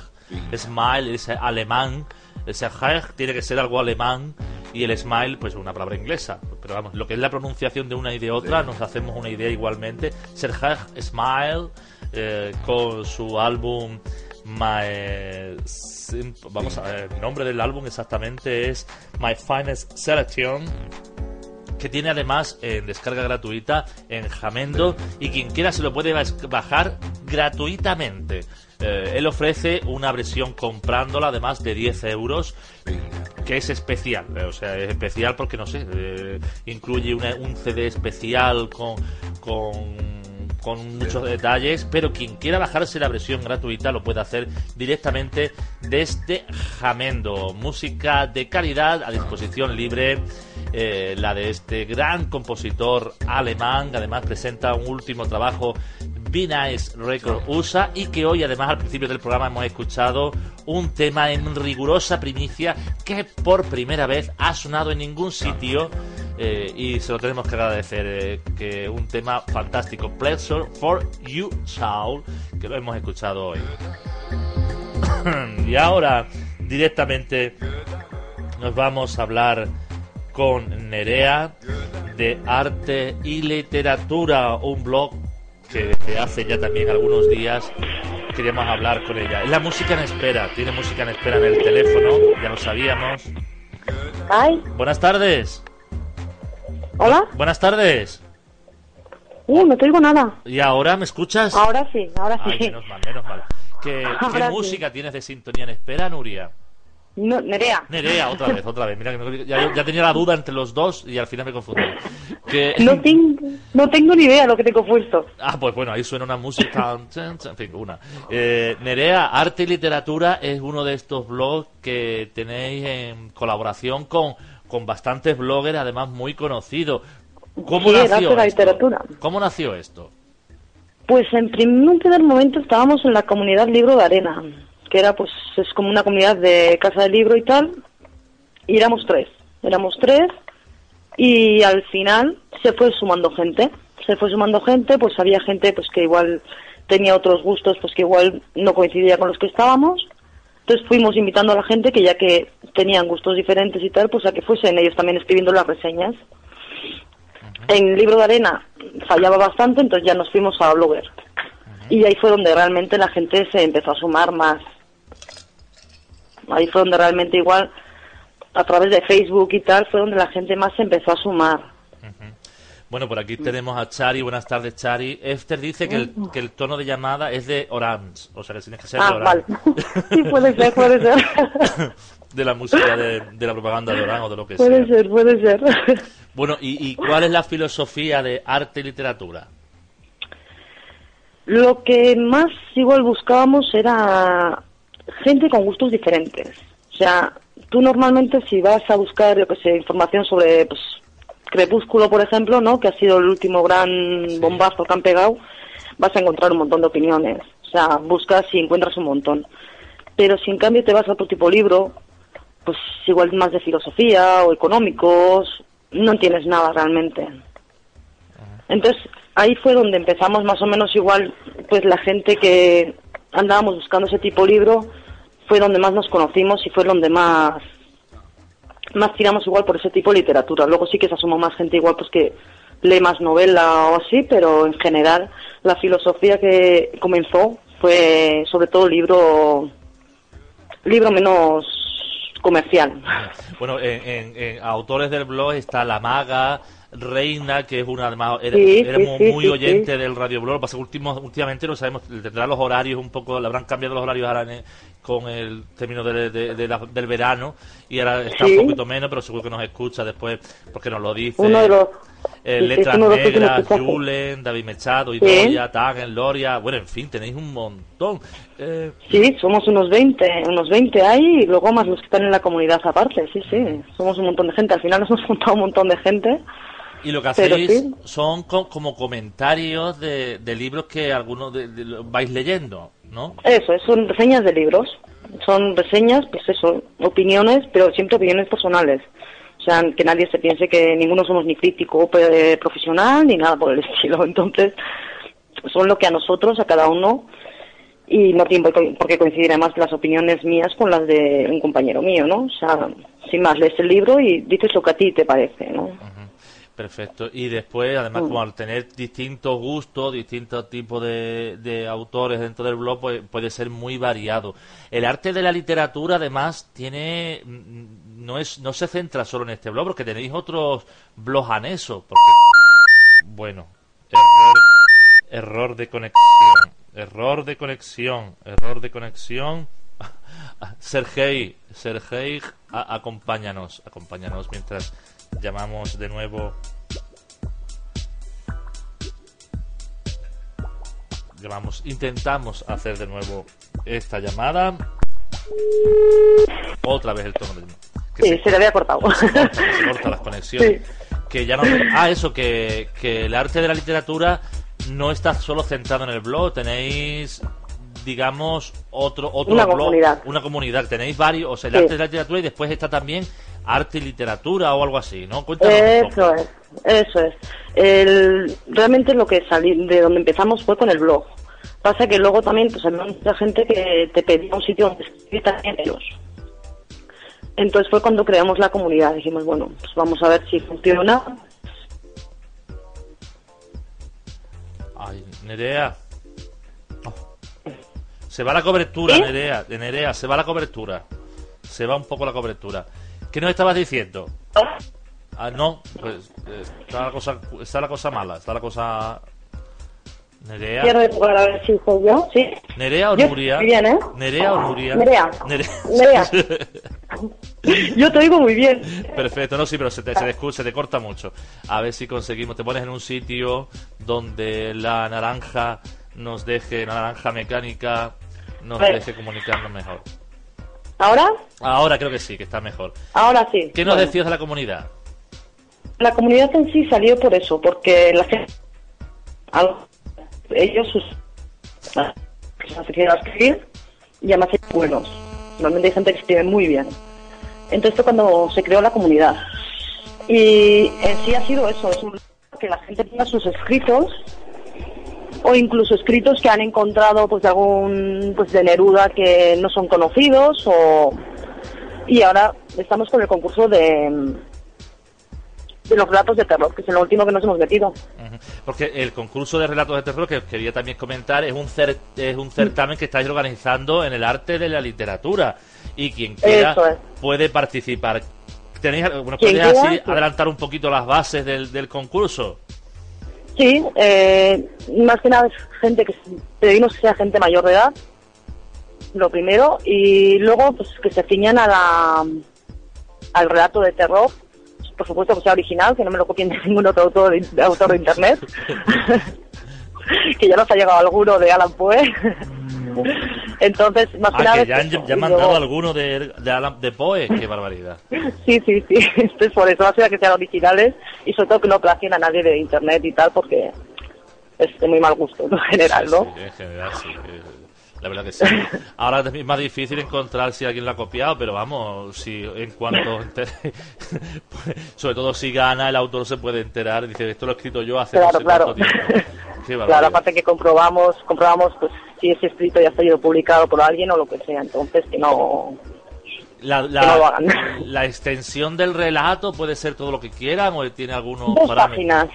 Smile, ese alemán. El Sergej tiene que ser algo alemán y el Smile pues una palabra inglesa. Pero vamos, lo que es la pronunciación de una y de otra nos hacemos una idea igualmente. Sergej Smile eh, con su álbum My... Vamos a ver, el nombre del álbum exactamente es My Finest Selection que tiene además en descarga gratuita en Jamendo y quien quiera se lo puede bajar gratuitamente. Eh, él ofrece una versión comprándola además de 10 euros que es especial, eh, o sea, es especial porque no sé, eh, incluye un CD especial con, con con muchos detalles, pero quien quiera bajarse la versión gratuita lo puede hacer directamente desde Jamendo. Música de calidad a disposición libre, eh, la de este gran compositor alemán, que además presenta un último trabajo Be Nice Record USA y que hoy además al principio del programa hemos escuchado un tema en rigurosa primicia que por primera vez ha sonado en ningún sitio eh, y se lo tenemos que agradecer, eh, que un tema fantástico, Pleasure for You Soul, que lo hemos escuchado hoy. <coughs> y ahora directamente nos vamos a hablar con Nerea de Arte y Literatura, un blog que desde hace ya también algunos días queríamos hablar con ella. Es la música en espera, tiene música en espera en el teléfono, ya lo sabíamos. Buenas tardes. Hola. Buenas tardes. Uh, no te oigo nada. ¿Y ahora me escuchas? Ahora sí, ahora sí. Ay, menos mal, menos mal. ¿Qué, qué Ahora sí. música tienes de sintonía en espera, Nuria? No, Nerea. Nerea, otra vez, otra vez. Mira, que me- ya, ya tenía la duda entre los dos y al final me confundí. Que... <laughs> No, tengo, no tengo ni idea de lo que tengo puesto. Ah, pues bueno, ahí suena una música. En fin, una. Eh, Nerea, Arte y Literatura es uno de estos blogs que tenéis en colaboración con, con bastantes bloggers, además muy conocidos. ¿Cómo Sí, nació la literatura. ¿Cómo nació esto? Pues en primer momento estábamos en la comunidad Libro de Arena, que era pues es como una comunidad de casa de libro y tal, y éramos tres, éramos tres, y al final se fue sumando gente, se fue sumando gente, pues había gente pues que igual tenía otros gustos, pues que igual no coincidía con los que estábamos, entonces fuimos invitando a la gente que ya que tenían gustos diferentes y tal, pues a que fuesen ellos también escribiendo las reseñas. En Libro de Arena fallaba bastante, entonces ya nos fuimos a Blogger. Y ahí fue donde realmente la gente se empezó a sumar más. Ahí fue donde realmente igual, a través de Facebook y tal, fue donde la gente más se empezó a sumar. Bueno, por aquí tenemos a Chari. Buenas tardes, Chari. Esther dice que el, que el tono de llamada es de Orange. O sea, que tienes que ser de Ah, Orange. vale. <laughs> sí, puede ser, puede ser. <laughs> de la música de, de la propaganda de Orange o de lo que puede sea. ser, puede ser. <laughs> Bueno, ¿y, ¿y cuál es la filosofía de arte y literatura? Lo que más igual buscábamos era gente con gustos diferentes. O sea, tú normalmente si vas a buscar, yo que sé, información sobre pues, Crepúsculo, por ejemplo, ¿no? Que ha sido el último gran bombazo que han pegado, vas a encontrar un montón de opiniones. O sea, buscas y encuentras un montón. Pero si en cambio te vas a otro tipo de libro, pues igual más de filosofía o económicos, no entiendes nada realmente. Entonces, ahí fue donde empezamos más o menos igual, pues la gente que andábamos buscando ese tipo de libro, fue donde más nos conocimos y fue donde más más tiramos igual por ese tipo de literatura. Luego sí que se asomó más gente igual pues que lee más novela o así, pero en general la filosofía que comenzó fue sobre todo libro libro menos comercial. Bueno, en, en- en autores del blog está La Maga, Reina, que es una además era, Sí, sí, muy, sí, muy sí, oyente sí. del radioblog. Pasa que último, últimamente no sabemos, tendrá los horarios un poco, le habrán cambiado los horarios ahora en- con el término de- de- de la- del verano y ahora está un poquito menos, pero seguro que nos escucha después porque nos lo dice. Uno de los Eh, Letras Negras. Julen, David Mechado, Sí. Idoia, Tagen, Loria. Bueno, en fin, tenéis un montón. Eh, Sí, somos unos 20, unos 20 hay y luego más los que están en la comunidad aparte, sí, sí, somos un montón de gente, al final nos hemos juntado un montón de gente. Y lo que hacéis sí. son co- como comentarios de, de libros que algunos de- de- vais leyendo, ¿no? Eso, es, son reseñas de libros, son reseñas, pues eso, opiniones, pero siempre opiniones personales. O sea, que nadie se piense que ninguno somos ni crítico eh, profesional ni nada por el <laughs> estilo. Entonces, son lo que a nosotros, a cada uno, y no tiene por qué- coincidir además las opiniones mías con las de un compañero mío, ¿no? O sea, sin más, lees el libro y dices lo que a ti te parece, ¿no? Perfecto. Y después, además, como al tener distintos gustos, distintos tipos de, de autores dentro del blog, pues puede ser muy variado. El arte de la literatura, además, tiene mm, no es no se centra solo en este blog, porque tenéis otros blogs anexos. Porque, bueno, error, error de conexión, error de conexión, error de conexión. <laughs> Sergei, Sergei, a- acompáñanos, acompáñanos mientras llamamos de nuevo. Llamamos, intentamos hacer de nuevo esta llamada. Otra vez el tono del que Sí, se le había cortado. se corta, que se corta las conexiones. Que ya no. Ah, eso, que, que el arte de la literatura no está solo centrado en el blog. Tenéis, digamos, otro, otro Una blog. comunidad. Una comunidad. Tenéis varios. O sea, el Sí. arte de la literatura y después está también arte y literatura o algo así, ¿no? Cuéntanos. Eso es, eso es. El, realmente lo que salí, de donde empezamos fue con el blog. Pasa que luego también pues había mucha gente que te pedía un sitio donde escribir también ellos. Entonces fue cuando creamos la comunidad. Dijimos, bueno, pues vamos a ver si funciona. Ay, Nerea. Oh. Se va la cobertura, ¿Sí? Nerea. De Nerea, se va la cobertura. Se va un poco la cobertura. ¿Qué nos estabas diciendo? Ah, no, pues eh, está la cosa, está la cosa mala, está la cosa Nerea. Quiero jugar a ver si yo, sí. Nerea o Nuria. bien, ¿eh? Nerea o Nuria. Nerea. Nerea. Nerea. <laughs> Yo te oigo muy bien. Perfecto, no, sí, pero se te, se, te se te corta mucho. A ver si conseguimos. Te pones en un sitio donde la naranja nos deje, la naranja mecánica nos deje comunicarnos mejor. ¿Ahora? Ahora creo que sí, que está mejor. Ahora sí. ¿Qué nos Bueno, decías de la comunidad? La comunidad en sí salió por eso, porque la gente... ellos sus... se quieren escribir y además hay buenos. Normalmente hay gente que escribe muy bien. Entonces fue cuando se creó la comunidad. Y en sí ha sido eso, es un que la gente tenga sus escritos o incluso escritos que han encontrado pues de algún pues de Neruda que no son conocidos o y ahora estamos con el concurso de de los relatos de terror que es el último que nos hemos metido. Porque el concurso de relatos de terror que os quería también comentar es un cer- es un certamen que estáis organizando en el arte de la literatura y quien quiera es. puede participar. ¿Tenéis, bueno, Quien ¿Puedes quiera, así sí. adelantar un poquito las bases del, del concurso? Sí eh, más que nada es gente que pedimos que sea gente mayor de edad lo primero y luego pues que se ciñan a la al relato de terror por supuesto que sea original que no me lo copien <laughs> de ningún otro autor de, autor de internet <laughs> que ya nos ha llegado alguno de Alan Poe <laughs> entonces más que Ah, nada que es ya han, ya han mandado luego- alguno de, de, Alan- de Poe. ¡Qué barbaridad! Sí, sí, sí. <laughs> Entonces, por eso hace que sean originales y sobre todo que no plagien a nadie de internet y tal, porque es de muy mal gusto en general, ¿no? Sí, en general, sí. La verdad que sí. Ahora es más difícil encontrar si alguien lo ha copiado, pero vamos, si en cuanto <laughs> entere- pues, sobre todo si gana, el autor se puede enterar y dice, esto lo he escrito yo hace Claro, no sé claro. cuánto tiempo. <laughs> Claro, aparte que comprobamos, comprobamos pues si ese escrito ya ha sido publicado por alguien o lo que sea, entonces que no... La, que no lo la, hagan. <laughs> la extensión del relato puede ser todo lo que quieran o tiene algunos Dos parámetros. páginas,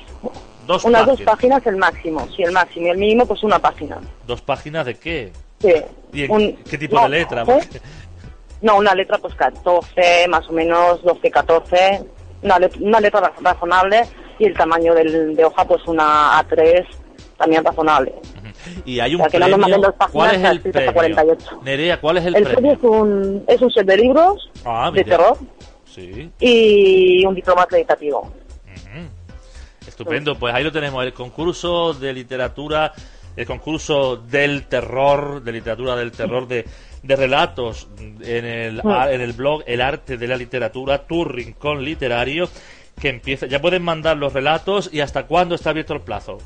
Dos unas páginas. dos páginas el máximo, sí, el máximo, y el mínimo pues una página. ¿Dos páginas de qué? Sí. ¿Y Un- qué tipo no, de letra? ¿eh? No, una letra pues 14, más o menos 12, 14, una, let- una letra ra- razonable y el tamaño del, de hoja pues una A3 también razonable. Y hay un O sea, no premio. páginas ¿Cuál es el premio? 48. Nerea, ¿cuál es el, El premio? premio es un, es un set de libros Ah, de terror Sí. y un diploma acreditativo. Ujú. Estupendo, pues ahí lo tenemos, el concurso de literatura, el concurso del terror, de literatura del terror, de, de relatos en el, Mm. a- en el blog El Arte de la Literatura, tu rincón literario, que empieza, ya pueden mandar los relatos y hasta cuándo está abierto el plazo.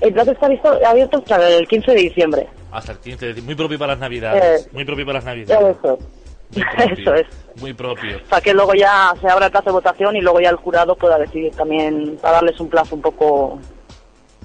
El plato está visto, abierto hasta el 15 de diciembre. Hasta el 15 de muy propio para las navidades, Eh, muy propio para las navidades. Eso, Muy <laughs> propio, eso es. Muy propio. Para que luego ya se abra el plazo de votación y luego ya el jurado pueda decidir también, para darles un plazo un poco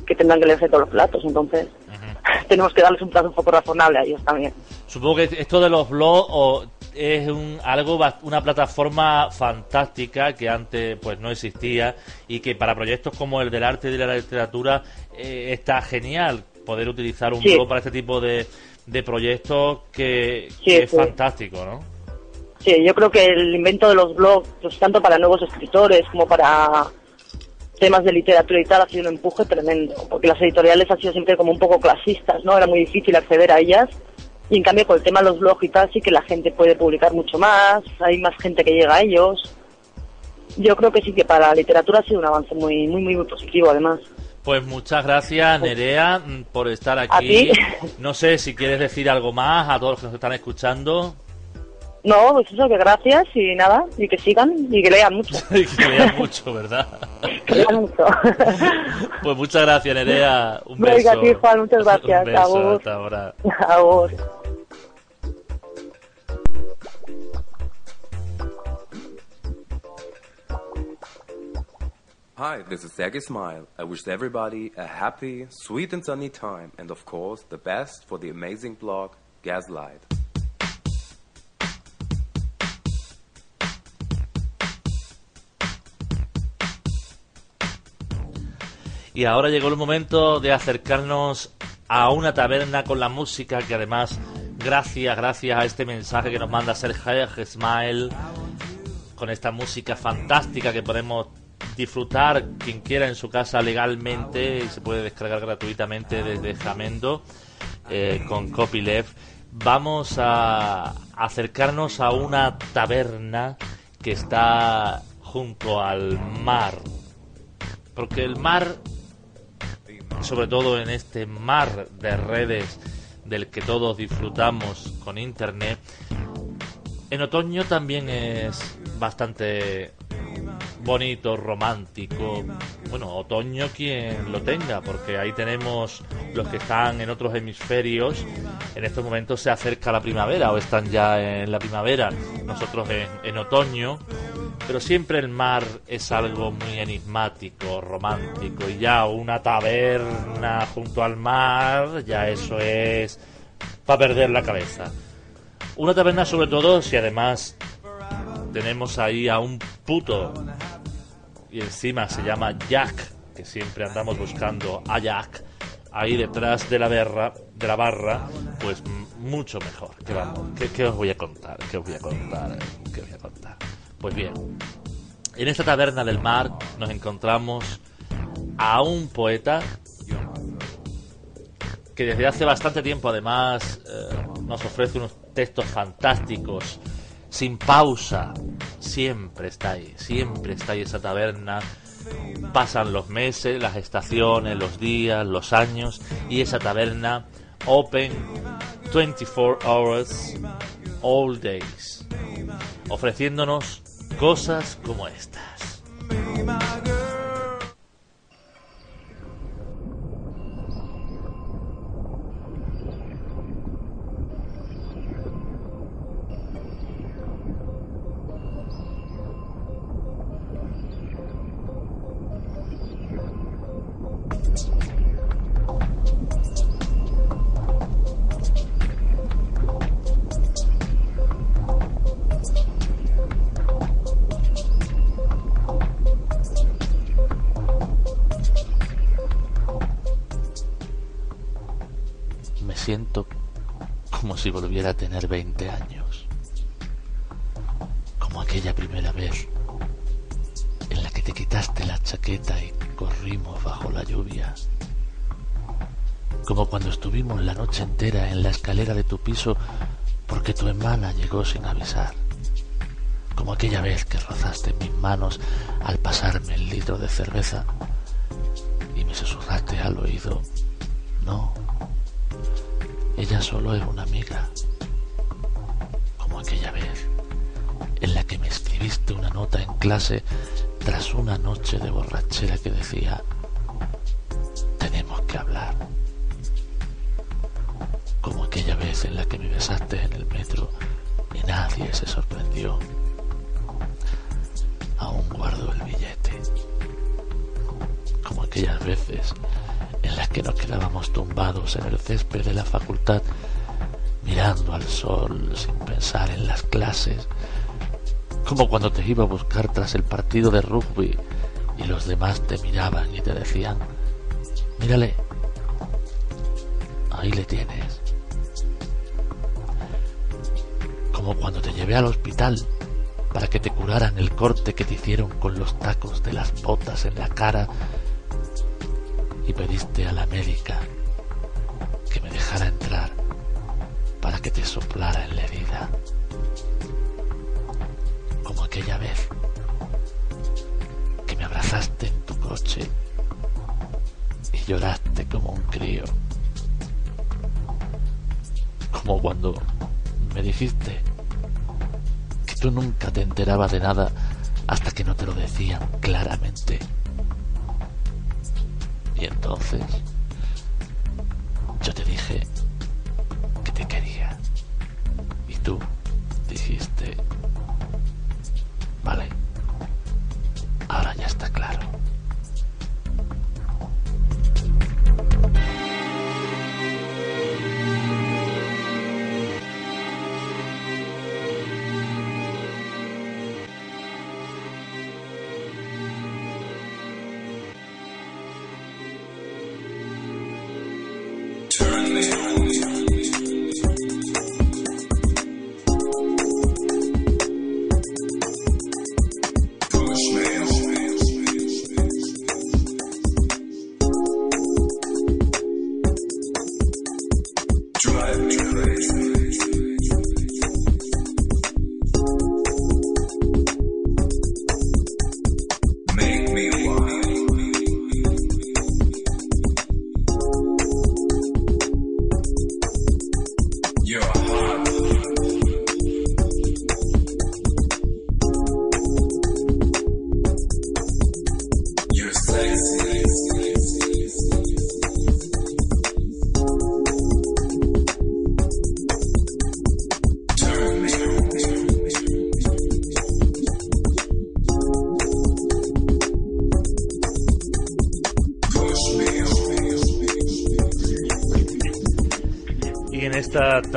que tendrán que leerse todos los platos. Entonces, <laughs> tenemos que darles un plazo un poco razonable a ellos también. Supongo que esto de los blogs o- es un, algo una plataforma fantástica que antes pues no existía y que para proyectos como el del arte y de la literatura eh, está genial poder utilizar un Sí. blog para este tipo de, de proyectos que, Sí, que es sí. fantástico, ¿no? Sí, yo creo que el invento de los blogs, pues tanto para nuevos escritores como para temas de literatura y tal, ha sido un empuje tremendo, porque las editoriales han sido siempre como un poco clasistas, ¿no? Era muy difícil acceder a ellas. Y en cambio, con el tema de los blogs y tal, sí que la gente puede publicar mucho más, hay más gente que llega a ellos. Yo creo que sí que para la literatura ha sido un avance muy, muy, muy, muy positivo, además. Pues muchas gracias, Nerea, mm, por estar A aquí. ti. No sé si quieres decir algo más a todos los que nos están escuchando. No, pues eso, que gracias y nada, y que sigan y que lean mucho. <laughs> Y que lean mucho, ¿verdad? Que lean mucho. <laughs> Pues muchas gracias, Nerea. Un beso. Venga, a ti, Juan, muchas <laughs> gracias. Un beso, Agur. hasta ahora. Agur. Hi, this is Sergey Smile. I wish everybody a happy, sweet, and sunny time, and of course, the best for the amazing blog Gaslight. Y ahora llegó el momento de acercarnos a una taberna con la música que además, gracias, gracias a este mensaje que nos manda Sergio Smile, con esta música fantástica que podemos disfrutar quien quiera en su casa legalmente y se puede descargar gratuitamente desde Jamendo eh, con copyleft. Vamos a acercarnos a una taberna que está junto al mar. Porque el mar, sobre todo en este mar de redes del que todos disfrutamos con internet, en otoño también es bastante bonito, romántico. Bueno, otoño quien lo tenga, porque ahí tenemos los que están en otros hemisferios. En estos momentos se acerca la primavera o están ya en la primavera, nosotros en, otoño. Pero siempre el mar es algo muy enigmático, romántico. Y ya una taberna junto al mar, ya eso es para perder la cabeza. Una taberna sobre todo si además tenemos ahí a un puto y encima se llama Jack, que siempre andamos buscando a Jack, ahí detrás de la barra, de la barra, pues mucho mejor. ¿Qué, vamos? ¿Qué, os voy a contar? ¿Qué os voy a contar? ¿Qué os voy a contar? Pues bien, en esta taberna del mar nos encontramos a un poeta que desde hace bastante tiempo además eh, nos ofrece unos textos fantásticos, sin pausa, siempre está ahí, siempre está ahí esa taberna. Pasan los meses, las estaciones, los días, los años y esa taberna open 24 hours, all days, ofreciéndonos cosas como estas. Siento como si volviera a tener 20 años. Como aquella primera vez en la que te quitaste la chaqueta y corrimos bajo la lluvia. Como cuando estuvimos la noche entera en la escalera de tu piso porque tu hermana llegó sin avisar. Como aquella vez que rozaste mis manos al pasarme el litro de cerveza y me susurraste al oído, no, ella solo es una amiga, como aquella vez en la que me escribiste una nota en clase tras una noche de borrachera que decía, tenemos que hablar. Como aquella vez en la que me besaste en el metro y nadie se sorprendió. Aún guardo el billete. Como aquellas veces en las que nos quedábamos tumbados en el césped de la facultad, mirando al sol sin pensar en las clases, como cuando te iba a buscar tras el partido de rugby y los demás te miraban y te decían, mírale, ahí le tienes. Como cuando te llevé al hospital para que te curaran el corte que te hicieron con los tacos de las botas en la cara y pediste a la médica que me dejara entrar para que te soplara en la herida. Como aquella vez que me abrazaste en tu coche y lloraste como un crío. Como cuando me dijiste que tú nunca te enterabas de nada hasta que no te lo decían claramente. Y entonces yo te dije que te quería. Y tú dijiste, vale, ahora ya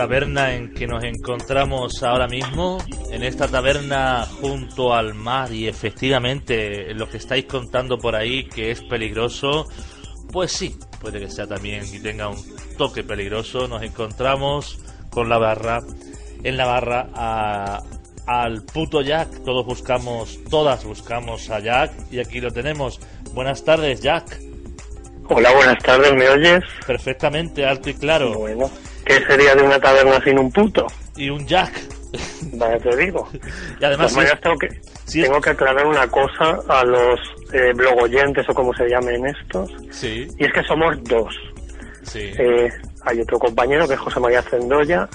taberna en que nos encontramos ahora mismo, en esta taberna junto al mar y efectivamente lo que estáis contando por ahí que es peligroso, pues sí, puede que sea también y tenga un toque peligroso. Nos encontramos con la barra, en la barra a, al puto Jack. Todos buscamos, todas buscamos a Jack y aquí lo tenemos. Buenas tardes, Jack. Hola, buenas tardes, ¿me oyes? Perfectamente, alto y claro. Bueno, ¿qué sería de una taberna sin un puto? Y un Jack. Vaya, te digo. Y además, Pues si es- tengo, que, si es- tengo que aclarar una cosa a los eh, blogoyentes o como se llamen estos. Sí, Y es que somos dos. sí. Eh, hay otro compañero que es José María Cendoya,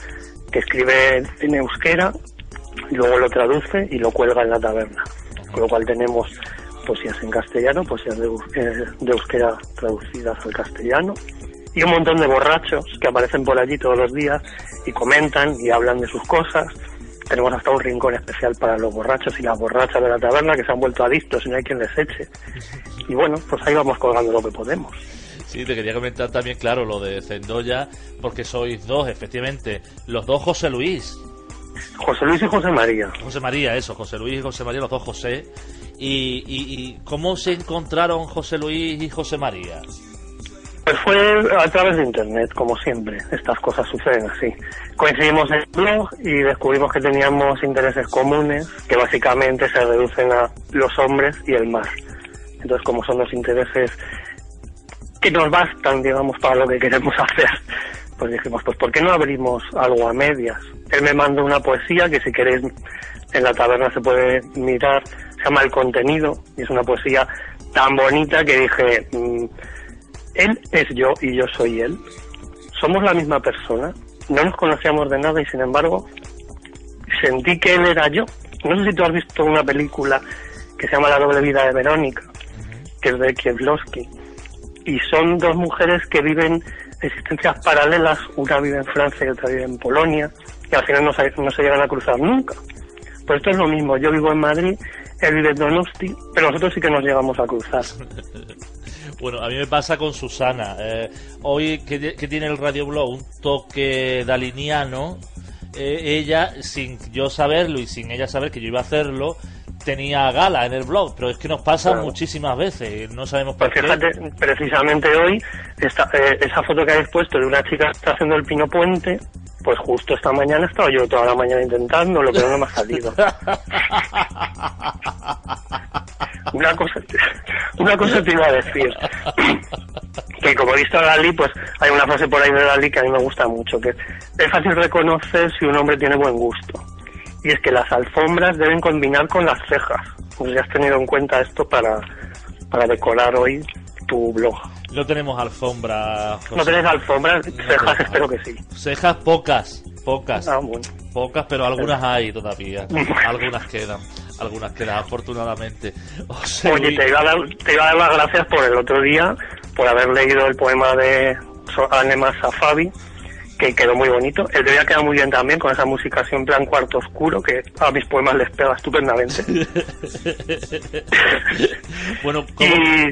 que escribe en euskera, y luego lo traduce y lo cuelga en la taberna. Con lo cual tenemos poesías en castellano, poesías de, eh, de euskera traducidas al castellano, y un montón de borrachos que aparecen por allí todos los días y comentan y hablan de sus cosas. Tenemos hasta un rincón especial para los borrachos y las borrachas de la taberna que se han vuelto adictos y no hay quien les eche. Y bueno, pues ahí vamos colgando lo que podemos. Sí, te quería comentar también, claro, lo de Zendoya, porque sois dos, efectivamente. Los dos José Luis. José Luis y José María. José María, eso, José Luis y José María, los dos José. Y, y, y cómo se encontraron José Luis y José María? Pues fue a través de internet, como siempre. Estas cosas suceden así. Coincidimos en el blog y descubrimos que teníamos intereses comunes, que básicamente se reducen a los hombres y el mar. Entonces, como son los intereses que nos bastan, digamos, para lo que queremos <laughs> hacer, pues dijimos, pues ¿por qué no abrimos algo a medias? Él me mandó una poesía que si queréis en la taberna se puede mirar, se llama El contenido, y es una poesía tan bonita que dije, mm, él es yo y yo soy él. Somos la misma persona. No nos conocíamos de nada y sin embargo sentí que él era yo. No sé si tú has visto una película que se llama La doble vida de Verónica, que es de Kieslowski. Y son dos mujeres que viven existencias paralelas. Una vive en Francia y otra vive en Polonia. Y al final no se, no se llegan a cruzar nunca. Pues esto es lo mismo. Yo vivo en Madrid, vive en Donosti, pero nosotros sí que nos llegamos a cruzar. <laughs> Bueno, a mí me pasa con Susana. Eh, hoy que, que tiene el radioblog un toque daliniano, eh, ella, sin yo saberlo y sin ella saber que yo iba a hacerlo, tenía gala en el blog, pero es que nos pasa Claro. muchísimas veces, no sabemos por Pues qué. fíjate, precisamente hoy, esta, eh, esa foto que habéis puesto de una chica que está haciendo el pino puente, pues justo esta mañana he estado yo toda la mañana intentando, lo que no me ha salido. <laughs> Una cosa, una cosa te iba a decir. Que como he visto a Dalí, pues hay una frase por ahí de Dalí que a mí me gusta mucho, que es fácil reconocer si un hombre tiene buen gusto. Y es que las alfombras deben combinar con las cejas. Pues ya has tenido en cuenta esto para, para decorar hoy tu blog. No tenemos alfombra. José. ¿No tenés alfombras? Cejas <laughs> espero que sí. Cejas pocas, pocas. Ah, bueno. Pocas, pero algunas hay todavía. <laughs> Algunas quedan. Algunas quedan, afortunadamente. José Oye, te iba, a dar, te iba a dar las gracias por el otro día, por haber leído el poema de So- Anema Safavi, que quedó muy bonito. El de hoy ha quedado muy bien también, con esa música así en plan cuarto oscuro, que a mis poemas les pega estupendamente. <laughs> bueno, ¿cómo? Y...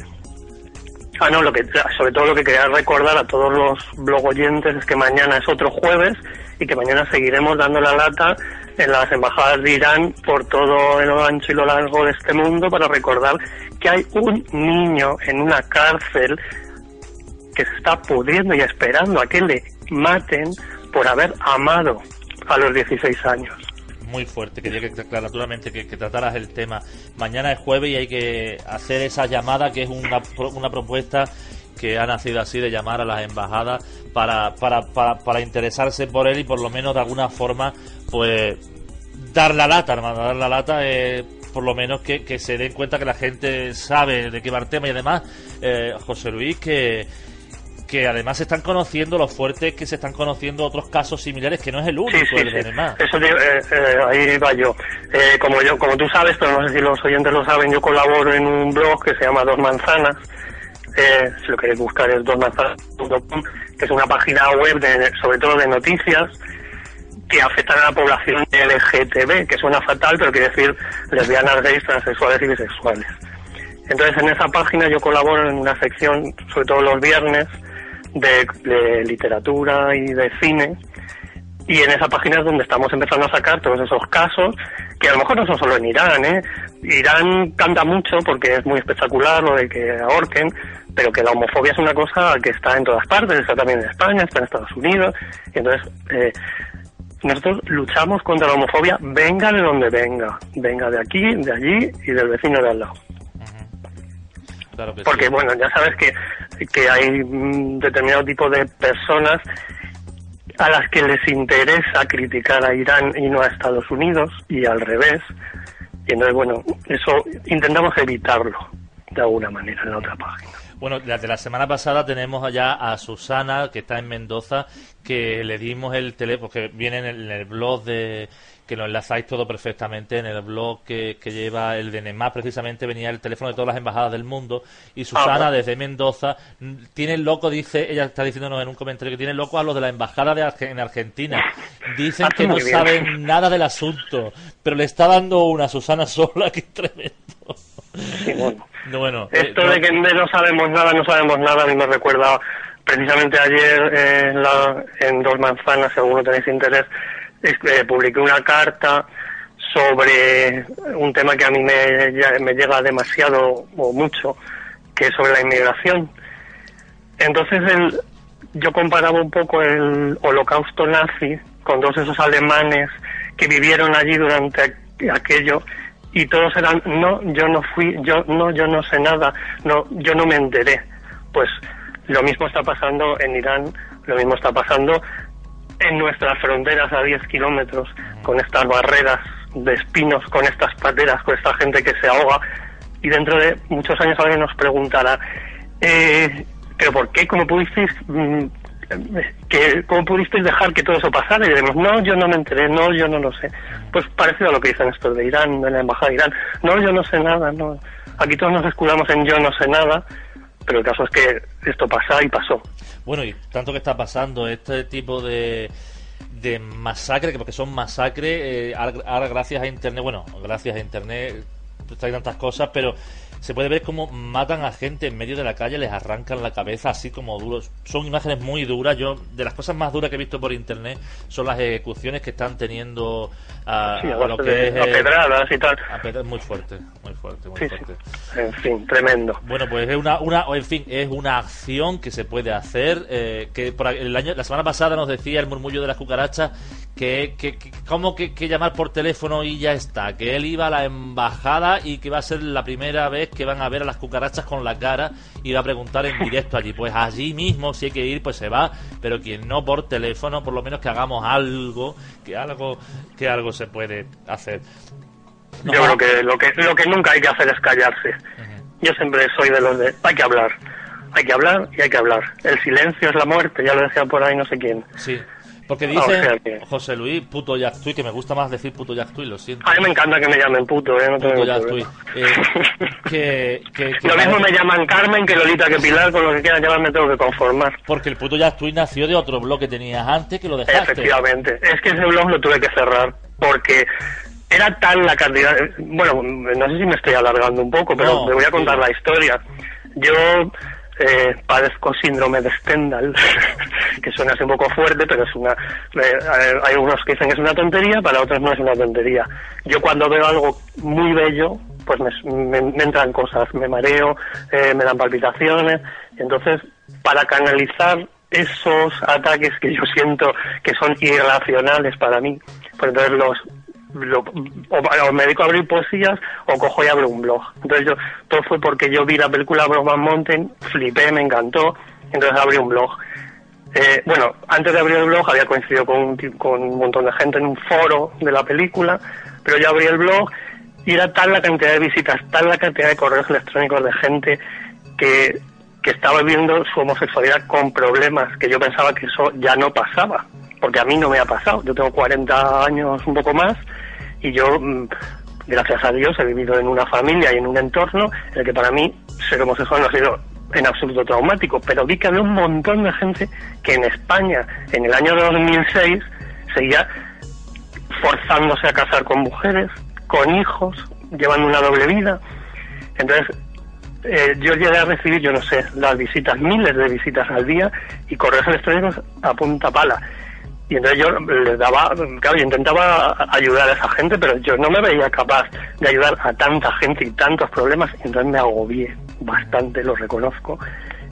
Ah, no, lo que, sobre todo lo que quería recordar a todos los blog oyentes es que mañana es otro jueves y que mañana seguiremos dando la lata en las embajadas de Irán por todo el ancho y lo largo de este mundo para recordar que hay un niño en una cárcel que se está pudriendo y esperando a que le maten por haber amado a los 16 años. Muy fuerte. Quería que, claro, naturalmente, que, que trataras el tema. Mañana es jueves y hay que hacer esa llamada, que es una, una propuesta que ha nacido así de llamar a las embajadas para, para, para, para interesarse por él y por lo menos de alguna forma, pues, dar la lata, hermano, dar la lata, eh, por lo menos que, que se den cuenta que la gente sabe de qué va el tema y además, eh, José Luis, que que además se están conociendo lo fuerte que se están conociendo otros casos similares que no es el único Sí, sí, el de sí. Neymar. Eso eh, eh, ahí va yo. Eh, como yo, como tú sabes, pero no sé si los oyentes lo saben, yo colaboro en un blog que se llama Dos Manzanas. Eh, si lo queréis buscar es dosmanzanas.com, que es una página web de, sobre todo de noticias que afectan a la población LGTB, que suena fatal, pero quiere decir lesbianas, gays, transexuales y bisexuales. Entonces, en esa página yo colaboro en una sección, sobre todo los viernes, de, de literatura y de cine y en esa página es donde estamos empezando a sacar todos esos casos, que a lo mejor no son solo en Irán, ¿eh? Irán canta mucho porque es muy espectacular lo de que ahorquen, pero que la homofobia es una cosa que está en todas partes, está también en España, está en Estados Unidos, y entonces eh, nosotros luchamos contra la homofobia, venga de donde venga, venga de aquí, de allí y del vecino de al lado. Claro Porque sí. bueno, ya sabes que, que hay determinado tipo de personas a las que les interesa criticar a Irán y no a Estados Unidos y al revés. Y entonces, bueno, eso intentamos evitarlo de alguna manera en la otra página. Bueno, la de la semana pasada tenemos allá a Susana, que está en Mendoza, que le dimos el teléfono, que viene en el blog de que lo enlazáis todo perfectamente en el blog que, que lleva el de NEMA, precisamente venía el teléfono de todas las embajadas del mundo y Susana Ah, desde Mendoza tiene loco, dice, ella está diciéndonos en un comentario que tiene loco a los de la embajada de Arge- en Argentina. Dicen Hace que no bien. saben nada del asunto, pero le está dando una Susana sola, <laughs> que tremendo. Sí, bueno. No, bueno, eh, Esto no- de que no sabemos nada, no sabemos nada, a mí me recuerda precisamente ayer eh, en, la- en Dos Manzanas, si alguno tenéis interés, eh, publiqué una carta sobre un tema que a mí me, me llega demasiado o mucho, que es sobre la inmigración. Entonces el, yo comparaba un poco el holocausto nazi con todos esos alemanes que vivieron allí durante aqu- aquello y todos eran no yo no fui yo no yo no sé nada no yo no me enteré pues lo mismo está pasando en Irán lo mismo está pasando en nuestras fronteras a 10 kilómetros con estas barreras de espinos con estas pateras con esta gente que se ahoga. Y dentro de muchos años alguien nos preguntará eh, pero por qué cómo pudisteis mm, que cómo pudisteis dejar que todo eso pasara y diremos no yo no me enteré no yo no lo sé. Pues parecido a lo que dicen estos de Irán de la embajada de Irán. No yo no sé nada no. Aquí todos nos escudamos en yo no sé nada pero el caso es que esto pasa y pasó Bueno, y tanto que está pasando este tipo de, de masacre, que porque son masacres, eh, ahora, ahora gracias a Internet, bueno, gracias a Internet hay tantas cosas, pero se puede ver cómo matan a gente en medio de la calle, les arrancan la cabeza así como duros. Son imágenes muy duras. Yo, de las cosas más duras que he visto por Internet son las ejecuciones que están teniendo a, Sí, a a lo que es... a pedradas y tal. a pedra- muy fuerte, muy fuerte, muy Sí, sí. fuerte. en fin tremendo Bueno, pues es una, una, en fin, es una acción que se puede hacer. eh, que por el año, la semana pasada nos decía el murmullo de las cucarachas que, que, que cómo que, que llamar por teléfono y ya está. Que él iba a la embajada y que va a ser la primera vez que van a ver a las cucarachas con la cara y va a preguntar en directo allí. Pues allí mismo, si hay que ir, pues se va. Pero quien no por teléfono, por lo menos que hagamos algo, que algo, que algo se puede hacer. Yo creo que lo que lo que nunca hay que hacer es callarse yo siempre soy de los de hay que hablar hay que hablar y hay que hablar el silencio es la muerte ya lo decía por ahí no sé quién Sí, porque Ah, dice o sea que- José Luis, puto Jack Tui, que me gusta más decir puto Jack Tui, lo siento. a mí me encanta que me llamen puto eh no tengo Puto Jack Tui. Eh, <laughs> que, que- que lo mismo me llaman Carmen que Lolita que Pilar con lo que quieran llamarme tengo que conformar Porque el puto Jack Tui nació de otro blog que tenías antes que lo dejaste. Efectivamente. Es que ese blog lo tuve que cerrar porque era tal la cantidad. Bueno, no sé si me estoy alargando un poco, pero No, me voy a contar sí. la historia. Yo eh, padezco síndrome de Stendhal, <laughs> que suena así un poco fuerte, pero es una. eh, hay algunos que dicen que es una tontería, para otros no es una tontería. Yo cuando veo algo muy bello, pues me, me- entran cosas, me mareo, eh, me dan palpitaciones, entonces para canalizar esos ataques que yo siento que son irracionales para mí, pues entonces los lo- o, o me dedico a abrir poesías o cojo y abro un blog. Entonces yo, todo fue porque yo vi la película Brokeback Mountain, flipé, me encantó, entonces abrí un blog. Eh, bueno, antes de abrir el blog había coincidido con un, con un montón de gente en un foro de la película, pero yo abrí el blog y era tal la cantidad de visitas, tal la cantidad de correos electrónicos de gente que, que estaba viendo su homosexualidad con problemas, que yo pensaba que eso ya no pasaba, porque a mí no me ha pasado. Yo tengo 40 años, un poco más, y yo, mm, gracias a Dios, he vivido en una familia y en un entorno en el que para mí ser homosexual no ha sido en absoluto traumático, pero vi que había un montón de gente que en España, en el año 2006, seguía forzándose a casar con mujeres, con hijos, llevando una doble vida. Entonces, eh, yo llegué a recibir, yo no sé, las visitas, miles de visitas al día y correos electrónicos a punta pala. Y entonces yo les daba, claro, yo intentaba ayudar a esa gente, pero yo no me veía capaz de ayudar a tanta gente y tantos problemas, y entonces me agobié bastante, lo reconozco,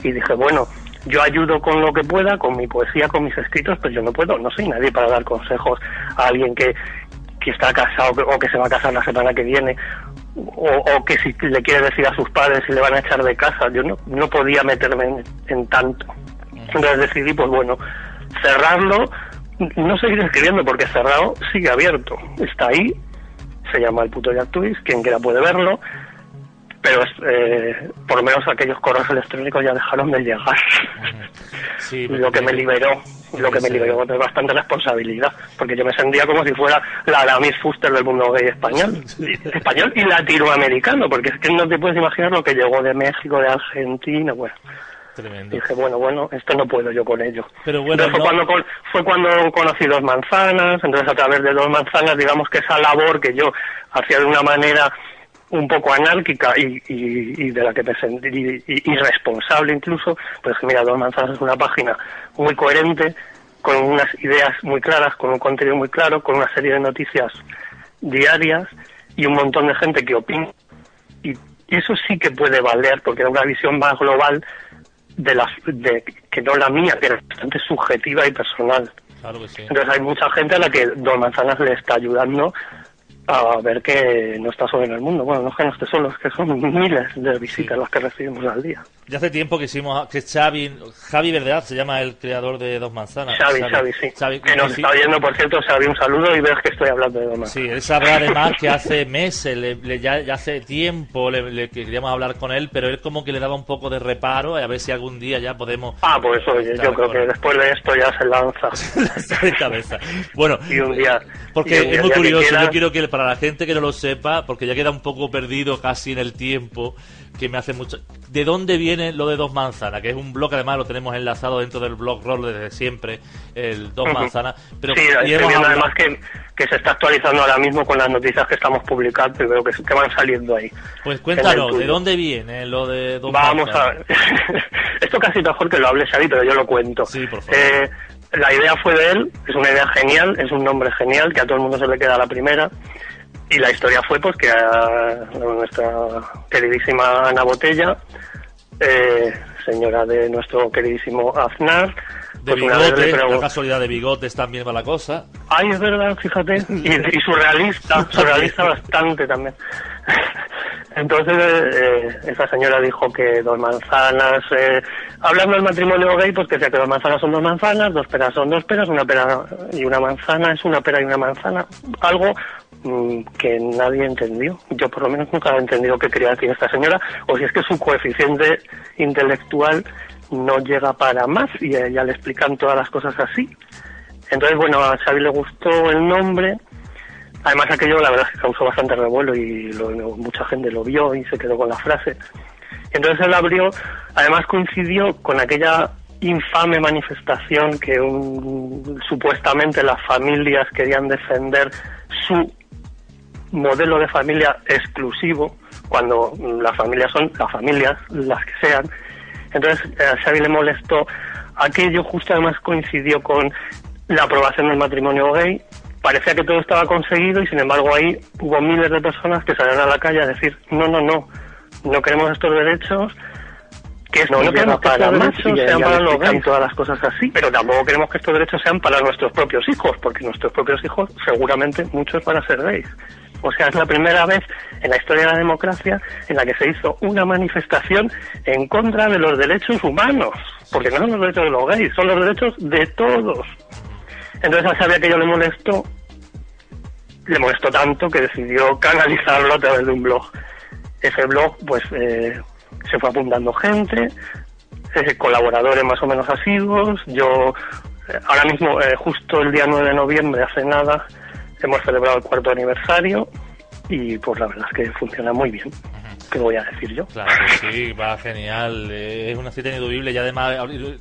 y dije, bueno, yo ayudo con lo que pueda, con mi poesía, con mis escritos, pero yo no puedo, no soy nadie para dar consejos a alguien que, que está casado o que se va a casar la semana que viene, o, o que si le quiere decir a sus padres si le van a echar de casa, yo no, no podía meterme en, en tanto. Entonces decidí, pues bueno, cerrarlo, no seguir escribiendo porque cerrado sigue abierto, está ahí, se llama el puto Jack Twist, quien quiera puede verlo, pero es, eh, por lo menos aquellos correos electrónicos ya dejaron de llegar. Sí, lo que me liberó, lo que me liberó de bastante responsabilidad, porque yo me sentía como si fuera la, Miss Fuster del mundo gay español, español y latinoamericano, porque es que no te puedes imaginar lo que llegó de México, de Argentina, bueno. Tremendo. Dije, bueno, bueno, esto no puedo yo con ello. Pero bueno, Entonces fue, no- cuando, con- fue cuando conocí dos manzanas, entonces a través de dos manzanas, digamos que esa labor que yo hacía de una manera un poco anárquica y, y- y de la que me sentí irresponsable incluso, pues mira, dos manzanas es una página muy coherente, con unas ideas muy claras, con un contenido muy claro, con una serie de noticias diarias y un montón de gente que opina y y eso sí que puede valer porque era una visión más global de las de que no la mía que era bastante subjetiva y personal Claro que sí. entonces hay mucha gente a la que Don Manzanas le está ayudando a ver que no está solo en el mundo bueno no es que no esté solo es que son miles de visitas las que recibimos al día Ya hace tiempo que hicimos que Xavi, Javi Verdad se llama el creador de Dos Manzanas. Xavi, Xavi, sí Xavi, que nos sí. está oyendo por cierto Xavi un saludo y ves que estoy hablando de Don Manzanas Sí, él sabrá además que hace meses, le- le- ya, ya hace tiempo le, le queríamos hablar con él, pero él como que le daba un poco de reparo, a ver si algún día ya podemos ah pues oye yo creo que él. después de esto ya se lanza <laughs> lanzar de cabeza. Bueno, y un día porque y un día, es muy curioso, quiera, yo quiero que para la gente que no lo sepa, porque ya queda un poco perdido casi en el tiempo, que me hace mucho... ¿De dónde viene lo de Dos Manzanas? Que es un blog, además lo tenemos enlazado dentro del blog Roll desde siempre, el Dos. Manzanas. Pero sí, estoy viendo hablado- además que, que se está actualizando ahora mismo con las noticias que estamos publicando y veo que, que van saliendo ahí. Pues cuéntanos, ¿de dónde viene lo de Dos Vamos a Manzanas? ver. <laughs> Esto casi mejor que lo hable Xavi, pero yo lo cuento. Sí, por favor. Eh, la idea fue de él, es una idea genial, es un nombre genial, que a todo el mundo se le queda la primera. Y la historia fue pues que a nuestra queridísima Ana Botella, eh, señora de nuestro queridísimo Aznar, De pues preguntó- la casualidad de bigotes también va la cosa. Ay, es verdad, fíjate. Y, y surrealista, <laughs> surrealista bastante también. Entonces, eh, esa señora dijo que dos manzanas, eh, hablando del matrimonio gay, pues que decía que dos manzanas son dos manzanas, dos peras son dos peras, una pera y una manzana es una pera y una manzana. Algo mm, que nadie entendió. Yo por lo menos nunca he entendido qué quería decir esta señora, o si es que su coeficiente intelectual no llega para más y a ella le explican todas las cosas así. Entonces, bueno, a Xavi le gustó el nombre. Además, aquello la verdad es que causó bastante revuelo y mucha gente lo vio y se quedó con la frase. Entonces él abrió, además coincidió con aquella infame manifestación que supuestamente las familias querían defender su modelo de familia exclusivo, cuando las familias son las familias, las que sean. Entonces eh, a Xavi le molestó aquello, justo además coincidió con la aprobación del matrimonio gay. Parecía que todo estaba conseguido y sin embargo ahí hubo miles de personas que salieron a la calle a decir no, no, no, no queremos estos derechos, que no, no queremos que para ya- sean para los gays, todas las cosas así, pero tampoco queremos que estos derechos sean para nuestros propios hijos, porque nuestros propios hijos seguramente muchos van a ser gays. O sea, es la primera vez en la historia de la democracia en la que se hizo una manifestación en contra de los derechos humanos, porque no son los derechos de los gays, son los derechos de todos. Entonces a sabía que yo le molestó, le molestó tanto que decidió canalizarlo a través de un blog. Ese blog, pues, eh, se fue apuntando gente, eh, colaboradores más o menos asiduos. Yo, eh, ahora mismo, eh, justo el día 9 de noviembre, hace nada, hemos celebrado el cuarto aniversario y pues la verdad es que funciona muy bien. ¿Qué voy a decir yo? Claro que sí, va genial. Es una cita ineludible y además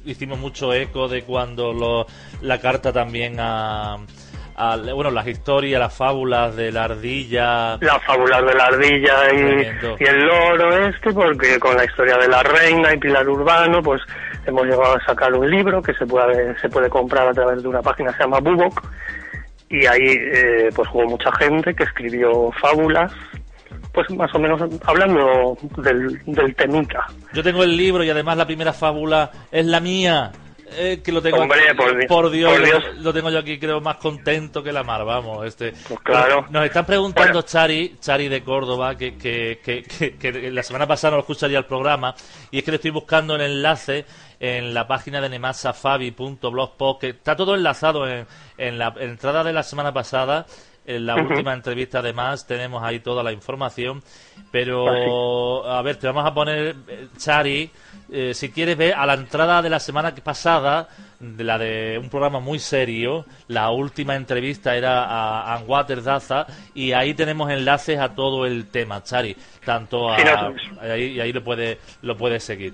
hicimos mucho eco de cuando lo- la carta también a, al- bueno, las historias, las fábulas de la ardilla. Las fábulas de la ardilla y el loro este, porque con la historia de la reina y Pilar Urbano, pues hemos llegado a sacar un libro que se puede, se puede comprar a través de una página que se llama Bubok, y ahí eh, pues hubo mucha gente que escribió fábulas, pues más o menos hablando del, del temita. Yo tengo el libro y además la primera fábula es la mía. Eh, que lo tengo Hombre, aquí. por Di- por Dios, por lo- Dios. Lo, tengo yo aquí creo más contento que la mar, vamos. Este, Pues claro. Nos están preguntando Bueno. Chari, Chari de Córdoba, que, que, que, la semana pasada no lo escucharía el programa, y es que le estoy buscando el enlace en la página de nemasafabi.blogspot, que está todo enlazado en, en la entrada de la semana pasada, en la última entrevista además tenemos ahí toda la información, pero a ver, te vamos a poner, eh, Chari, eh, si quieres ver a la entrada de la semana que- pasada, de la de un programa muy serio, la última entrevista era a Anwater Daza y ahí tenemos enlaces a todo el tema, Chari, tanto a Sí, no, ahí, y ahí lo puede lo puedes seguir.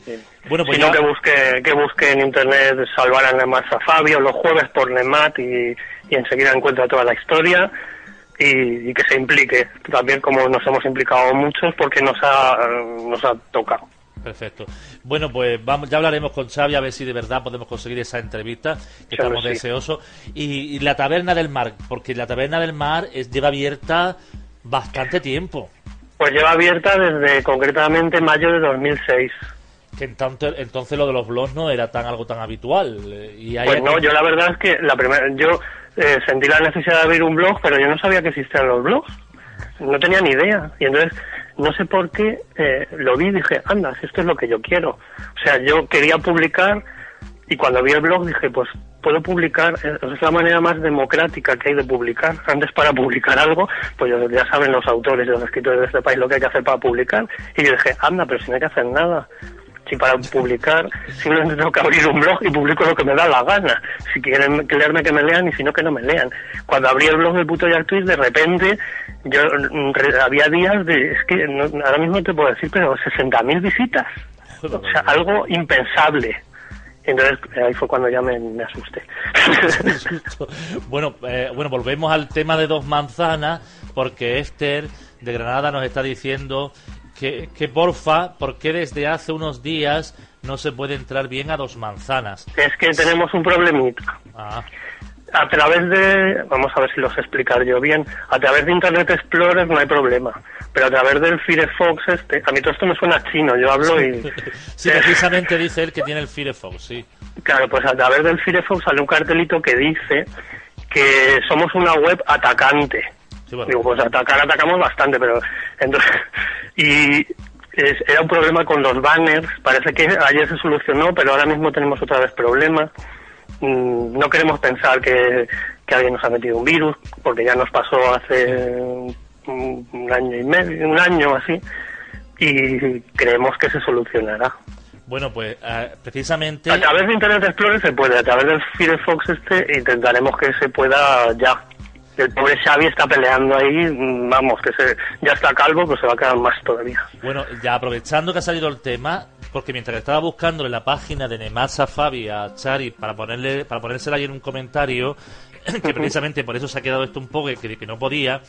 Bueno, pues sino ya- que busque, que busque en internet salvar a Nemat a Fabio los jueves por Nemat y, y enseguida encuentra toda la historia y, y que se implique también como nos hemos implicado muchos porque nos ha, nos ha tocado. Perfecto. Bueno, pues vamos, ya hablaremos con Xavi a ver si de verdad podemos conseguir esa entrevista, que Claro, estamos sí. deseosos. Y, y la Taberna del Mar, porque la Taberna del Mar es, lleva abierta bastante tiempo. Pues lleva abierta desde concretamente mayo de 2006. Que entonces, entonces lo de los blogs no era tan algo tan habitual. eh, Y hay Pues no, yo la verdad es que la primera, yo eh, sentí la necesidad de abrir un blog, pero yo no sabía que existían los blogs. No tenía ni idea. Y entonces, no sé por qué, eh, lo vi y dije, anda, si esto es lo que yo quiero. O sea, yo quería publicar y cuando vi el blog dije, pues puedo publicar, eh, es la manera más democrática que hay de publicar. Antes para publicar algo, pues ya- saben los autores y los escritores de este país lo que hay que hacer para publicar. Y yo dije, anda, pero si no hay que hacer nada. Si para publicar simplemente tengo que abrir un blog y publico lo que me da la gana. Si quieren leerme que me lean y si no que no me lean. Cuando abrí el blog del puto Jack Twist, de repente yo mm, había días de, es que no- ahora mismo te puedo decir, pero 60.000 visitas. O sea, algo impensable. Entonces ahí fue cuando ya me, me asusté. <laughs> bueno, eh, bueno, volvemos al tema de dos manzanas, porque Esther de Granada nos está diciendo que, que porfa, porque desde hace unos días no se puede entrar bien a dos manzanas. es que tenemos un problemita. Ah, A través de, vamos a ver si los explicar yo bien, a través de Internet Explorer no hay problema, pero a través del Firefox este, a mí todo esto me suena chino, yo hablo y... <laughs> sí, precisamente dice él que tiene el Firefox, sí. Claro, pues a través del Firefox sale un cartelito que dice que somos una web atacante. Sí, bueno. Digo, pues atacar atacamos bastante, pero entonces <laughs> y es- era un problema con los banners. Parece que ayer se solucionó, pero ahora mismo tenemos otra vez problemas. Mm, No queremos pensar que, que alguien nos ha metido un virus, porque ya nos pasó hace un, un año y medio, un año así, y creemos que se solucionará. Bueno, pues eh, precisamente... A través de Internet Explorer se puede, a través del Firefox este intentaremos que se pueda ya. El pobre Xavi está peleando ahí, vamos, que se ya está calvo, pues se va a quedar más todavía. Bueno, ya aprovechando que ha salido el tema, porque mientras estaba buscando en la página de Nemasa Fabi a Chari para ponerle para ponérsela ahí en un comentario, <coughs> que precisamente por eso se ha quedado esto un poco que, que no podía.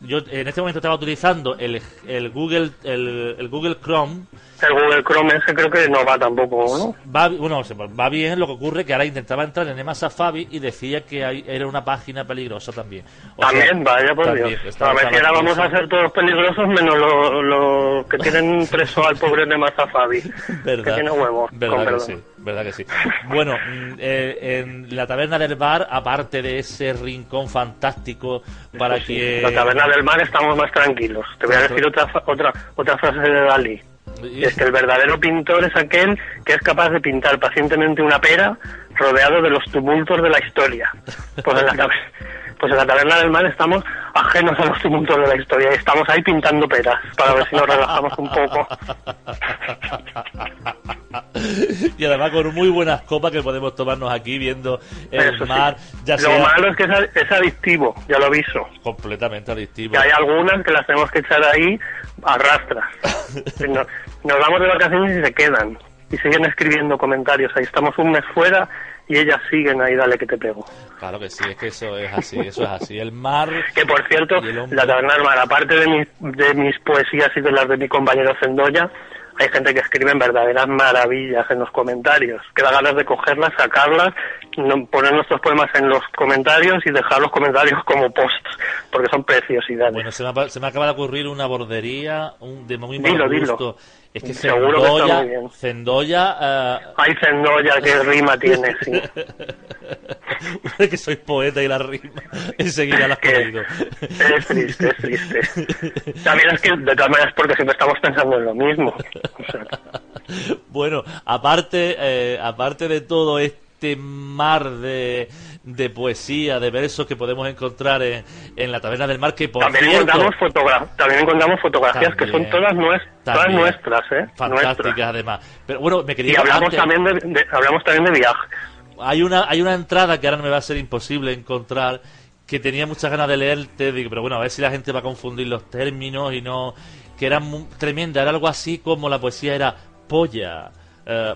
Yo en este momento estaba utilizando el, el Google el, el Google Chrome. El Google Chrome ese creo que no va tampoco, ¿no? Va, bueno, va bien, lo que ocurre que ahora intentaba entrar en Nemasa Fabi y decía que hay- era una página peligrosa también. O sea, También, vaya por también, Dios. A ver si ahora vamos a ser todos peligrosos menos los lo que tienen <laughs> preso al pobre Fabi. Que ¿Verdad? tiene huevos, con ¿Verdad que perdón. sí? ¿Verdad que sí? Bueno, mm, eh, en la taberna del bar, aparte de ese rincón fantástico para que... En la taberna del mar estamos más tranquilos. Te voy a decir otra, otra, otra frase de Dalí. Es que el verdadero pintor es aquel que es capaz de pintar pacientemente una pera rodeado de los tumultos de la historia. Pues en la, <laughs> pues en la taberna del mar estamos ajenos a los tumultos de la historia y estamos ahí pintando peras para ver si nos relajamos un poco. <laughs> y además con muy buenas copas que podemos tomarnos aquí viendo el Eso sí. mar, ya Lo sea malo es que es, es adictivo, ya lo aviso. completamente adictivo. Que hay algunas que las tenemos que echar ahí a rastras. <laughs> nos, nos vamos de vacaciones y se quedan. Y siguen escribiendo comentarios. Ahí estamos un mes fuera y ellas siguen ahí, dale que te pego. Claro que sí, es que eso es así, eso es así. El mar. Que por cierto, la taberna del mar, aparte de mis, de mis poesías y de las de mi compañero Zendoya, hay gente que escribe en verdaderas maravillas en los comentarios, que da ganas de cogerlas, sacarlas, poner nuestros poemas en los comentarios y dejar los comentarios como posts, porque son preciosidades. Bueno, se me, se me acaba de ocurrir una bordería un, de muy mal Dilo, dilo. Es que Seguro que está Zendoya, muy bien. Zendoya, eh, Hay Zendoya, que rima tiene, sí. <laughs> que soy poeta y la rima <laughs> enseguida la has cogido. Es triste, es triste. También es que, de todas maneras, porque siempre estamos pensando en lo mismo. O sea, <laughs> Bueno, aparte, eh, aparte de todo este mar de, de poesía, de versos que podemos encontrar en, en la taberna del mar, que por también, cierto, encontramos fotogra- también encontramos fotografías que son También. todas, nues- todas También. nuestras, ¿eh? fantásticas Nuestras. además. Pero bueno, me quería Y hablamos antes- también de, de- hablamos también de viajes. hay una hay una entrada que ahora no me va a ser imposible encontrar que tenía muchas ganas de leerte digo pero bueno a ver si la gente va a confundir los términos y no que era tremenda era algo así como la poesía era polla eh,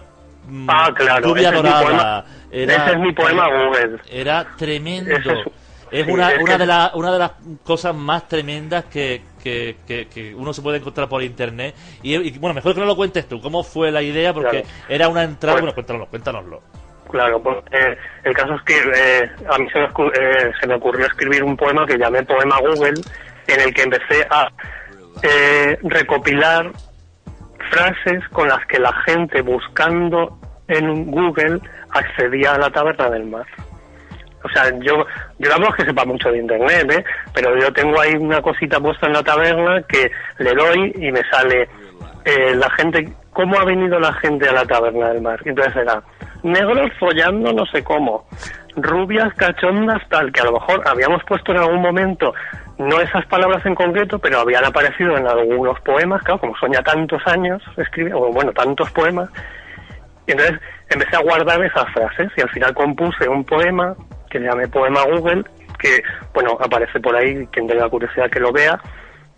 Ah, claro, lluvia ese es dorada poema- era, ese es mi poema Google. era tremendo es- es sí, una, es una, que- de la- una de las cosas más tremendas que, que, que- que uno se puede encontrar por internet. Y, y, bueno, mejor que no lo cuentes tú. ¿Cómo fue la idea? Porque Claro. era una entrada. Pues- bueno, cuéntanoslo, cuéntanoslo. Claro, pues, eh, el caso es que eh, a mí se me, eh, se me ocurrió escribir un poema que llamé Poema Google, en el que empecé a eh, recopilar frases con las que la gente buscando en Google accedía a la taberna del mar. O sea, yo, yo tampoco es que sepa mucho de internet, ¿eh? pero yo tengo ahí una cosita puesta en la taberna que le doy y me sale eh, la gente, cómo ha venido la gente a la taberna del mar. Entonces era negros follando no sé cómo, rubias cachondas tal, que a lo mejor habíamos puesto en algún momento, no esas palabras en concreto, pero habían aparecido en algunos poemas, claro, como son ya tantos años escribiendo, o bueno, tantos poemas, y entonces empecé a guardar esas frases y al final compuse un poema que llamé Poema Google, que, bueno, aparece por ahí, quien tenga curiosidad que lo vea.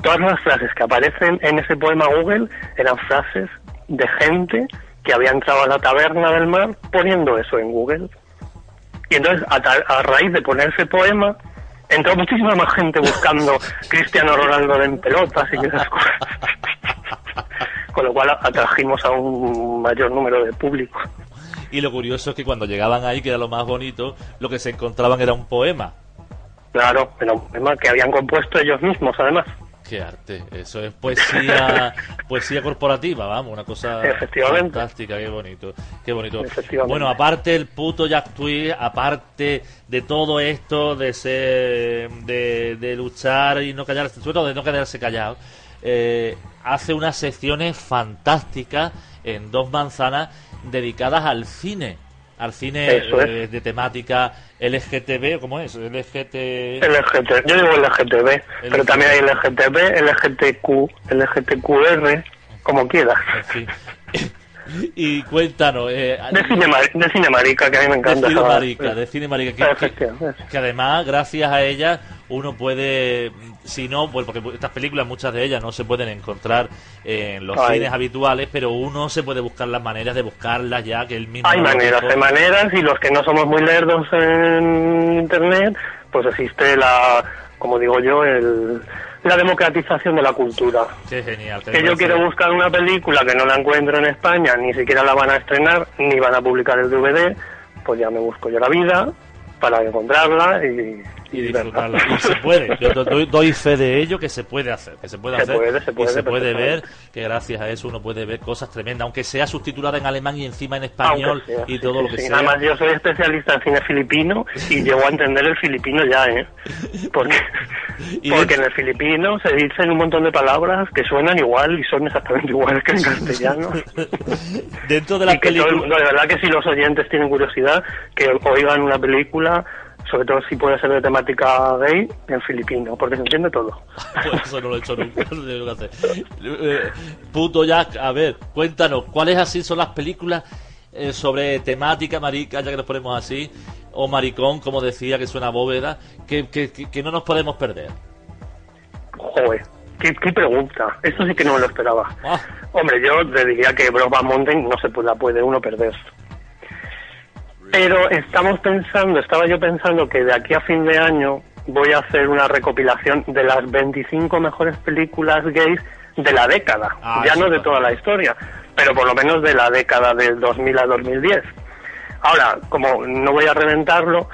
Todas las frases que aparecen en ese poema Google eran frases de gente que había entrado a la taberna del mar poniendo eso en Google. Y entonces, a, a raíz de poner ese poema, entró muchísima más gente buscando <laughs> Cristiano Ronaldo en pelotas y esas cosas. <laughs> Con lo cual atrajimos a un mayor número de público. Y lo curioso es que cuando llegaban ahí, que era lo más bonito, lo que se encontraban era un poema. Claro, era un poema que habían compuesto ellos mismos, además. Qué arte, eso es poesía, <laughs> poesía corporativa, vamos, una cosa fantástica, qué bonito, qué bonito. Bueno, aparte el puto Jack Tweed, aparte de todo esto de ser, de, de luchar y no callarse, sobre todo de no quedarse callado, eh, hace unas secciones fantásticas en dos manzanas dedicadas al cine, al cine es. eh, de temática LGTB, ¿cómo es? LGT... LGT, yo digo LGTB, pero también hay LGTB, LGTQ, LGTQR, como quieras. Fin. y cuéntanos, eh, De cine, de cine marica, que a mí me de encanta. cine esa- marica, de cine marica, que, que- que además, gracias a ella, uno puede, si no, pues porque estas películas, muchas de ellas no se pueden encontrar en los Ay. cines habituales, pero uno se puede buscar las maneras de buscarlas ya, que el mismo... Hay maneras, hay maneras, y los que no somos muy lerdos en Internet, pues existe la, como digo yo, el, la democratización de la cultura. Qué genial. Que yo quiero buscar una película que no la encuentro en España, ni siquiera la van a estrenar, ni van a publicar el DVD, pues ya me busco yo la vida para encontrarla y, y disfrutarla. Y se puede, yo do- doy, doy fe de ello que se puede hacer, que se puede Se hacer puede, se puede, y se puede ver que gracias a eso uno puede ver cosas tremendas, aunque sea subtitulada en alemán y encima en español sea, y todo sí, lo que sí. sea. Además, yo soy especialista en cine filipino y llego a entender el filipino ya, ¿eh? Porque, Y porque de- en el filipino se dicen un montón de palabras que suenan igual y son exactamente iguales que en castellano. <laughs> Dentro de películas mundo, de verdad que si los oyentes tienen curiosidad, que oigan una película, sobre todo si puede ser de temática gay, en filipino, porque se entiende todo. <laughs> Pues eso no lo he hecho nunca. <laughs> no sé lo que hacer. Eh, puto Jack, a ver, cuéntanos, ¿cuáles así son las películas eh, sobre temática marica, ya que nos ponemos así, o maricón, como decía, que suena bóveda, que, que, no nos podemos perder? Joder, qué, qué pregunta. Esto sí que no me lo esperaba. Ah, Hombre, yo te diría que Brokeback Mountain no se la puede uno perder. Pero estamos pensando, estaba yo pensando que de aquí a fin de año voy a hacer una recopilación de las 25 mejores películas gays de la década, Ah, ya no de toda la historia, pero por lo menos de la década del 2000 a 2010. Ahora, como no voy a reventarlo,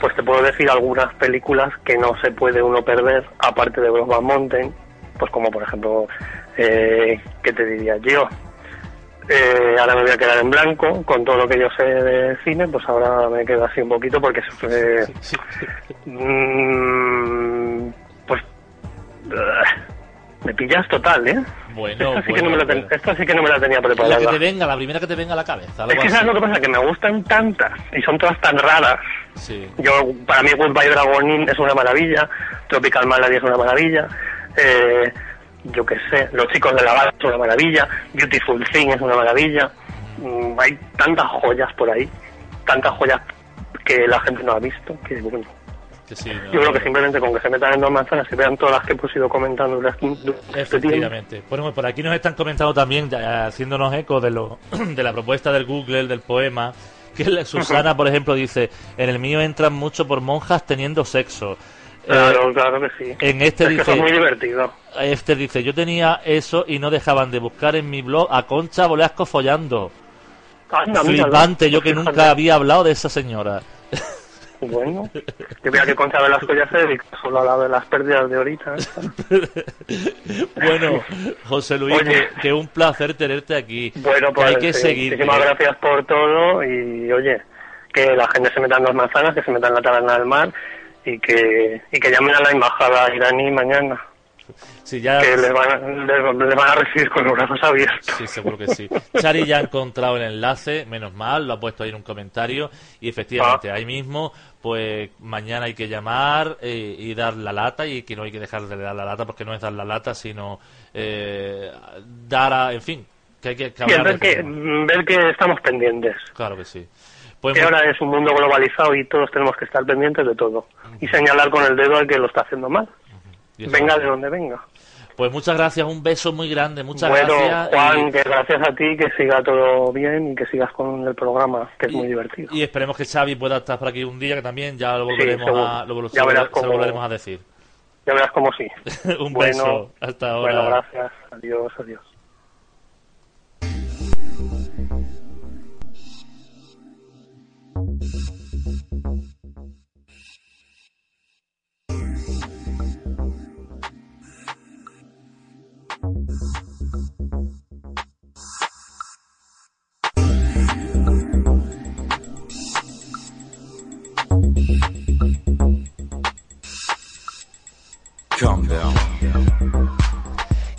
pues te puedo decir algunas películas que no se puede uno perder, aparte de Brokeback Mountain, pues como por ejemplo, eh, ¿qué te diría yo? Eh, ahora me voy a quedar en blanco con todo lo que yo sé de cine, pues ahora me quedo así un poquito porque eh, mm, pues me pillas total, ¿eh? Bueno, esta, sí que no me la esta sí que no me la tenía La preparada. que te venga, la primera que te venga a la cabeza. Es que sabes lo que pasa, que me gustan tantas y son todas tan raras. Sí. Yo, para mí, Goodbye Dragon es una maravilla, Tropical Malady es una maravilla, eh, yo qué sé, Los chicos de la bala es una maravilla, Beautiful Thing es una maravilla. Mm, hay tantas joyas por ahí, tantas joyas que la gente no ha visto, que bueno, Que sí, no, yo creo que simplemente con que se metan en dos manzanas y vean todas las que hemos ido comentando durante este. Efectivamente. Bueno, por aquí nos están comentando también, haciéndonos eco de, lo, <clears throat> de la propuesta del Google, del poema, que Susana, por ejemplo, dice, en el mío entran mucho por monjas teniendo sexo. Claro, Eh, claro que sí. en este es que dice- eso es muy divertido. Este dice, yo tenía eso y no dejaban de buscar en mi blog a Concha Boleasco follando. Anda, míralo. Flipante, yo que nunca había hablado de esa señora. Bueno, que vea que Concha Velasco ya se dedica solo a la de las pérdidas de ahorita. ¿eh? <laughs> Bueno, José Luis, Oye. que, que un placer tenerte aquí. Bueno, que pues hay que sí, seguir. muchísimas gracias por todo y oye, que la gente se meta en dos manzanas, que se meta en la taberna del mar y que, y que llamen a la embajada iraní mañana, Sí, ya... que les van, les van a recibir con los brazos abiertos. Sí, seguro que sí. Chari ya ha encontrado el enlace, menos mal, lo ha puesto ahí en un comentario. Y efectivamente, Ah. ahí mismo, pues mañana hay que llamar eh, y dar la lata. Y que no hay que dejar de dar la lata porque no es dar la lata, sino eh, dar a. En fin, que hay que, hablar ver que, tema. ver que estamos pendientes. Claro que sí. Pues Que ahora es un mundo globalizado y todos tenemos que estar pendientes de todo. Y señalar con el dedo al que lo está haciendo mal. y Venga de donde venga. Pues muchas gracias, un beso muy grande, muchas bueno, gracias. Juan, y- que gracias a ti, que siga todo bien y que sigas con el programa, que es muy divertido. Y esperemos que Xavi pueda estar por aquí un día, que también ya lo Sí, volveremos, seguro. a, lo, Ya se, verás se lo cómo- volveremos a decir. Ya verás cómo sí. <laughs> un Bueno, beso, hasta ahora. Bueno, gracias. Adiós, adiós.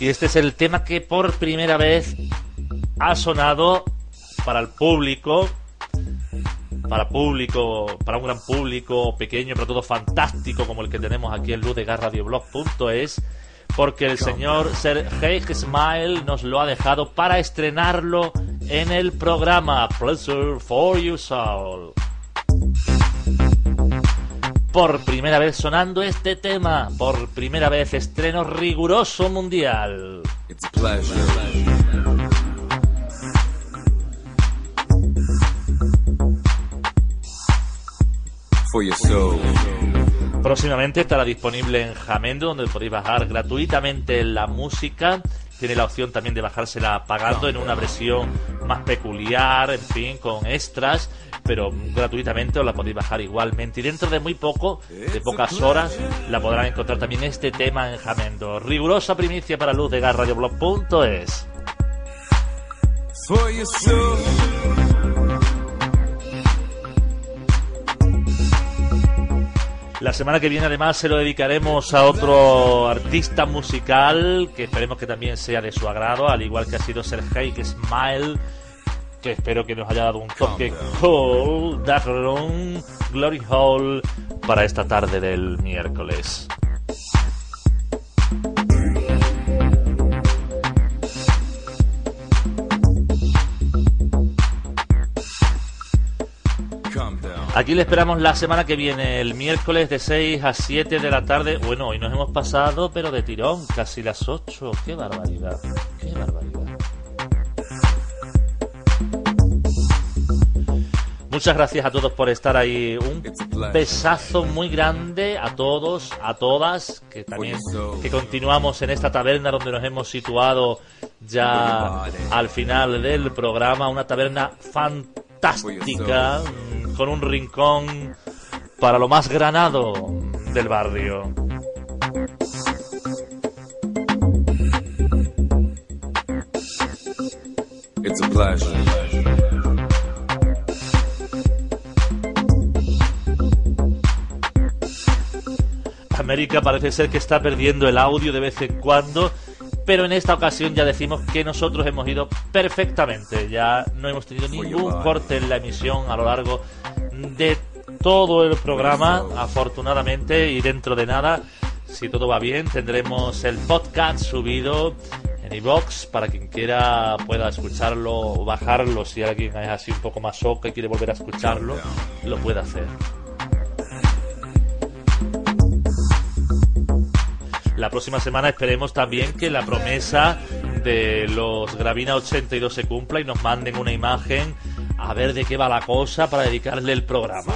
Y este es el tema que por primera vez ha sonado para el público, para público, para un gran público pequeño, pero todo fantástico como el que tenemos aquí en ludegarradioblog.es, porque el señor Sergei Smile nos lo ha dejado para estrenarlo en el programa Pleasure for You Soul. Por primera vez sonando este tema, por primera vez estreno riguroso mundial. It's. For your soul. Próximamente estará disponible en Jamendo, donde podéis bajar gratuitamente la música. Tiene la opción también de bajársela pagando en una versión más peculiar, en fin, con extras, pero gratuitamente os la podéis bajar igualmente. Y dentro de muy poco, de pocas horas, la podrán encontrar también este tema en Jamendo. Rigurosa primicia para luz de garradioblog.es. La semana que viene además se lo dedicaremos a otro artista musical que esperemos que también sea de su agrado, al igual que ha sido Sergei Smile, que espero que nos haya dado un toque cool, Dark Room, Glory Hall para esta tarde del miércoles. Aquí le esperamos la semana que viene, el miércoles de 6 a 7 de la tarde. Bueno, hoy nos hemos pasado, pero de tirón, casi las 8. ¡Qué barbaridad! ¡Qué barbaridad! Muchas gracias a todos por estar ahí. Un besazo muy grande a todos, a todas, que también que continuamos en esta taberna donde nos hemos situado ya al final del programa, una taberna fantástica con un rincón para lo más granado del barrio. It's a pleasure. América parece ser que está perdiendo el audio de vez en cuando, pero en esta ocasión ya decimos que nosotros hemos ido perfectamente, ya no hemos tenido ningún corte en la emisión a lo largo de todo el programa, afortunadamente, y dentro de nada, si todo va bien, tendremos el podcast subido en iVox para quien quiera pueda escucharlo o bajarlo, si alguien es así un poco más soca y quiere volver a escucharlo, lo puede hacer. La próxima semana esperemos también que la promesa de los Gravina 82 se cumpla y nos manden una imagen a ver de qué va la cosa para dedicarle el programa.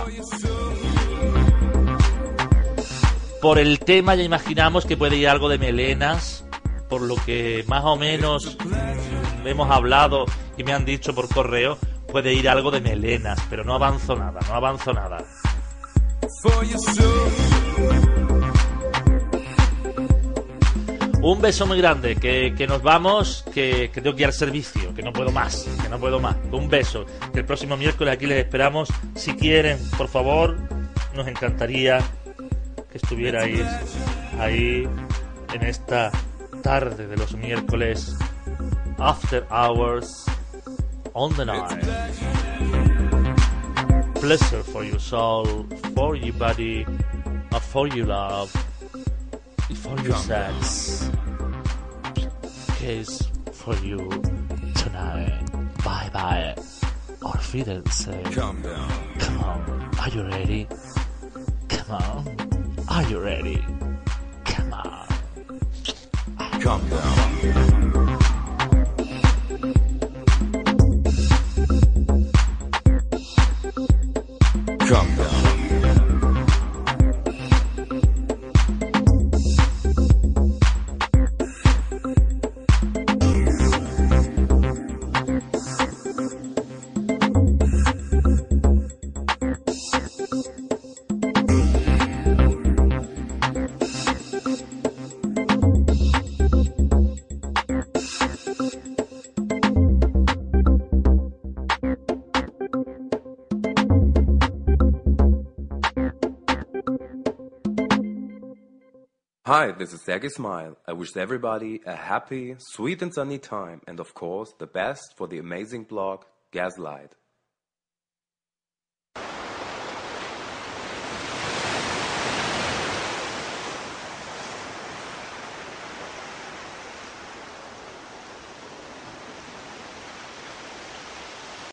Por el tema ya imaginamos que puede ir algo de melenas, por lo que más o menos hemos hablado y me han dicho por correo, puede ir algo de melenas, pero no avanzo nada, no avanzo nada. Un beso muy grande, que, que nos vamos, que, que, tengo que ir al servicio, que no puedo más, que no puedo más. Un beso. Que el próximo miércoles aquí les esperamos. Si quieren, por favor, nos encantaría que estuvierais ahí en esta tarde de los miércoles, after hours, on the night. Pleasure for your soul, for your body, for your love. For your sex. Kiss for you tonight. Bye bye. Or Fidense. Calm down. Come on. Are you ready? Come on. Are you ready? Come on. Calm down. Calm down. Hi, this is Sergey Smile. I wish everybody a happy, sweet and sunny time and of course the best for the amazing blog Gaslight.